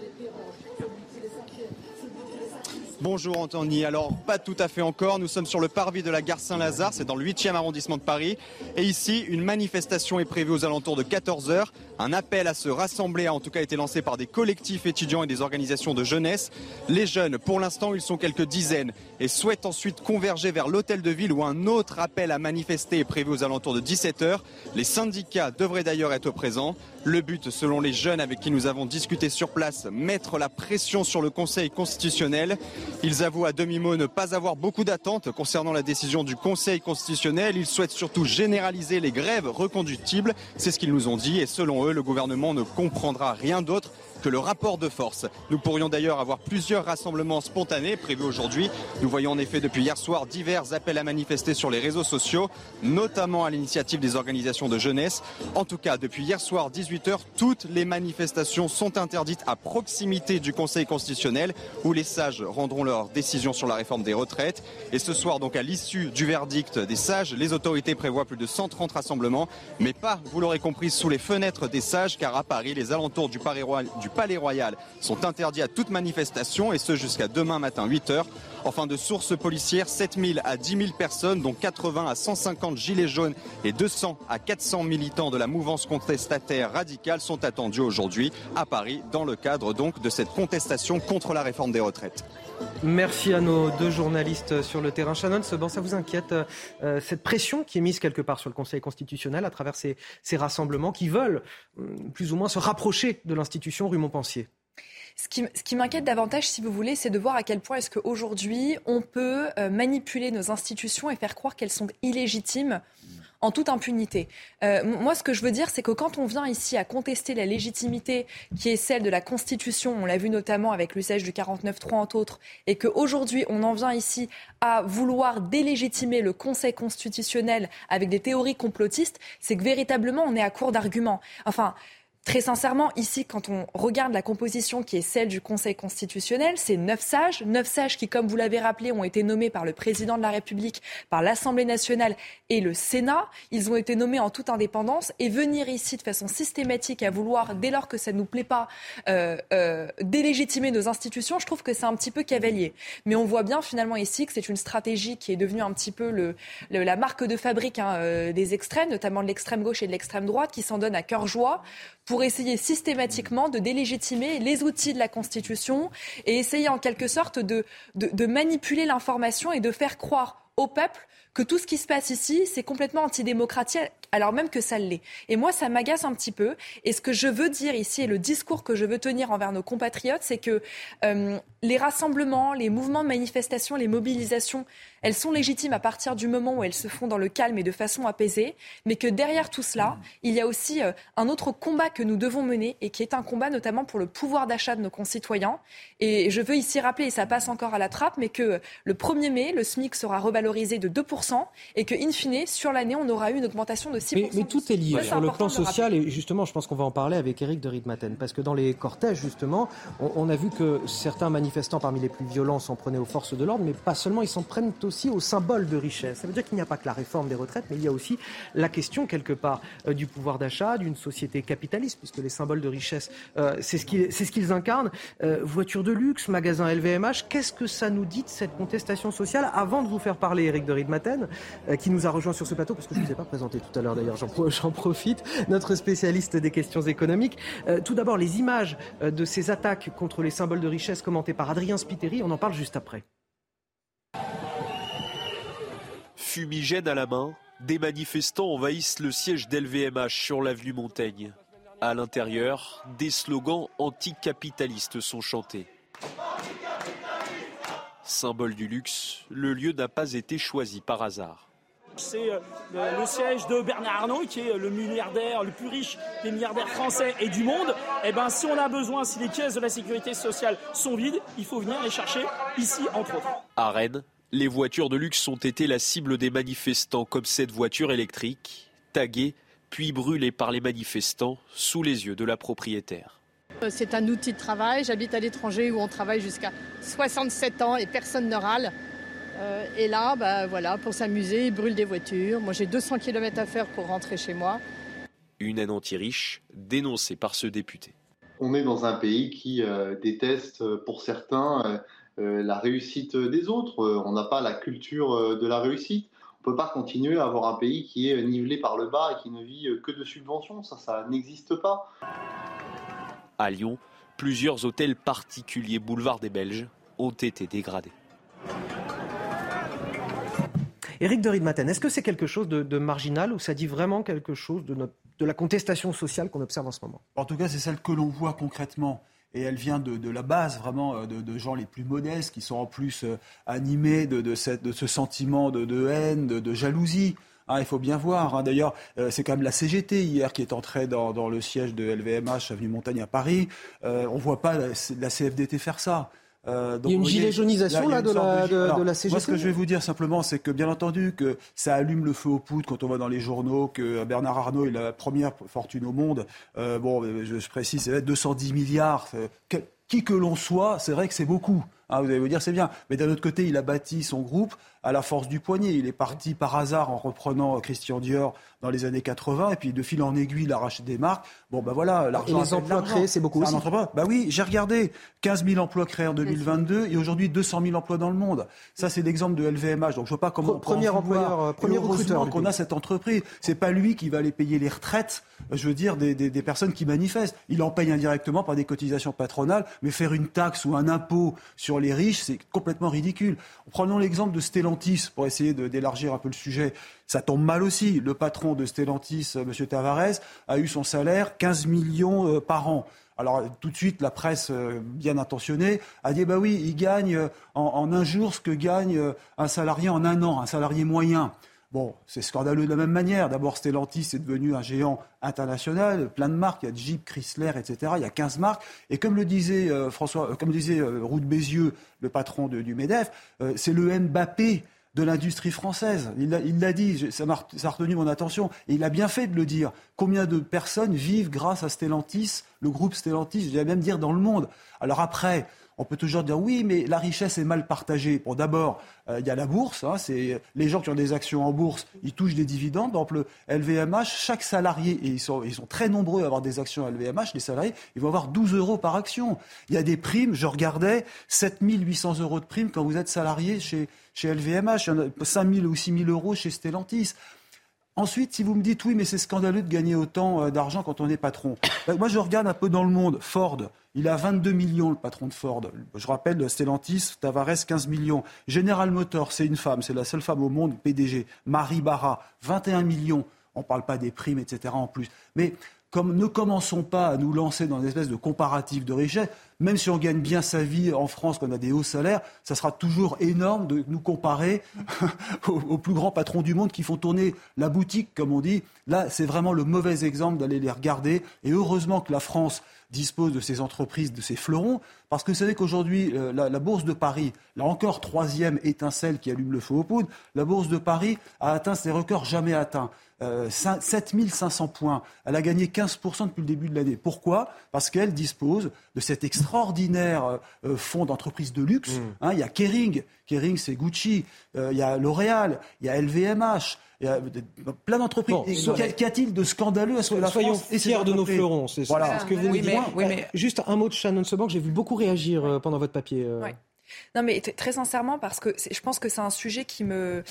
Bonjour Anthony. Alors, pas tout à fait encore. Nous sommes sur le parvis de la gare Saint-Lazare. C'est dans le 8e arrondissement de Paris. Et ici, une manifestation est prévue aux alentours de 14 heures. Un appel à se rassembler a en tout cas été lancé par des collectifs étudiants et des organisations de jeunesse. Les jeunes, pour l'instant, ils sont quelques dizaines et souhaitent ensuite converger vers l'hôtel de ville où un autre appel à manifester est prévu aux alentours de 17 heures. Les syndicats devraient d'ailleurs être présents. Le but, selon les jeunes avec qui nous avons discuté sur place, mettre la pression sur le Conseil constitutionnel. Ils avouent à demi-mot ne pas avoir beaucoup d'attentes concernant la décision du Conseil constitutionnel. Ils souhaitent surtout généraliser les grèves reconductibles. C'est ce qu'ils nous ont dit et selon eux, le gouvernement ne comprendra rien d'autre que le rapport de force. Nous pourrions d'ailleurs avoir plusieurs rassemblements spontanés prévus aujourd'hui. Nous voyons en effet depuis hier soir divers appels à manifester sur les réseaux sociaux, notamment à l'initiative des organisations de jeunesse. En tout cas, depuis hier soir 18h, toutes les manifestations sont interdites à proximité du Conseil constitutionnel où les sages rendront leur décision sur la réforme des retraites. Et ce soir, donc à l'issue du verdict des sages, les autorités prévoient plus de 130 rassemblements, mais pas, vous l'aurez compris, sous les fenêtres des sages, car à Paris, les alentours du Palais Royal, du Palais Royal sont interdits à toute manifestation et ce jusqu'à demain matin 8h. Enfin, de sources policières, 7000 à 10 000 personnes, dont 80 à 150 gilets jaunes et 200 à 400 militants de la mouvance contestataire radicale sont attendus aujourd'hui à Paris dans le cadre donc de cette contestation contre la réforme des retraites. Merci à nos deux journalistes sur le terrain. Shannon, bon, ça vous inquiète euh, cette pression qui est mise quelque part sur le Conseil constitutionnel à travers ces, rassemblements qui veulent euh, plus ou moins se rapprocher de l'institution rue Montpensier? Ce qui, m'inquiète davantage, si vous voulez, c'est de voir à quel point est-ce qu'aujourd'hui, on peut euh, manipuler nos institutions et faire croire qu'elles sont illégitimes en toute impunité. Euh, moi, ce que je veux dire, c'est que quand on vient ici à contester la légitimité qui est celle de la Constitution, on l'a vu notamment avec l'usage du 49.3 entre autres, et qu'aujourd'hui on en vient ici à vouloir délégitimer le Conseil constitutionnel avec des théories complotistes, c'est que véritablement on est à court d'arguments. Enfin, Très sincèrement, ici, quand on regarde la composition qui est celle du Conseil constitutionnel, c'est neuf sages, neuf sages qui, comme vous l'avez rappelé, ont été nommés par le président de la République, par l'Assemblée nationale et le Sénat. Ils ont été nommés en toute indépendance et venir ici de façon systématique à vouloir, dès lors que ça ne nous plaît pas, euh, euh, délégitimer nos institutions, je trouve que c'est un petit peu cavalier. Mais on voit bien finalement ici que c'est une stratégie qui est devenue un petit peu le, la marque de fabrique hein, euh, des extrêmes, notamment de l'extrême gauche et de l'extrême droite, qui s'en donnent à cœur joie pour essayer systématiquement de délégitimer les outils de la Constitution et essayer en quelque sorte de, de, manipuler l'information et de faire croire au peuple que tout ce qui se passe ici, c'est complètement antidémocratique, alors même que ça l'est. Et moi, ça m'agace un petit peu. Et ce que je veux dire ici, et le discours que je veux tenir envers nos compatriotes, c'est que euh, les rassemblements, les mouvements de manifestation, les mobilisations, elles sont légitimes à partir du moment où elles se font dans le calme et de façon apaisée, mais que derrière tout cela, il y a aussi euh, un autre combat que nous devons mener et qui est un combat notamment pour le pouvoir d'achat de nos concitoyens. Et je veux ici rappeler, et ça passe encore à la trappe, mais que le 1er mai, le SMIC sera revalorisé de 2% et que, in fine, sur l'année, on aura eu une augmentation de 6%. Mais, tout est lié sur le plan social et justement, je pense qu'on va en parler avec Eric de Ridmaten parce que dans les cortèges, justement, on, on a vu que certains manifestants parmi les plus violents s'en prenaient aux forces de l'ordre, mais pas seulement, ils s'en prennent aussi au symbole de richesse. Ça veut dire qu'il n'y a pas que la réforme des retraites, mais il y a aussi la question, quelque part, euh, du pouvoir d'achat, d'une société capitaliste, puisque les symboles de richesse, euh, c'est ce qu'ils ce incarnent. Euh, voitures de luxe, magasins LVMH, qu'est-ce que ça nous dit de cette contestation sociale Avant de vous faire parler, Eric de Riedmaten, qui nous a rejoint sur ce plateau, parce que je ne vous ai pas présenté tout à l'heure d'ailleurs, j'en profite, notre spécialiste des questions économiques. tout d'abord, les images de ces attaques contre les symboles de richesse commentées par Adrien Spiteri, on en parle juste après. Fumigène à la main, des manifestants envahissent le siège d'LVMH sur l'avenue Montaigne. À l'intérieur, des slogans anticapitalistes sont chantés. Symbole du luxe, le lieu n'a pas été choisi par hasard. C'est euh, le siège de Bernard Arnault, qui est le milliardaire le plus riche des milliardaires français et du monde. Et eh ben, si on a besoin, si les caisses de la sécurité sociale sont vides, il faut venir les chercher ici, entre autres. À Rennes, les voitures de luxe ont été la cible des manifestants comme cette voiture électrique, taguée puis brûlée par les manifestants sous les yeux de la propriétaire. Euh, c'est un outil de travail. J'habite à l'étranger où on travaille jusqu'à 67 ans et personne ne râle. Euh, et là, bah, voilà, pour s'amuser, ils brûlent des voitures. Moi, j'ai 200 km à faire pour rentrer chez moi. Une haine anti-riche dénoncée par ce député. On est dans un pays qui euh, déteste, pour certains, euh, la réussite des autres. Euh, on n'a pas la culture euh, de la réussite. On ne peut pas continuer à avoir un pays qui est nivelé par le bas et qui ne vit que de subventions. Ça, ça n'existe pas. À Lyon, plusieurs hôtels particuliers boulevard des Belges ont été dégradés. Éric de Riedmaten, est-ce que c'est quelque chose de, marginal ou ça dit vraiment quelque chose de, la contestation sociale qu'on observe en ce moment? En tout cas, c'est celle que l'on voit concrètement et elle vient de, la base vraiment euh, de, gens les plus modestes qui sont en plus euh, animés de, ce sentiment de, haine, de, jalousie. Hein, il faut bien voir. Hein. D'ailleurs, euh, c'est quand même la CGT hier qui est entrée dans, le siège de LVMH avenue Montagne à Paris. on ne voit pas la CFDT faire ça. Euh, il y a une gilet jaunisation là, de, la, de, la CGT Moi, ce que je vais vous dire simplement, c'est que bien entendu que ça allume le feu aux poudres quand on voit dans les journaux que Bernard Arnault est la première fortune au monde. Euh, bon, je, je précise, c'est 210 milliards. Qui que l'on soit, c'est vrai que c'est beaucoup. Hein, vous allez vous dire, c'est bien. Mais d'un autre côté, il a bâti son groupe à la force du poignet. Il est parti par hasard en reprenant Christian Dior dans les années 80, et puis de fil en aiguille, il a racheté des marques. Bon, ben voilà, l'argent. Et les emplois créés, c'est beaucoup aussi. Bah oui, j'ai regardé 15 000 emplois créés en 2022 et aujourd'hui 200 000 emplois dans le monde. Ça, c'est l'exemple de LVMH. Donc je vois pas comment. premier employeur, euh, premier recruteur. qu'on a cette entreprise. C'est pas lui qui va aller payer les retraites. Je veux dire des, des, des personnes qui manifestent. Il en paye indirectement par des cotisations patronales, mais faire une taxe ou un impôt sur les riches, c'est complètement ridicule. Prenons l'exemple de Stellantis pour essayer d'élargir un peu le sujet. Ça tombe mal aussi. Le patron de Stellantis, euh, M. Tavares, a eu son salaire 15 millions euh, par an. Alors tout de suite, la presse euh, bien intentionnée a dit bah oui, il gagne en, un jour ce que gagne un salarié en un an, un salarié moyen. Bon, c'est scandaleux de la même manière. D'abord, Stellantis est devenu un géant international, plein de marques. Il y a Jeep, Chrysler, etc. Il y a 15 marques. Et comme le disait François, comme disait Roux Bézieux, le patron du Medef, c'est le Mbappé de l'industrie française. Il l'a dit, ça a retenu mon attention, et il a bien fait de le dire. Combien de personnes vivent grâce à Stellantis, le groupe Stellantis, je vais même dire dans le monde? Alors après, on peut toujours dire oui, mais la richesse est mal partagée. Bon, d'abord, euh, il y a la bourse. Hein, c'est les gens qui ont des actions en bourse, ils touchent des dividendes. Par exemple, LVMH, chaque salarié, et ils sont, très nombreux à avoir des actions LVMH, les salariés, ils vont avoir 12 euros par action. Il y a des primes, je regardais, 7800 euros de primes quand vous êtes salarié chez, chez LVMH, 5000 ou 6000 euros chez Stellantis Ensuite, si vous me dites oui, mais c'est scandaleux de gagner autant euh, d'argent quand on est patron. Ben, moi, je regarde un peu dans le monde. Ford, il a 22 millions, le patron de Ford. Je rappelle, Stellantis, Tavares, 15 millions. General Motors, c'est une femme, c'est la seule femme au monde, PDG. Marie Barra, 21 millions. On ne parle pas des primes, etc. en plus. Mais comme, ne commençons pas à nous lancer dans une espèce de comparatif de richesse. Même si on gagne bien sa vie en France, qu'on a des hauts salaires, ça sera toujours énorme de nous comparer aux, plus grands patrons du monde qui font tourner la boutique, comme on dit. Là, c'est vraiment le mauvais exemple d'aller les regarder. Et heureusement que la France dispose de ces entreprises, de ces fleurons, parce que vous savez qu'aujourd'hui, euh, la, la, bourse de Paris, là encore, troisième étincelle qui allume le feu aux poudres, la bourse de Paris a atteint ses records jamais atteints. Euh, 7500 points. Elle a gagné 15% depuis le début de l'année. Pourquoi? Parce qu'elle dispose de cet extraordinaire euh, fonds d'entreprise de luxe. Mm. Hein, il y a Kering, Kering c'est Gucci, euh, il y a L'Oréal, il y a LVMH. Il y a plein d'entreprises. Bon, Qu'y a-t-il de scandaleux à ce que la Soyons France fiers de nos fleurons, c'est voilà. ce que vous oui, me dites. Oui, mais... Juste un mot de Shannon Sebank, j'ai vu beaucoup réagir euh, pendant votre papier. Euh. Non, mais très sincèrement, parce que je pense que c'est un sujet qui me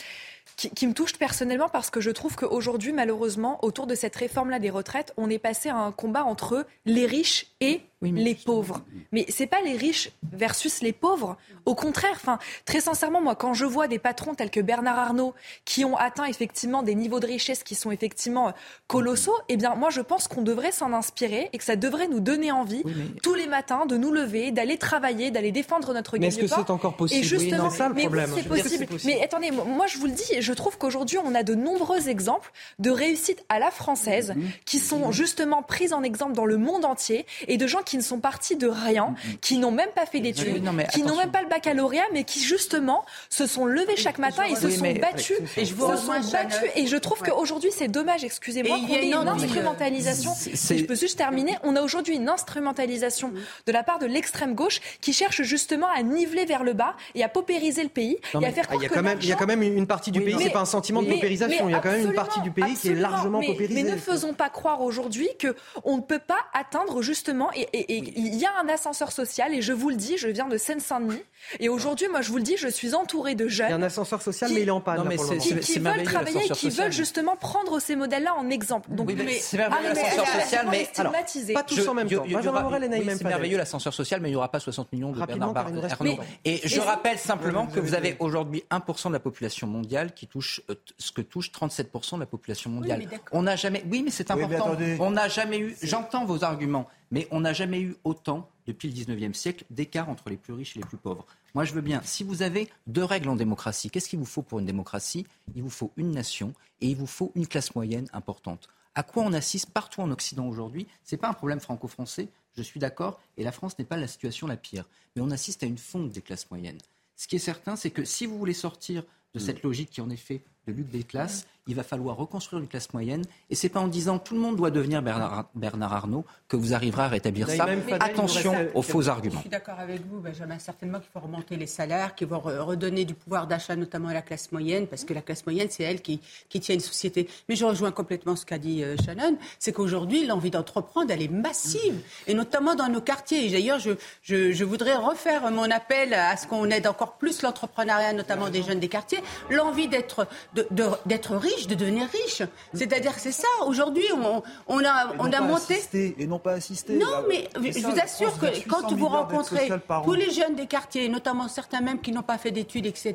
qui, qui, me touche personnellement parce que je trouve qu'aujourd'hui, malheureusement, autour de cette réforme-là des retraites, on est passé à un combat entre les riches et oui, les pauvres. Mais c'est pas les riches versus les pauvres. Au contraire, enfin, très sincèrement, moi, quand je vois des patrons tels que Bernard Arnault qui ont atteint effectivement des niveaux de richesse qui sont effectivement colossaux, eh bien, moi, je pense qu'on devrait s'en inspirer et que ça devrait nous donner envie oui, mais... tous les matins de nous lever, d'aller travailler, d'aller défendre notre Mais est-ce que c'est encore possible Et justement, oui, non, ça, le mais problème. c'est possible. possible. Mais attendez, moi, je vous le dis, je trouve qu'aujourd'hui, on a de nombreux exemples de réussite à la française mmh. qui sont justement prises en exemple dans le monde entier et de gens qui ne sont partis de rien, qui n'ont même pas fait d'études, qui n'ont même pas le baccalauréat, mais qui justement se sont levés chaque matin et se sont battus. Et je, se sont battus. Et je trouve qu'aujourd'hui, c'est dommage, excusez-moi, qu'on ait une instrumentalisation. Si je peux juste terminer, on a aujourd'hui une instrumentalisation de la part de l'extrême gauche qui cherche justement à niveler vers le bas et à paupériser le pays non, et à faire ah, il y a quand même, il y a quand même une partie du oui, pays, c'est pas un sentiment de paupérisation. Il y a quand même une partie du pays qui est largement paupérisée. Mais ne faisons pas croire aujourd'hui que on ne peut pas atteindre justement et, et, et il y a un ascenseur social et je vous le dis, je viens de Seine-Saint-Denis et aujourd'hui, moi je vous le dis, je suis entourée de jeunes. Il y a un ascenseur social, qui, mais il est en panne. Non, mais qui, qui veulent travailler et qui veulent justement prendre ces modèles-là en exemple. Donc, oui, mais, c'est merveilleux l'ascenseur social, mais alors, pas tous en même temps. C'est merveilleux l'ascenseur social, mais il n'y aura pas 60 millions de Bernard Arnault. Et je rappelle simplement que vous avez aujourd'hui 1% de la population mondiale qui touche ce que touche 37% de la population mondiale. on n'a jamais. Oui, mais c'est important. on n'a jamais eu. J'entends vos arguments, mais on n'a jamais eu autant depuis le 19e siècle d'écart entre les plus riches et les plus pauvres. Moi, je veux bien, si vous avez deux règles en démocratie, qu'est-ce qu'il vous faut pour une démocratie? Il vous faut une nation et il vous faut une classe moyenne importante. À quoi on assiste partout en Occident aujourd'hui? Ce n'est pas un problème franco-français, je suis d'accord, et la France n'est pas la situation la pire. Mais on assiste à une fonte des classes moyennes. Ce qui est certain, c'est que si vous voulez sortir de cette logique qui, en effet, de lutte des classes, il va falloir reconstruire une classe moyenne. Et c'est pas en disant tout le monde doit devenir Bernard, Bernard Arnault que vous arriverez à rétablir ça. Attention aux faux arguments. Je suis d'accord avec vous, Benjamin. Certainement qu'il faut remonter les salaires, qu'il faut redonner du pouvoir d'achat, notamment à la classe moyenne, parce que la classe moyenne, c'est elle qui, qui, tient une société. Mais je rejoins complètement ce qu'a dit euh, Shannon, c'est qu'aujourd'hui, l'envie d'entreprendre, elle est massive, et notamment dans nos quartiers. Et d'ailleurs, je, je, je, voudrais refaire mon appel à ce qu'on aide encore plus l'entrepreneuriat, notamment des jeunes des quartiers. L'envie d'être d'être de, riche, de devenir riche. C'est-à-dire que c'est ça. Aujourd'hui, on, on, a, on a monté. Assister et non pas assister. Non, mais je vous assure que quand vous rencontrez tous les jeunes des quartiers, notamment certains même qui n'ont pas fait d'études, etc.,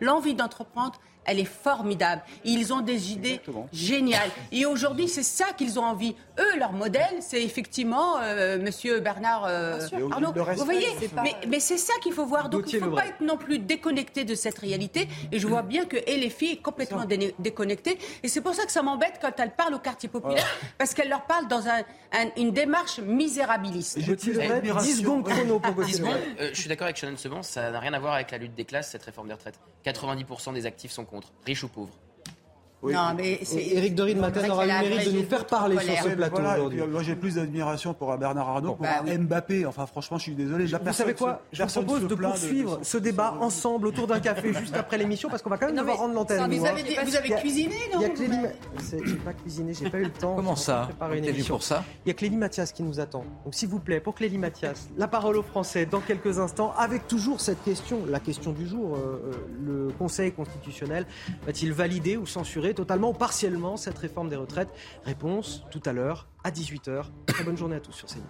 l'envie d'entreprendre, elle est formidable. Ils ont des idées Exactement. géniales. Et aujourd'hui, c'est ça qu'ils ont envie. Eux, leur modèle, c'est effectivement euh, Monsieur Bernard euh, Arnault. Vous voyez Mais, mais c'est ça qu'il faut voir. Donc, il ne faut pas être non plus déconnecté de cette réalité. Et je vois bien que LFI est complètement dé déconnectée. Et c'est pour ça que ça m'embête quand elle parle au quartier populaire, parce qu'elle leur parle dans un, un, une démarche misérabiliste. Je tirerai 10 secondes chrono pour euh, Je suis d'accord avec Shannon Sebon, ça n'a rien à voir avec la lutte des classes, cette réforme des retraites. 90% des actifs sont contre, riches ou pauvres. Oui. Non, mais Éric Dory de Matin aura le mérite de nous faire parler sur ce plateau voilà, aujourd'hui. Moi, j'ai plus d'admiration pour Bernard Arnault, pour bah, oui. Mbappé. Enfin, franchement, je suis désolé. Vous savez quoi? Je vous propose de poursuivre de... ce débat ensemble autour d'un café juste après l'émission parce qu'on va quand même non, devoir rendre l'antenne. Vous, avez, vous avez cuisiné, non. J'ai pas cuisiné, j'ai pas eu le temps. Comment ça? une émission. pour ça? Il y a Clélie Mathias qui nous attend. Donc, s'il vous plaît, pour Clélie Mathias, la parole aux Français dans quelques instants, avec toujours cette question, la question du jour. Euh, le Conseil constitutionnel va-t-il valider ou censurer totalement ou partiellement cette réforme des retraites Réponse tout à l'heure à 18h. Très bonne journée à tous sur CNews.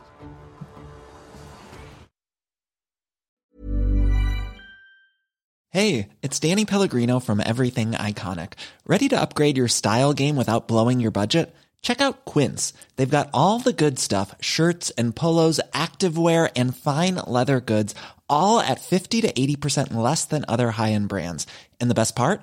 Hey, it's Danny Pellegrino from Everything Iconic. Ready to upgrade your style game without blowing your budget? Check out Quince. They've got all the good stuff shirts and polos, activewear, and fine leather goods, all at 50 to 80% less than other high end brands. And the best part?